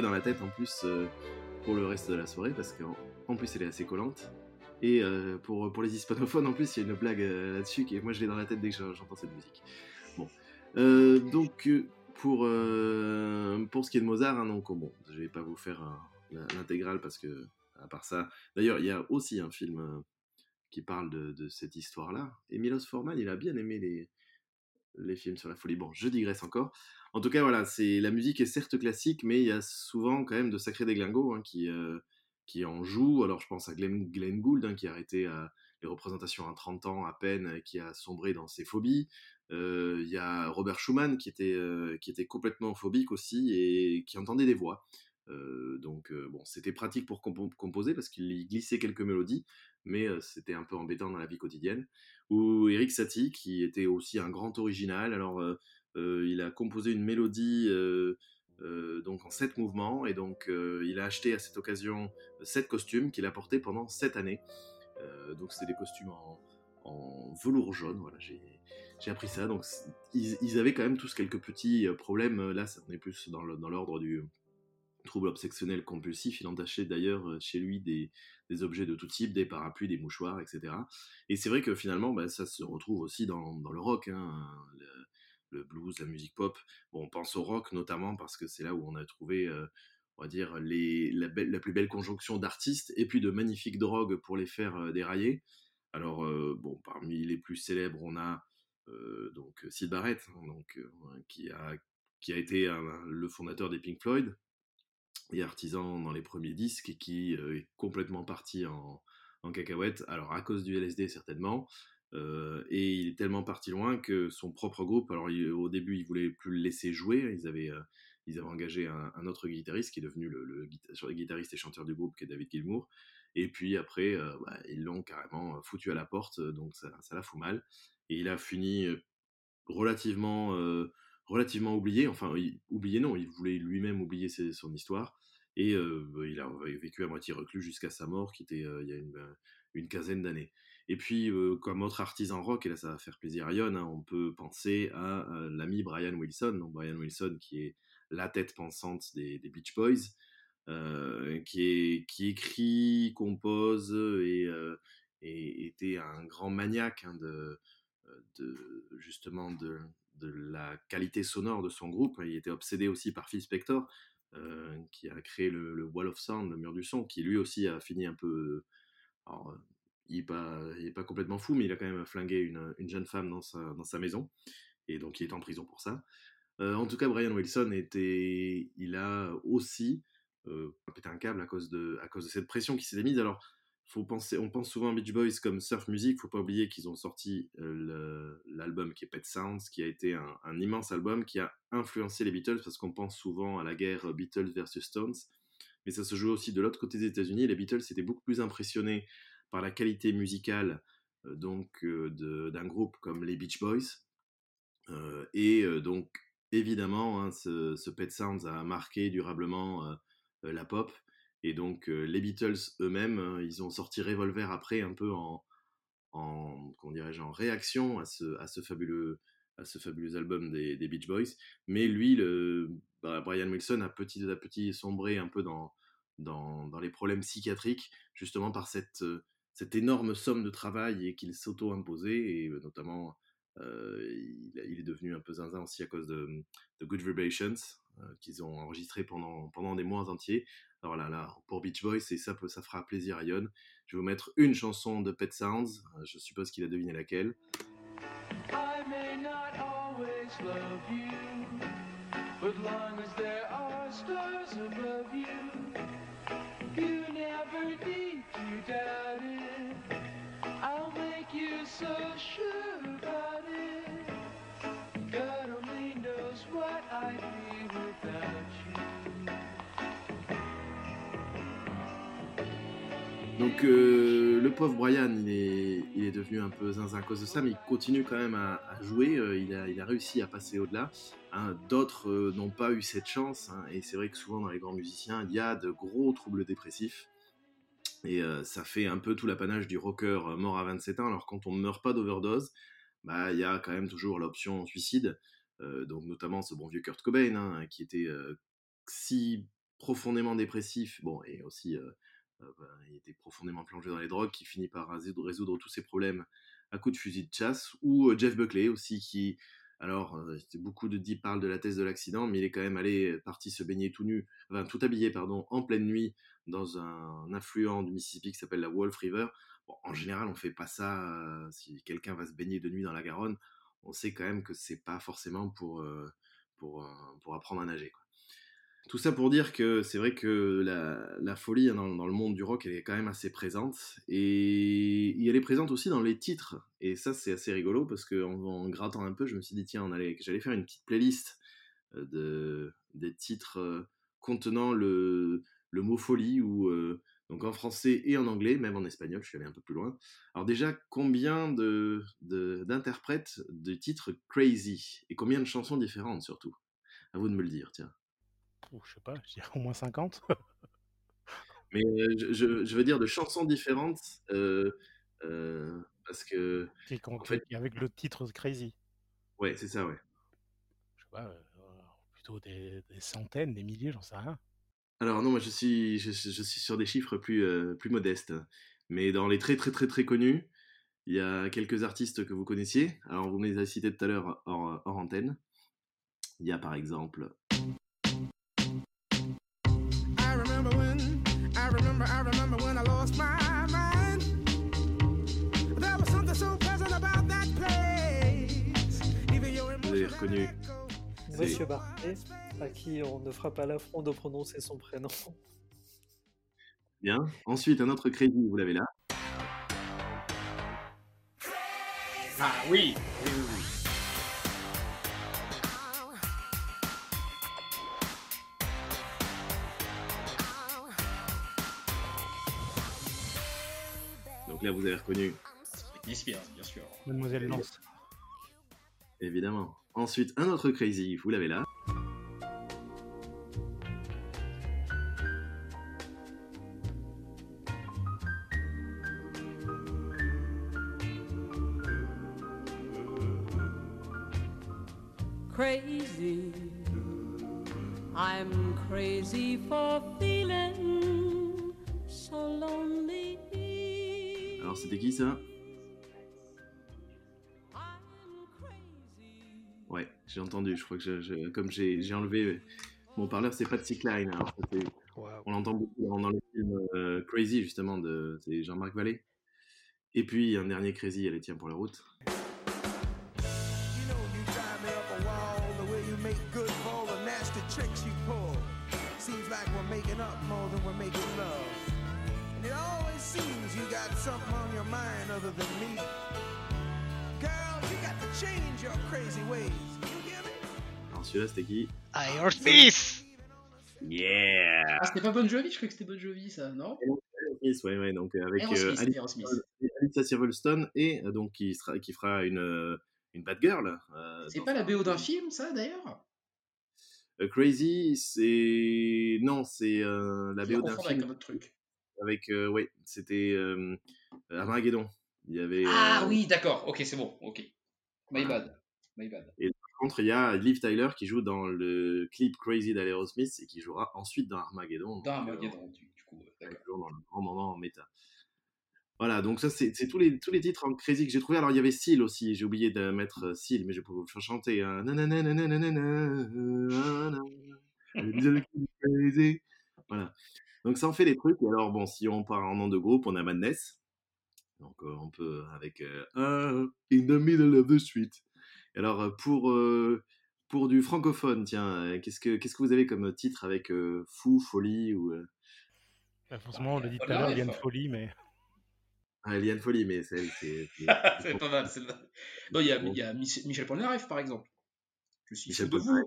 S1: Dans la tête en plus pour le reste de la soirée parce qu'en plus elle est assez collante. Et euh, pour, pour les hispanophones, en plus, il y a une blague euh, là-dessus qui, moi, je l'ai dans la tête dès que j'entends cette musique. Bon. Euh, donc, pour, pour ce qui est de Mozart, hein, donc, bon, je vais pas vous faire l'intégrale parce que, à part ça, d'ailleurs, il y a aussi un film qui parle de, de cette histoire-là. Et Milos Forman, il a bien aimé les, les films sur la folie. Bon, je digresse encore. En tout cas, voilà, c'est la musique est certes classique, mais il y a souvent quand même de sacrés déglingos hein, qui, qui en joue. Alors je pense à Glenn, Gould hein, qui a arrêté euh, les représentations à 30 ans à peine, qui a sombré dans ses phobies. Euh, il y a Robert Schumann qui était, euh, qui était complètement phobique aussi et qui entendait des voix. donc bon, c'était pratique pour composer parce qu'il glissait quelques mélodies, mais c'était un peu embêtant dans la vie quotidienne. Ou Eric Satie qui était aussi un grand original. Alors il a composé une mélodie euh, donc en sept mouvements, et donc euh, il a acheté à cette occasion sept costumes qu'il a portés pendant sept années. Euh, donc c'était des costumes en, velours jaune, voilà, j'ai appris ça. Donc ils, avaient quand même tous quelques petits problèmes. Là, on est plus dans l'ordre du trouble obsessionnel compulsif. Il entachait d'ailleurs chez lui des, objets de tout type, des parapluies, des mouchoirs, etc. Et c'est vrai que finalement, bah, ça se retrouve aussi dans, le rock. Hein, le blues, la musique pop. On pense au rock notamment parce que c'est là où on a trouvé, euh, on va dire, les, la, plus belle conjonction d'artistes et puis de magnifiques drogues pour les faire euh, dérailler. Alors, euh, bon, parmi les plus célèbres, on a donc Sid Barrett, hein, donc, qui, a, qui a été le fondateur des Pink Floyd et artisan dans les premiers disques et qui est complètement parti en, en cacahuète. Alors, à cause du LSD, certainement, euh, et il est tellement parti loin que son propre groupe, alors au début, ils voulaient plus le laisser jouer. Ils avaient, euh, ils avaient engagé un, autre guitariste qui est devenu le, guitariste et chanteur du groupe, qui est David Gilmour. Et puis après, euh, bah, ils l'ont carrément foutu à la porte, donc ça, ça la fout mal. Et il a fini relativement, relativement oublié. Enfin, oublié non, il voulait lui-même oublier son histoire. Et il a vécu à moitié reclus jusqu'à sa mort, qui était il y a une quinzaine d'années. Et puis, comme autre artisan rock, et là ça va faire plaisir à Yon, hein, on peut penser à l'ami Brian Wilson, Brian Wilson qui est la tête pensante des, Beach Boys, qui, écrit, compose et, était un grand maniaque hein, de, justement de, la qualité sonore de son groupe. Il était obsédé aussi par Phil Spector, qui a créé le, Wall of Sound, le mur du son, qui lui aussi a fini un peu... Alors, il n'est pas, complètement fou, mais il a quand même flingué une, une, jeune femme dans sa, maison, et donc il est en prison pour ça. Euh, en tout cas, Brian Wilson était, il a aussi euh, pété un câble à cause de, cette pression qui s'est mise. Alors, faut penser, on pense souvent à Beach Boys comme surf music. Faut pas oublier qu'ils ont sorti euh, l'album qui est Pet Sounds, qui a été un, un, immense album qui a influencé les Beatles parce qu'on pense souvent à la guerre Beatles versus Stones, mais ça se joue aussi de l'autre côté des États-Unis. Les Beatles étaient beaucoup plus impressionnés par la qualité musicale donc d'un groupe comme les Beach Boys. Et donc évidemment, hein, ce, Pet Sounds a marqué durablement la pop. Et donc les Beatles eux-mêmes, hein, ils ont sorti Revolver après un peu en, en en réaction à ce, à ce fabuleux à ce fabuleux album des, Beach Boys. Mais lui, le, bah, Brian Wilson a petit à petit sombré un peu dans, dans, dans les problèmes psychiatriques, justement par cette, cette énorme somme de travail et qu'il s'auto-imposait, et notamment il, est devenu un peu zinzin aussi à cause de, de Good Vibrations, qu'ils ont enregistré pendant, pendant des mois entiers. Alors là, là, pour Beach Boys, et ça, ça fera plaisir à Yon. Je vais vous mettre une chanson de Pet Sounds, euh, je suppose qu'il a deviné laquelle. Donc euh, le pauvre Brian, il est, il est devenu un peu zinzin à cause de ça, mais il continue quand même à, jouer. euh, il, a, il a réussi à passer au-delà. hein. D'autres euh, n'ont pas eu cette chance, hein, et c'est vrai que souvent dans les grands musiciens, il y a de gros troubles dépressifs. Et euh, ça fait un peu tout l'apanage du rocker euh, mort à 27 ans. Alors quand on ne meurt pas d'overdose, bah il y a quand même toujours l'option suicide. Euh, donc notamment ce bon vieux Kurt Cobain, hein, qui était si profondément dépressif, bon et aussi ben, il était profondément plongé dans les drogues, qui finit par résoudre, résoudre tous ses problèmes à coups de fusil de chasse, ou Jeff Buckley aussi, qui, alors, euh, beaucoup de dit parlent de la thèse de l'accident, mais il est quand même allé, parti se baigner tout nu, enfin tout habillé, pardon, en pleine nuit, dans un affluent du Mississippi qui s'appelle la Wolf River. En général, on fait pas ça euh, si quelqu'un va se baigner de nuit dans la Garonne. On sait quand même que c'est pas forcément pour, euh, euh, apprendre à nager. Tout ça pour dire que c'est vrai que la, folie dans, le monde du rock, est quand même assez présente. Et elle est présente aussi dans les titres. Et ça, c'est assez rigolo parce qu'en en grattant un peu, je me suis dit, tiens, on allait, j'allais faire une petite playlist euh, de, des titres euh, contenant le, le mot folie, ou euh, donc en français et en anglais, même en espagnol, je suis allé un peu plus loin. Alors déjà, combien de- d'interprètes de titres crazy Et combien de chansons différentes surtout? À vous de me le dire, tiens.
S4: Je sais pas, je dirais au moins 50.
S1: Mais je, veux dire de chansons différentes, euh, euh, parce que,
S4: Qui
S1: en fait,
S4: avec le titre Crazy.
S1: ouais, c'est ça, ouais.
S4: Je sais pas, euh, plutôt des, des centaines, des milliers, j'en sais rien.
S1: Alors non, moi je suis, je, suis sur des chiffres plus, plus modestes. Mais dans les très très très très connus, il y a quelques artistes que vous connaissiez. Alors vous me les avez cités tout à l'heure hors, hors antenne. Il y a par exemple
S5: Monsieur Barclay, à qui on ne fera pas l'affront de prononcer son prénom.
S1: Bien. Ensuite, un autre crédit, vous l'avez là.
S6: Ah oui, oui, oui, oui.
S1: Donc là, vous avez reconnu,
S6: Britney Spears, bien sûr.
S4: Mademoiselle Lance.
S1: évidemment. Ensuite, un autre crazy, vous l'avez là.
S11: Crazy. I'm crazy for feeling so lonely.
S1: Alors c'était qui ça? J'ai entendu. Je crois que je, je- comme j'ai enlevé mon parleur, c'est pas de Line. Alors c'est- on l'entend beaucoup dans, dans le film euh, Crazy justement de Jean-Marc Vallée. Et puis un dernier Crazy, allez tiens pour la route.
S12: You know you drive me up a wall the way you make good for all the nasty tricks you pull. Seems like we're making up more than we're making love. And it always seems you got something on your mind other than me. Girl, you got to change your crazy ways.
S1: Alors celui-là c'était qui
S2: Aerosmith
S1: Yeah
S6: Ah, c'était pas Bon Jovi Je croyais que c'était Bon Jovi, ça, non
S1: Aerosmith, ouais, ouais, donc euh, avec euh,
S6: Aerosmith,
S1: Alice-. Alicia Silverstone et euh, donc qui, sera, qui fera une, euh, une bad girl. euh,
S6: C'est pas la BO d'un film, ça, d'ailleurs
S1: Euh, Crazy, c'est non, c'est euh, la BO d'un
S6: confonds avec
S1: film
S6: un autre truc.
S1: avec euh, ouais, c'était euh, Armageddon. Il y avait
S6: Ah
S1: euh,
S6: oui, d'accord, ok, c'est bon, ok. My bad. My bad.
S1: Et contre, il y a Liv Tyler qui joue dans le clip Crazy d'Aerosmith et qui jouera ensuite dans Armageddon.
S6: Dans
S1: euh,
S6: Armageddon, du, du coup.
S1: toujours dans le grand moment en méta. Voilà, donc ça, c'est tous les, tous les titres en crazy que j'ai trouvé. Alors, il y avait Seal aussi, j'ai oublié de mettre euh, Seal, mais je peux vous le faire chanter. hein. [laughs] Voilà. Donc, ça en fait des trucs. Et alors, bon, si on part en nom de groupe, on a Madness. Donc, euh, on peut avec euh, Ah, In the Middle of the Street. Alors, euh, pour, euh, pour du francophone, tiens, euh, qu'est-ce que, qu'est-ce que vous avez comme titre avec euh, Fou, Folie ou. euh,
S4: Bah, forcément, on l'a dit tout à l'heure, il y a une folie, mais
S1: Ah, Liane Folie, mais c'est. c'est- c'est- [laughs]
S6: c'est pas mal, celle-là. Non, il y a, il y a Mich- Michel Polnareff, par exemple. Je suis
S1: Michel Polnareff.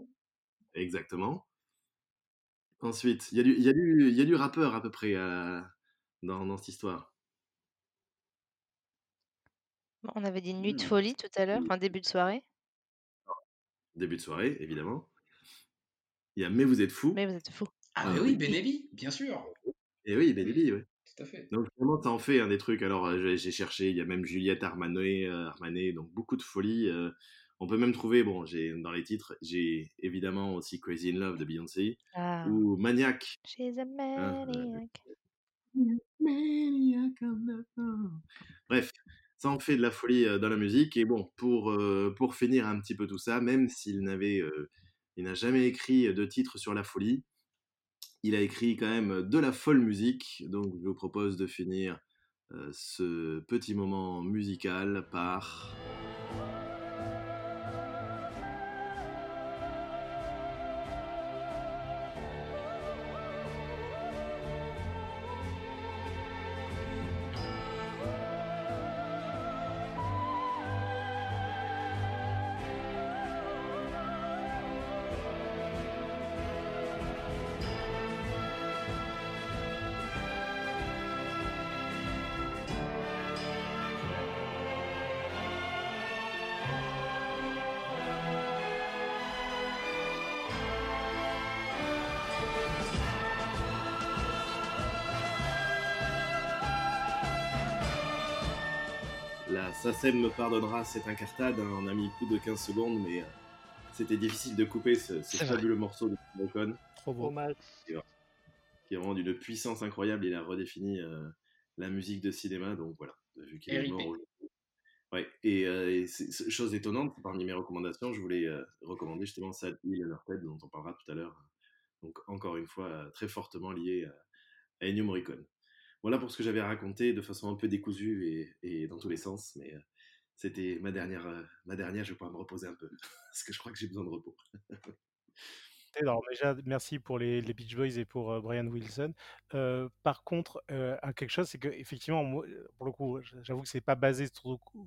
S1: Exactement. Ensuite, il y, a du- il y, a du- il y a du rappeur à peu près euh, dans, dans cette histoire.
S3: On avait dit nuit de
S6: Hmm.
S3: folie tout à l'heure, en début de soirée.
S1: Début de soirée, évidemment. Il y a Mais vous êtes fou.
S3: Mais vous êtes fou.
S6: Ah,
S1: Ah
S6: mais
S1: oui.
S6: Benelli, bien sûr.
S1: Et oui, Benelli, oui.
S6: Tout à fait.
S1: Donc vraiment, ça en fait un des trucs. Alors euh, j'ai j'ai cherché, il y a même Juliette Armanet, euh, Armanet donc beaucoup de folie. euh, on peut même trouver, bon, j'ai dans les titres, j'ai évidemment aussi Crazy in Love de Beyoncé
S3: Ah.
S1: ou Maniac.
S3: She's a
S1: Hein,
S3: maniac.
S1: Maniac on the phone. Bref, ça en fait de la folie euh, dans la musique. Et bon, pour, euh, pour finir un petit peu tout ça, même s'il n'avait, euh, il n'a jamais écrit de titre sur la folie, il a écrit quand même de la folle musique. Donc je vous propose de finir ce petit moment musical par... SACEM me pardonnera cette incartade, hein, on a mis plus de 15 secondes, mais euh, c'était difficile de couper ce, ce
S2: C'est vrai.
S1: fabuleux morceau de Morricone.
S4: trop beau.
S1: Qui est qui est vraiment d'une puissance incroyable. Il a redéfini euh, la musique de cinéma, donc voilà, vu qu'il est mort aujourd'hui. Ouais, et, euh, et chose étonnante, parmi mes recommandations, je voulais euh, recommander justement Sad Hill et leur tête, dont on parlera tout à l'heure. Donc encore une fois, euh, très fortement lié à, à Ennio Morricone. Voilà pour ce que j'avais à raconter de façon un peu décousue et, dans tous les sens, mais euh, c'était ma dernière, euh, ma dernière, je vais pouvoir me reposer un peu, [laughs] parce que je crois que j'ai besoin de repos.
S4: Alors déjà, merci pour les, Beach Boys et pour euh, Brian Wilson. Par contre, euh, quelque chose, c'est que effectivement, pour le coup, j'avoue que c'est pas basé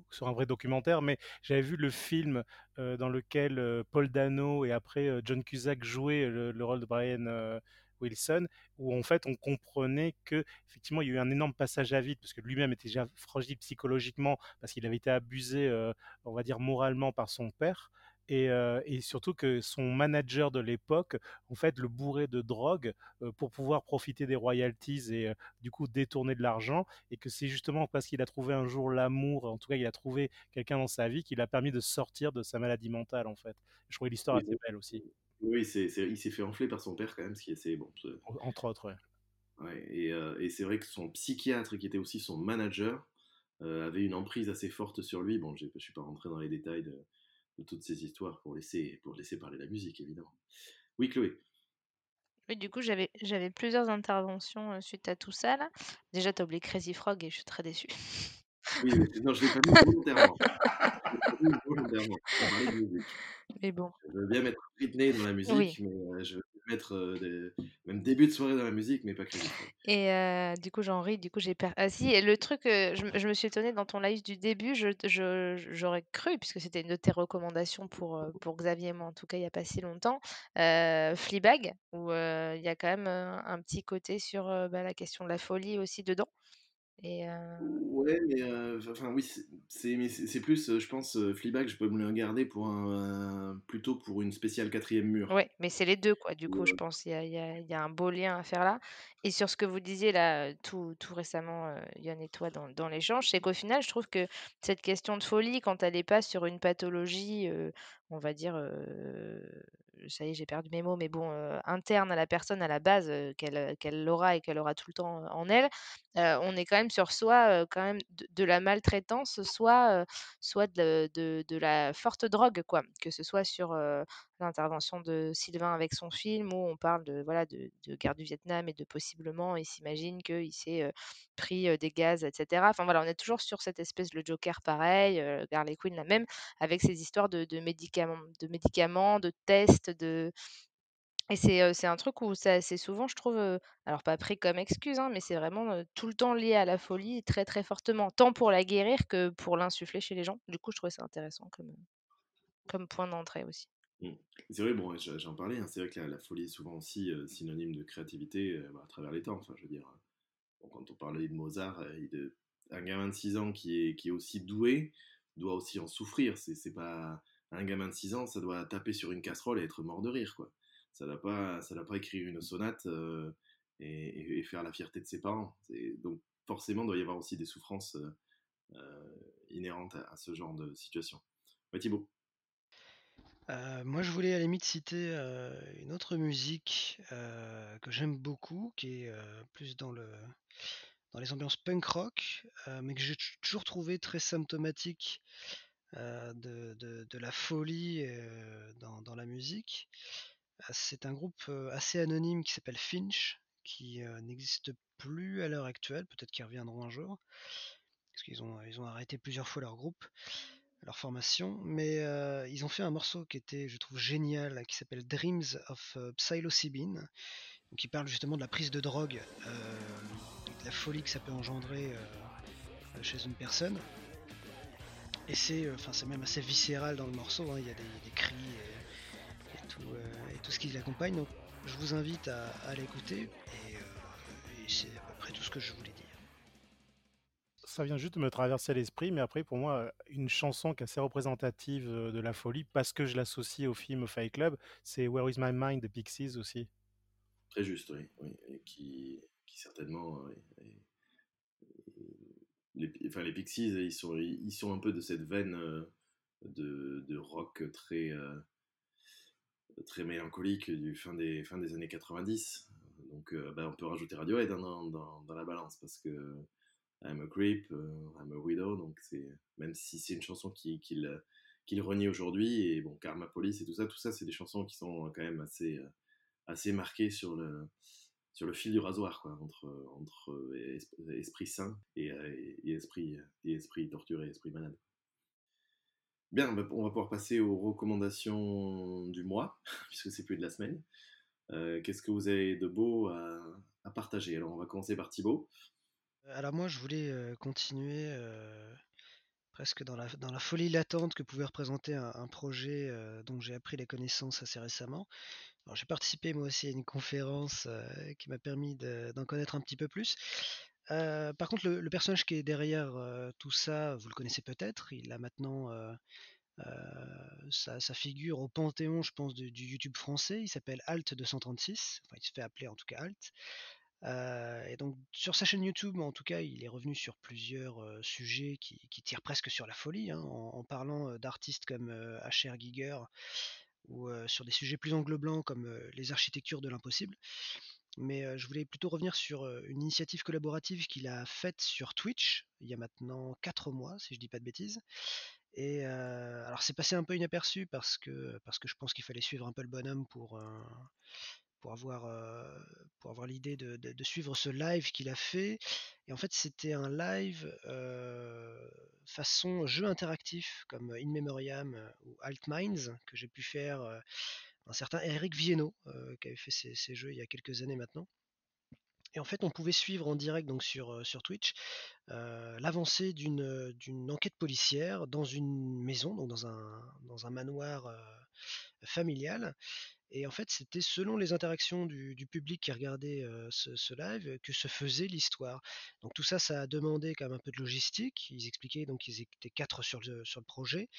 S4: sur, un vrai documentaire, mais j'avais vu le film dans lequel Paul Dano et après John Cusack jouaient le, le rôle de Brian Wilson, où en fait on comprenait que effectivement il y a eu un énorme passage à vide parce que lui-même était déjà fragile psychologiquement parce qu'il avait été abusé, euh, on va dire moralement par son père. Et, euh, et surtout que son manager de l'époque, en fait, le bourrait de drogue euh, pour pouvoir profiter des royalties et euh, du coup détourner de l'argent, et que c'est justement parce qu'il a trouvé un jour l'amour, en tout cas il a trouvé quelqu'un dans sa vie qui l'a permis de sortir de sa maladie mentale en fait. Je trouvais l'histoire assez belle aussi,
S1: Oui, c'est, il s'est fait enfler par son père quand même, ce qui est assez bon.
S4: entre autres. ouais.
S1: Ouais, et, euh, et c'est vrai que son psychiatre, qui était aussi son manager, euh, avait une emprise assez forte sur lui. Bon, j'ai- je ne suis pas rentré dans les détails de, de toutes ces histoires pour laisser, pour laisser parler la musique, évidemment. Oui, Chloé.
S3: Oui, du coup, j'avais j'avais plusieurs interventions euh, suite à tout ça là. Déjà, t'as oublié Crazy Frog et je suis très déçue. [laughs]
S1: Oui, oui, non, je l'ai pas mis volontairement. Je l'ai pas mis volontairement. On de musique.
S3: Mais bon.
S1: Je veux bien mettre Britney dans la musique,
S3: Oui.
S1: mais euh, je veux mettre euh, des- même début de soirée dans la musique, mais pas Frog.
S3: Et euh, du coup, j'en ris, du coup, j'ai per... Ah si, et le truc, euh, je, me- je me suis étonnée dans ton live du début, je, je- j'aurais cru, puisque c'était une de tes recommandations pour, euh, pour Xavier et moi, en tout cas, il n'y a pas si longtemps, euh, Fleabag, où euh, il y a quand même euh, un petit côté sur euh, bah, la question de la folie aussi dedans. Et euh,
S1: Ouais, mais euh, enfin oui, c'est plus, euh, je pense, euh, Fleabag, je peux me le garder pour un, un- plutôt pour une spéciale quatrième mur.
S3: Ouais, mais c'est les 2 quoi, du coup, je pense. Il y a y a y a un beau lien à faire là et sur ce que vous disiez là, tout tout récemment, Yann et toi dans dans l'échange, c'est qu'au final, je trouve que cette question de folie, quand elle est pas sur une pathologie, on va dire, ça y est, j'ai perdu mes mots, mais bon, interne à la personne à la base, qu'elle, heu, qu'elle aura et qu'elle aura tout le temps, en elle, on est quand même sur soit, quand même de de la maltraitance, soit, soit de de de la forte drogue quoi. Que ce soit sur, l'intervention de Sylvain avec son film où on parle de voilà de, guerre du Vietnam et de possiblement il s'imagine qu'il s'est pris des gaz etc enfin voilà on est toujours sur cette espèce le Joker pareil euh, Harley Quinn la même avec ces histoires de, médicaments de médicaments de tests de et c'est un truc où ça c'est souvent je trouve alors pas pris comme excuse hein, mais c'est vraiment tout le temps lié à la folie très très fortement tant pour la guérir que pour l'insuffler chez les gens du coup je trouvais ça intéressant comme comme point d'entrée aussi.
S1: C'est vrai, bon, j'en parlais, hein, c'est vrai que la, folie est souvent aussi euh, synonyme de créativité euh, bah, à travers les temps. Enfin, je veux dire, euh, quand on parlait de Mozart, de, un gamin de 6 ans qui est, aussi doué doit aussi en souffrir. C'est pas un gamin de 6 ans, ça doit taper sur une casserole et être mort de rire, quoi. Ça doit pas, ça doit pas écrire une sonate et, faire la fierté de ses parents. Donc, forcément, il doit y avoir aussi des souffrances inhérentes à, à ce genre de situation. Ouais, Thibaut.
S2: Euh, moi, je voulais à la limite citer euh, une autre musique euh, que j'aime beaucoup, qui est plus dans le dans les ambiances punk rock, mais que j'ai toujours trouvé très symptomatique de, de- la folie dans, la musique. C'est un groupe assez anonyme qui s'appelle Finch, qui n'existe plus à l'heure actuelle. Peut-être qu'ils reviendront un jour, parce qu'ils ont ils ont arrêté plusieurs fois leur groupe leur formation, mais euh, ils ont fait un morceau qui était, je trouve, génial, qui s'appelle Dreams of euh, Psilocybin, qui parle justement de la prise de drogue, euh, de la folie que ça peut engendrer chez une personne. Et c'est, enfin, c'est même assez viscéral dans le morceau. hein, Il y a des, cris et, tout, ce qui l'accompagne. Donc, je vous invite à, l'écouter. Et, et c'est à peu près tout ce que je voulais dire.
S4: Ça vient juste de me traverser l'esprit, mais après, pour moi, une chanson qui est assez représentative euh, de la folie, parce que je l'associe au film Fight Club, c'est Where Is My Mind des Pixies aussi.
S1: Très juste, oui. et qui, certainement. et- les, enfin, les Pixies, ils sont, ils sont un peu de cette veine euh, de, rock très, euh, très mélancolique du fin des, fin des années 90. Donc, euh, bah, on peut rajouter Radiohead hein, dans, dans la balance parce que I'm a Creep, euh, I'm a Widow, donc c'est même si c'est une chanson qui, qu'il renie aujourd'hui et bon Karma Police et tout ça, tout ça c'est des chansons qui sont quand même assez euh, marquées sur le fil du rasoir quoi entre entre es- esprit sain et, euh, et esprit et esprit torturé, esprit malade. Bien, bah, on va pouvoir passer aux recommandations du mois [laughs] puisque c'est plus de la semaine. Euh, Qu'est-ce que vous avez de beau à, à partager? Alors on va commencer par Thibaut.
S2: Alors moi, je voulais euh, continuer euh, presque dans la, folie latente que pouvait représenter un, projet euh, dont j'ai appris les connaissances assez récemment. J'ai participé moi aussi à une conférence euh, qui m'a permis de- d'en connaître un petit peu plus. Euh, par contre, le, personnage qui est derrière euh, tout ça, vous le connaissez peut-être. Il a maintenant euh, euh, sa, sa figure au panthéon, je pense, du, du YouTube français. Il s'appelle Alt236. Enfin, il se fait appeler en tout cas Alt. Euh, et donc sur sa chaîne YouTube, en tout cas, il est revenu sur plusieurs sujets qui, tirent presque sur la folie, hein, en, parlant d'artistes comme H.R. Giger ou sur des sujets plus englobants comme les architectures de l'impossible. Mais je voulais plutôt revenir sur une initiative collaborative qu'il a faite sur Twitch il y a maintenant 4 mois, si je dis pas de bêtises. Et alors c'est passé un peu inaperçu parce que parce que je pense qu'il fallait suivre un peu le bonhomme pour pour avoir avoir l'idée de, de- suivre ce live qu'il a fait. Et en fait c'était un live euh, façon jeu interactif comme In Memoriam ou Altminds que j'ai pu faire euh, un certain Eric Viennot qui avait fait ces, ces jeux il y a quelques années maintenant. Et en fait, on pouvait suivre en direct donc sur, sur Twitch l'avancée d'une d'une enquête policière dans une maison, donc dans un, dans un manoir familial. Et en fait, c'était selon les interactions du, public qui regardait ce, live que se faisait l'histoire. Donc tout ça, ça a demandé quand même un peu de logistique. Ils expliquaient donc qu'ils étaient quatre sur le, sur le projet,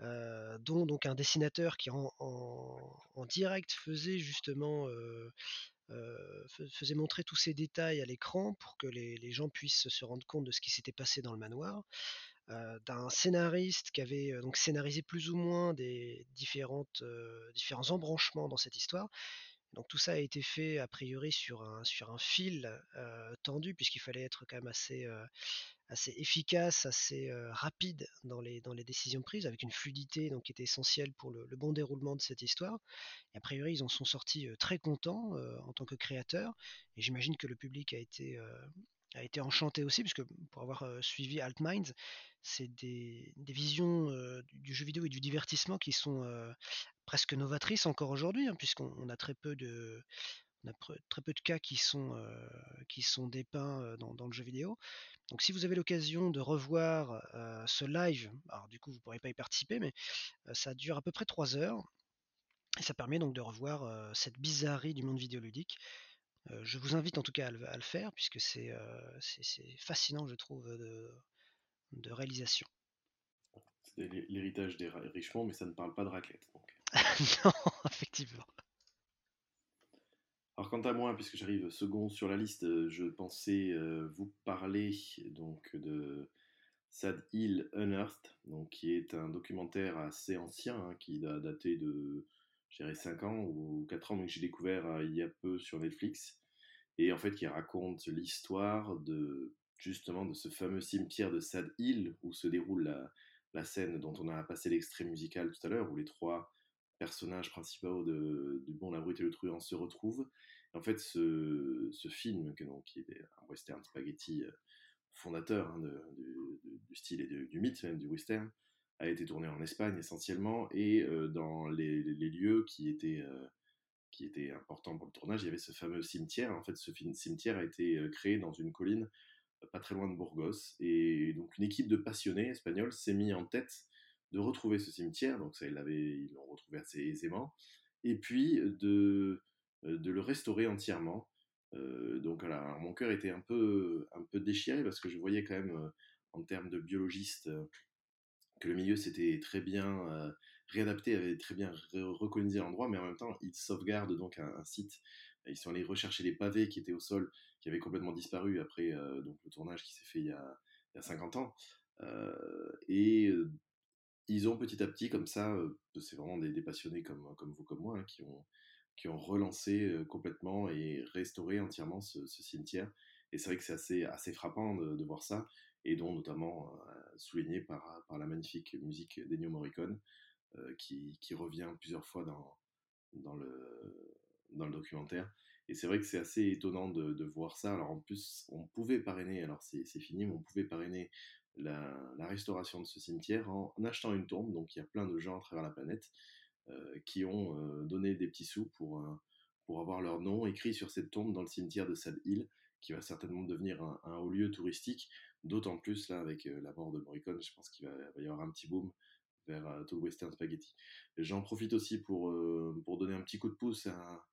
S2: dont donc un dessinateur qui en, en- direct faisait justement fais- faisait montrer tous ces détails à l'écran pour que les, les gens puissent se rendre compte de ce qui s'était passé dans le manoir euh, d'un scénariste qui avait euh, donc scénarisé plus ou moins des différentes, euh, différents embranchements dans cette histoire. Donc tout ça a été fait a priori sur un, sur un fil tendu puisqu'il fallait être quand même assez, assez efficace, assez rapide dans les, dans les décisions prises avec une fluidité donc, qui était essentielle pour le, bon déroulement de cette histoire. A priori ils en sont sortis très contents en tant que créateurs et j'imagine que le public a été, a été enchanté aussi puisque pour avoir suivi Altminds, c'est des, visions du, jeu vidéo et du divertissement qui sont presque novatrices encore aujourd'hui, hein, puisqu'on on a très peu de très peu de cas qui sont qui sont dépeints dans, le jeu vidéo. Donc si vous avez l'occasion de revoir ce live, alors du coup vous ne pourrez pas y participer, mais ça dure à peu près 3 heures. Et ça permet donc de revoir cette bizarrerie du monde vidéoludique. Je vous invite en tout cas à le, à le faire, puisque c'est fascinant, je trouve, de, de réalisation.
S1: C'est l'hé- l'héritage des Richemont, mais ça ne parle pas de raclette. donc. [laughs]
S2: non, effectivement.
S1: Alors quant à moi, puisque j'arrive second sur la liste, je pensais euh, vous parler donc de Sad Hill Unearthed, donc qui est un documentaire assez ancien, hein, qui a daté de, dirais, 5 ans ou 4 ans, mais que j'ai découvert euh, il y a peu sur Netflix, et en fait qui raconte l'histoire de justement de ce fameux cimetière de Sad Hill où se déroule la, scène dont on a passé l'extrait musical tout à l'heure, où les trois personnages principaux de, du Bon, la Brute et le Truand se retrouvent. Et en fait, ce, film, qui est un western spaghetti euh, fondateur hein, du, style et du mythe même du western, a été tourné en Espagne essentiellement, et euh, dans les, lieux qui étaient, euh, qui étaient importants pour le tournage, il y avait ce fameux cimetière. En fait, ce film- cimetière a été euh, créé dans une colline pas très loin de Burgos, et donc une équipe de passionnés espagnols s'est mis en tête de retrouver ce cimetière, donc ça, ils l'ont retrouvé assez aisément, et puis de, de le restaurer entièrement. Donc voilà, alors, mon cœur était un peu, un peu déchiré parce que je voyais quand même, en termes de biologiste, que le milieu s'était très bien euh, réadapté, avait très bien re- recolonisé l'endroit, mais en même temps, ils sauvegardent donc un, site. Ils sont allés rechercher les pavés qui étaient au sol, qui avaient complètement disparu après euh, donc, le tournage qui s'est fait il y a, il y a 50 ans. Euh, et ils ont petit à petit, comme ça, c'est vraiment des, passionnés comme, comme vous, comme moi, hein, qui, ont, qui ont relancé complètement et restauré entièrement ce, cimetière. Et c'est vrai que c'est assez, assez frappant de voir ça, et dont notamment euh, souligné par, par la magnifique musique d'Ennio Morricone, euh, qui, qui revient plusieurs fois dans, dans, le, dans le documentaire. Et c'est vrai que c'est assez étonnant de, de voir ça. Alors en plus, on pouvait parrainer, alors c'est fini, mais on pouvait parrainer la, restauration de ce cimetière en, achetant une tombe. Donc il y a plein de gens à travers la planète euh, qui ont donné des petits sous pour, pour avoir leur nom écrit sur cette tombe dans le cimetière de Sad Hill, qui va certainement devenir un haut lieu touristique. D'autant plus là avec euh, la mort de Morricone, je pense qu'il va, y avoir un petit boom vers tout le western spaghetti. J'en profite aussi pour, pour donner un petit coup de pouce à,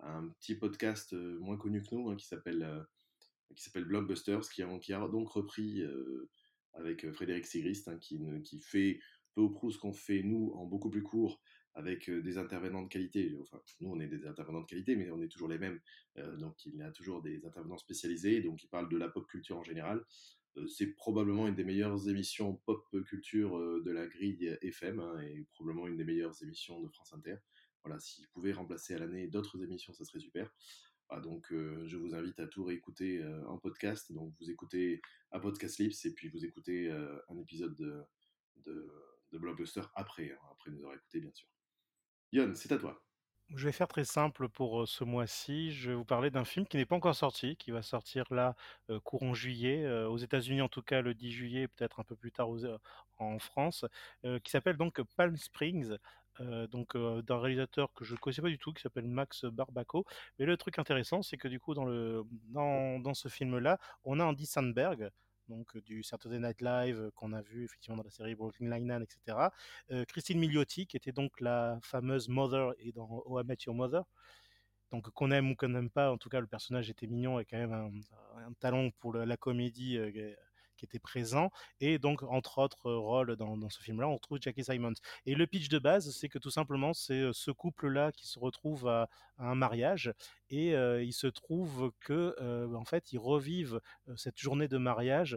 S1: un petit podcast moins connu que nous hein, qui s'appelle qui s'appelle Blockbusters, qui a, donc repris avec Frédéric Sigrist, hein, qui, qui fait peu ou prou ce qu'on fait nous en beaucoup plus court, avec des intervenants de qualité. Enfin, nous, on est des intervenants de qualité, mais on est toujours les mêmes. Donc, il a toujours des intervenants spécialisés, donc ils parlent de la pop culture en général. Euh, c'est probablement une des meilleures émissions pop culture euh, de la grille FM, hein, et probablement une des meilleures émissions de France Inter. Voilà, s'ils pouvaient remplacer à l'année d'autres émissions, ça serait super. Ah, donc, euh, je vous invite à tout réécouter en podcast. Donc, vous écoutez à Podcast Lips et puis vous écoutez un épisode de, de, Blockbuster après, hein, après nous avoir écouté, bien sûr. Yon, c'est à toi.
S4: Je vais faire très simple pour ce mois-ci. Je vais vous parler d'un film qui n'est pas encore sorti, qui va sortir là courant juillet, aux États-Unis en tout cas le 10 juillet, peut-être un peu plus tard en France, qui s'appelle donc Palm Springs. donc d'un réalisateur que je ne connaissais pas du tout, qui s'appelle Max Barbaco. Mais le truc intéressant, c'est que du coup dans le dans, dans ce film-là, on a Andy Sandberg, donc du Saturday Night Live qu'on a vu effectivement dans la série Brooklyn Nine-Nine, etc. Christine Milioti, qui était donc la fameuse Mother et dans Oh I Met Your Mother. Donc qu'on aime ou qu'on n'aime pas, en tout cas le personnage était mignon et quand même un, talent pour la comédie qui était présent. Et donc, entre autres rôles dans, ce film-là, on retrouve Jackie Simons. Et le pitch de base, c'est que tout simplement, c'est ce couple-là qui se retrouve à, un mariage et euh, il se trouve que, euh, en fait, ils revivent cette journée de mariage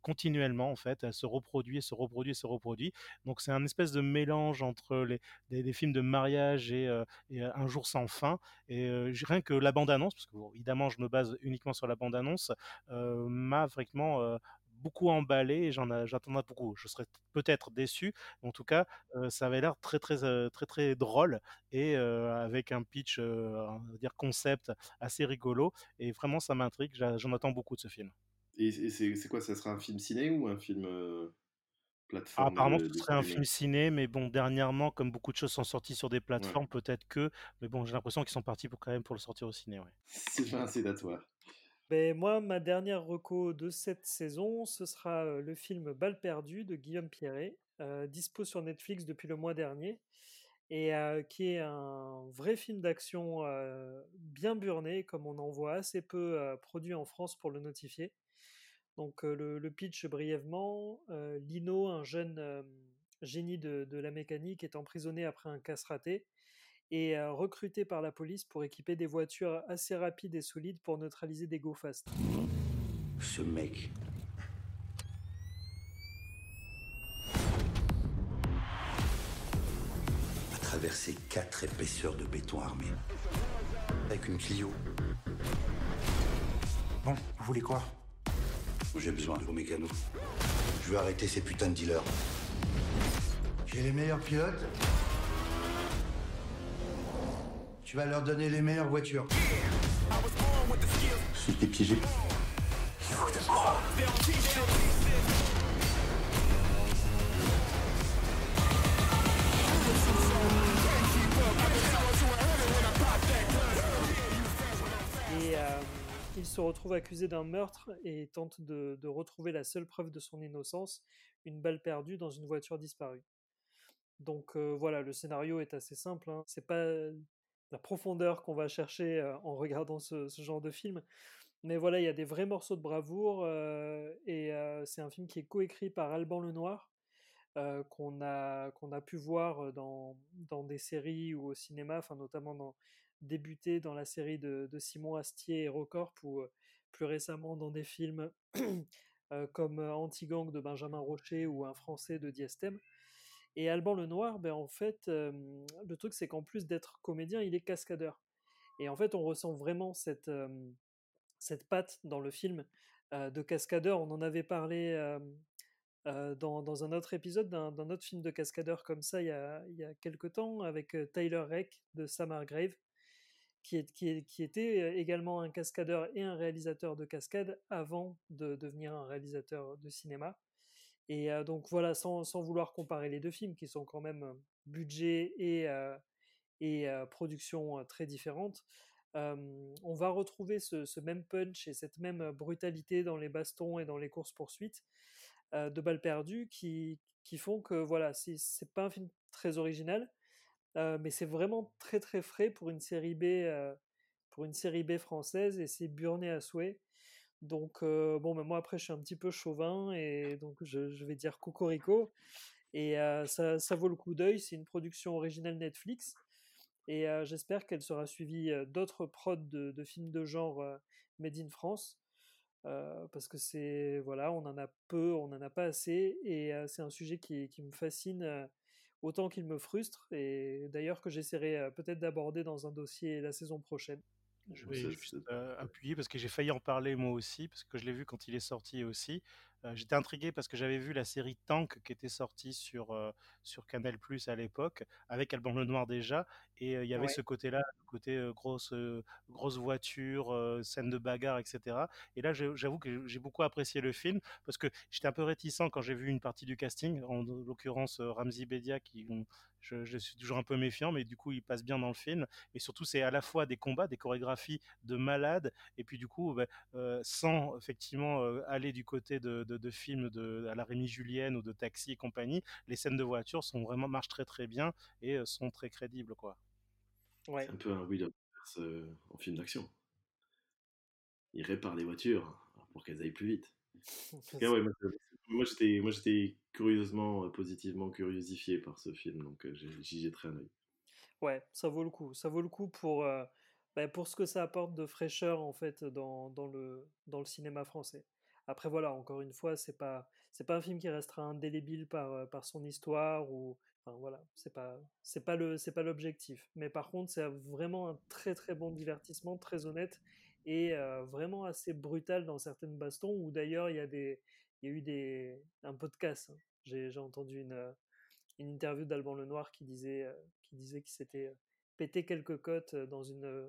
S4: continuellement en fait, elle se reproduit, se reproduit, se reproduit. Donc c'est un espèce de mélange entre les, films de mariage et, euh, et, Un jour sans fin. Et euh, rien que la bande-annonce, parce que évidemment je me base uniquement sur la bande-annonce, euh, m'a vraiment euh, beaucoup emballé et j'en j'attendais beaucoup. Je serais peut-être déçu, en tout cas, euh, ça avait l'air très très très très, drôle et euh, avec un pitch, euh, on va dire concept assez rigolo et vraiment ça m'intrigue. J'en attends beaucoup de ce film.
S1: Et, et c'est quoi Ça sera un film ciné ou un film euh,
S4: Ah,
S1: plateforme
S4: apparemment,
S1: de,
S4: ce
S1: de
S4: serait un film ciné, mais bon, dernièrement, comme beaucoup de choses sont sorties sur des
S1: Ouais.
S4: plateformes, peut-être que, mais bon, j'ai l'impression qu'ils sont partis pour quand même pour le sortir au ciné, ouais.
S1: C'est toi.
S5: Ben, moi, ma dernière reco de cette saison, ce sera euh, le film Balle perdue de Guillaume Pierret, euh, dispo sur Netflix depuis le mois dernier, et euh, qui est un vrai film d'action euh, bien burné, comme on en voit assez peu euh, produit en France pour le notifier. Donc euh, le, le pitch brièvement, euh, Lino, un jeune euh, génie de, de la mécanique, est emprisonné après un casse raté et euh, recruté par la police pour équiper des voitures assez rapides et solides pour neutraliser des go fast.
S7: Ce mec. a traversé quatre épaisseurs de béton armé. Avec une Clio. Bon, vous voulez quoi? J'ai besoin de vos mécanos. Je veux arrêter ces putains de dealers. J'ai les meilleurs pilotes. Tu vas leur donner les meilleures voitures. Si t'es piégé. Il
S5: se retrouve accusé d'un meurtre et tente de, retrouver la seule preuve de son innocence, une balle perdue dans une voiture disparue. Donc euh, voilà, le scénario est assez simple. Hein. C'est pas la profondeur qu'on va chercher euh, en regardant ce, genre de film. Mais voilà, il y a des vrais morceaux de bravoure euh, et c'est un film qui est coécrit par Alban Lenoir, qu'on a, qu'on a pu voir dans, dans des séries ou au cinéma, notamment dans, débuté dans la série de, Simon Astier et Recorp ou euh, plus récemment dans des films [clears throat] euh, comme euh, Anti-Gang de Benjamin Rocher ou Un Français de Diestem. Et Alban Lenoir, ben en fait, le truc c'est qu'en plus d'être comédien, il est cascadeur. Et en fait, on ressent vraiment cette, cette patte dans le film de cascadeur. On en avait parlé dans, dans un autre épisode d'un autre film de cascadeur comme ça il y a, il y a quelques temps avec Tyler Rake de Sam Hargrave qui, était euh, également un cascadeur et un réalisateur de cascade avant de devenir un réalisateur de cinéma. Et euh, donc voilà, sans, sans vouloir comparer les deux films qui sont quand même budget et, euh, et production très différentes, on va retrouver ce, ce même punch et cette même brutalité dans les bastons et dans les courses-poursuites de balles perdues qui, qui font que voilà, c'est pas un film très original, mais c'est vraiment très très frais pour une série B, pour une série B française et c'est burné à souhait. Donc bon, mais moi après je suis un petit peu chauvin et donc je, vais dire cocorico et ça, vaut le coup d'œil. C'est une production originale Netflix et j'espère qu'elle sera suivie d'autres prods de, films de genre made in France. parce que c'est voilà, on en a peu, on en a pas assez, et c'est un sujet qui, me fascine autant qu'il me frustre, et d'ailleurs que j'essaierai euh, peut-être d'aborder dans un dossier la saison prochaine.
S4: Je vais juste euh, appuyer parce que j'ai failli en parler moi aussi, parce que je l'ai vu quand il est sorti aussi. Euh, J'étais intrigué parce que j'avais vu la série Tank qui était sortie sur, euh, sur Canal Plus à l'époque, avec Alban Lenoir déjà, et il y avait
S5: Ouais.
S4: ce côté-là, le côté grosse, grosse voiture, scène de bagarre, etc. Et là, j'avoue que j'ai beaucoup apprécié le film parce que j'étais un peu réticent quand j'ai vu une partie du casting, en l'occurrence Ramzi Bedia, qui je, je suis toujours un peu méfiant, mais du coup, il passe bien dans le film. Et surtout, c'est à la fois des combats, des chorégraphies de malades, et puis du coup, bah, euh, sans effectivement euh, aller du côté de, de, de films de, à la Rémi Julienne ou de Taxi et compagnie, les scènes de voiture sont vraiment marchent très très bien et euh, sont très crédibles, quoi.
S5: Ouais.
S1: C'est un peu un Will Rogers euh, en film d'action. Il répare les voitures pour qu'elles aillent plus vite. Cas, ouais, moi, moi, j'étais, moi j'étais curieusement, euh, positivement curiosifié par ce film, donc euh, j'ai- j'y jetterai un œil.
S5: Ouais, ça vaut le coup. Ça vaut le coup pour, euh, bah, pour ce que ça apporte de fraîcheur en fait dans, dans le, dans le cinéma français. Après voilà, encore une fois, c'est pas c'est pas un film qui restera indélébile par, euh, par son histoire ou enfin voilà, c'est pas c'est pas le c'est pas l'objectif. Mais par contre, c'est vraiment un très très bon divertissement, très honnête et euh, vraiment assez brutal dans certaines bastons où d'ailleurs il y a des il y a eu des un podcast. hein. J'ai entendu une euh, une interview d'Alban Lenoir qui disait, qui disait qu'il s'était pété quelques côtes euh, dans une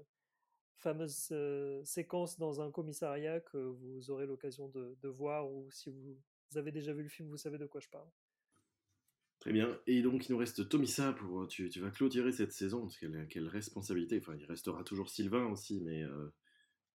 S5: fameuse euh, séquence dans un commissariat que vous aurez l'occasion de, de voir ou si vous, vous avez déjà vu le film, vous savez de quoi je parle.
S1: Très bien. Et donc, il nous reste Tomissa pour. Tu, tu vas clôturer cette saison, parce quelle, quelle responsabilité. Enfin, il restera toujours Sylvain aussi, mais euh,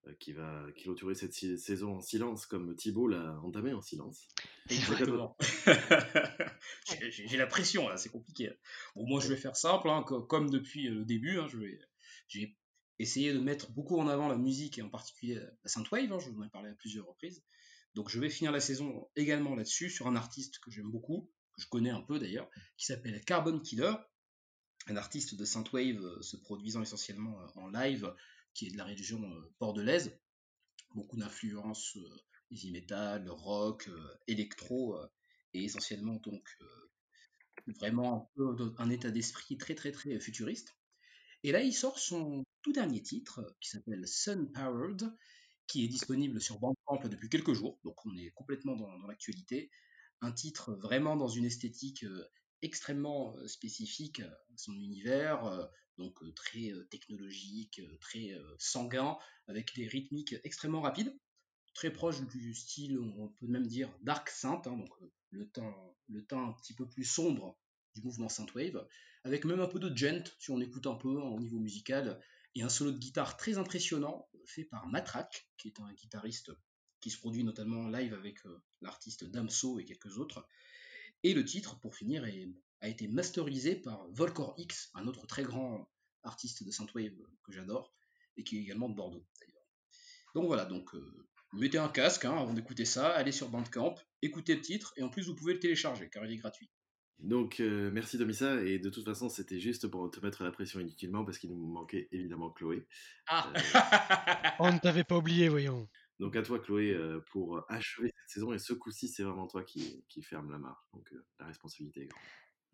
S1: euh, qui va clôturer cette si- saison en silence, comme Thibaut l'a entamé en silence.
S6: Exactement. [laughs] J'ai- la pression là, c'est compliqué. Bon, moi je vais faire simple, hein, co- comme depuis le début. hein, je vais, j'ai essayé de mettre beaucoup en avant la musique et en particulier la synthwave. Hein, je vous en ai parlé à plusieurs reprises. Donc je vais finir la saison également là-dessus sur un artiste que j'aime beaucoup, que je connais un peu d'ailleurs, qui s'appelle Carbon Killer, un artiste de synthwave euh, se produisant essentiellement euh, en live, qui est de la région euh, bordelaise. Beaucoup d'influences euh, heavy metal, rock, électro, et essentiellement donc vraiment un, peu un état d'esprit très très très futuriste. Et là, il sort son dernier titre, euh, qui s'appelle Sun Powered, qui est disponible sur Bandcamp depuis quelques jours, donc on est complètement dans, l'actualité. Un titre vraiment dans une esthétique euh, extrêmement euh, spécifique à son univers, donc très technologique, très sanguin, avec des rythmiques extrêmement rapides, très proche du style, on peut même dire dark synth, hein, donc le temps, le temps un petit peu plus sombre du mouvement synthwave, avec même un peu de gent si on écoute un peu au niveau musical, et un solo de guitare très impressionnant fait par Matrak, qui est un guitariste qui se produit notamment en live avec euh, l'artiste Damso et quelques autres. Et le titre, pour finir, a été masterisé par Volcor X, un autre très grand artiste de synthwave que j'adore, et qui est également de Bordeaux d'ailleurs. Donc voilà, donc euh, mettez un casque hein, avant d'écouter ça, allez sur Bandcamp, écoutez le titre, et en plus vous pouvez le télécharger car il est gratuit.
S1: Donc, euh, merci Tomissa. Et de toute façon, c'était juste pour te mettre la pression inutilement, parce qu'il nous manquait évidemment Chloé.
S6: Ah [laughs]
S2: On ne t'avait pas oublié, voyons.
S1: Donc, à toi, Chloé, euh, pour achever cette saison. Et ce coup-ci, c'est vraiment toi qui, qui ferme la marche. Donc, euh, la responsabilité est grande.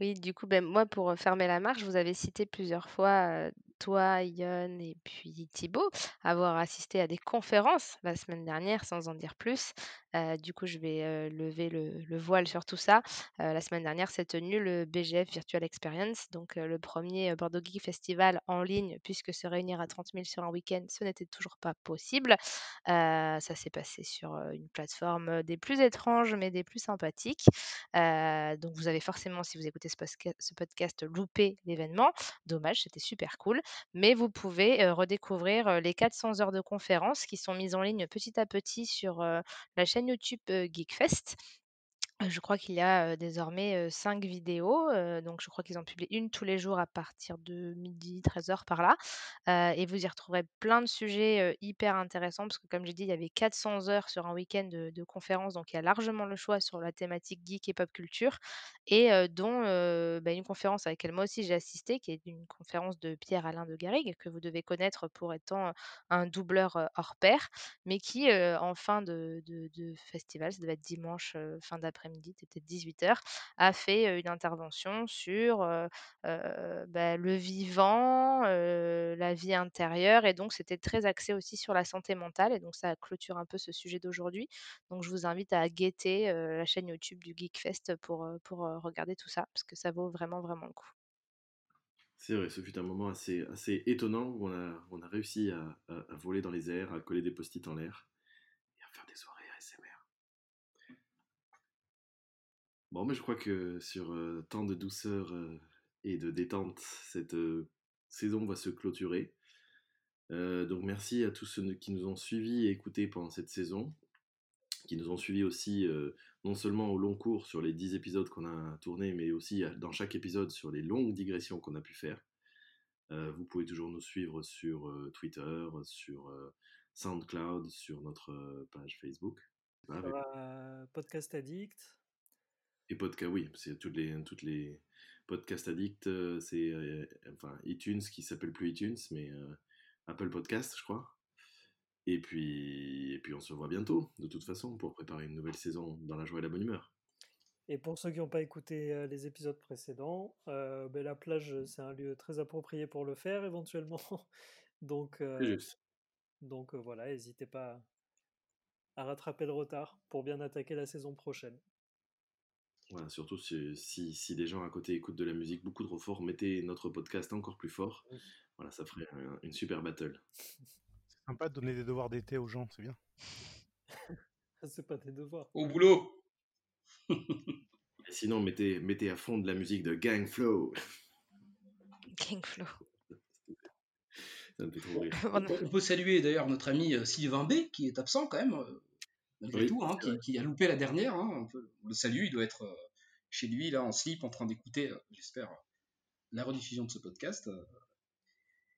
S3: Oui, du coup, ben, moi, pour euh, fermer la marche, vous avez cité plusieurs fois, euh, toi, Yon et puis Thibaut, avoir assisté à des conférences la semaine dernière, sans en dire plus. Euh, du coup, je vais euh, lever le, le voile sur tout ça. Euh, la semaine dernière s'est tenu le BGF Virtual Experience, donc le premier Bordeaux Geek Festival en ligne, puisque se réunir à 30 000 sur un week-end, ce n'était toujours pas possible. Ça s'est passé sur une plateforme des plus étranges, mais des plus sympathiques. Donc, vous avez forcément, si vous écoutez ce, ce podcast, loupé l'événement. Dommage, c'était super cool. Mais vous pouvez redécouvrir les 400 heures de conférences qui sont mises en ligne petit à petit sur la chaîne YouTube euh, Geekfest. Euh, Je crois qu'il y a désormais euh, cinq vidéos, donc je crois qu'ils en publient une tous les jours à partir de midi, 13h par là. Et vous y retrouverez plein de sujets hyper intéressants, parce que comme j'ai dit, il y avait 400 heures sur un week-end de, de conférences, donc il y a largement le choix sur la thématique geek et pop culture, et dont bah, une conférence à laquelle moi aussi j'ai assisté, qui est une conférence de Pierre-Alain de Garrigue, que vous devez connaître pour étant un doubleur hors pair, mais qui, en fin de, festival, ça devait être dimanche, fin d'après-midi, l'après-midi, c'était peut-être 18h, a fait une intervention sur bah, le vivant, la vie intérieure, et donc c'était très axé aussi sur la santé mentale, et donc ça clôture un peu ce sujet d'aujourd'hui. Donc je vous invite à guetter la chaîne YouTube du Geekfest pour, pour regarder tout ça, parce que ça vaut vraiment, vraiment le coup.
S1: C'est vrai, ce fut un moment assez, assez étonnant où on a, on a réussi à voler dans les airs, à coller des post-it en l'air et à faire des soirées ASMR. Bon, mais je crois que sur euh, tant de douceur euh, et de détente, cette euh, saison va se clôturer. Euh, donc merci à tous ceux qui nous ont suivis et écoutés pendant cette saison, qui nous ont suivis aussi non seulement au long cours sur les 10 épisodes qu'on a tournés, mais aussi dans chaque épisode sur les longues digressions qu'on a pu faire. Vous pouvez toujours nous suivre sur Twitter, sur SoundCloud, sur notre page Facebook.
S5: Sur, euh, Podcast Addict.
S1: Et podcast, oui, c'est toutes les, toutes les podcasts addicts, euh, c'est euh, enfin iTunes qui s'appelle plus iTunes, mais euh, Apple Podcast, je crois. Et puis, et puis on se voit bientôt, de toute façon, pour préparer une nouvelle saison dans la joie et la bonne humeur.
S5: Et pour ceux qui n'ont pas écouté les épisodes précédents, euh, ben, la plage, c'est un lieu très approprié pour le faire éventuellement. [laughs] Donc,
S1: juste.
S5: donc voilà, n'hésitez pas à rattraper le retard pour bien attaquer la saison prochaine.
S1: Voilà, surtout si, si, si des gens à côté écoutent de la musique beaucoup trop fort, mettez notre podcast encore plus fort. Voilà, ça ferait un- une super battle.
S4: C'est sympa de donner des devoirs d'été aux gens, c'est bien. [laughs]
S5: c'est pas tes devoirs.
S6: Au boulot
S1: Et [laughs] sinon, mettez, mettez à fond de la musique de Gang Flow. [laughs]
S3: Gang Flow.
S1: Ça me fait trop rire.
S6: On peut, on peut saluer d'ailleurs notre ami euh, Sylvain B, qui est absent quand même, euh, malgré
S1: Oui,
S6: tout, hein, qui, qui a loupé la dernière. hein, on, peut- on le salue, il doit être euh, chez lui, là, en slip, en train d'écouter, euh, j'espère, la rediffusion de ce podcast. euh,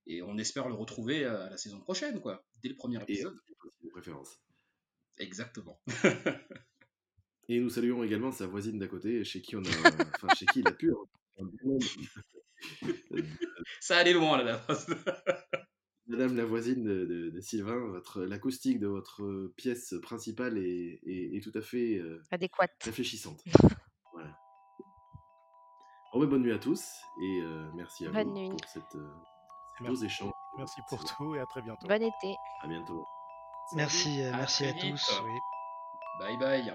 S6: et on espère le retrouver à la saison prochaine, quoi, dès le premier
S1: Et
S6: épisode.
S1: de préférence.
S6: Exactement. [laughs]
S1: Et nous saluons également sa voisine d'à côté, chez qui on a, enfin chez qui il a pu. [laughs] de-
S6: Ça allait loin, là. là. [laughs]
S1: Madame la voisine de, de- de Sylvain, votre l'acoustique de votre pièce principale est, est- est tout à fait euh,
S3: Adéquate.
S1: réfléchissante. [laughs] voilà. Ben, bonne nuit à tous et euh, merci à
S3: Bonne
S1: vous
S3: nuit.
S1: pour cette, euh, ces beaux
S4: Merci.
S1: échanges.
S4: Merci pour tout et à très bientôt.
S3: Bon été.
S1: À bientôt.
S2: Merci, euh,
S6: À
S2: merci à tous. oui.
S6: Bye bye.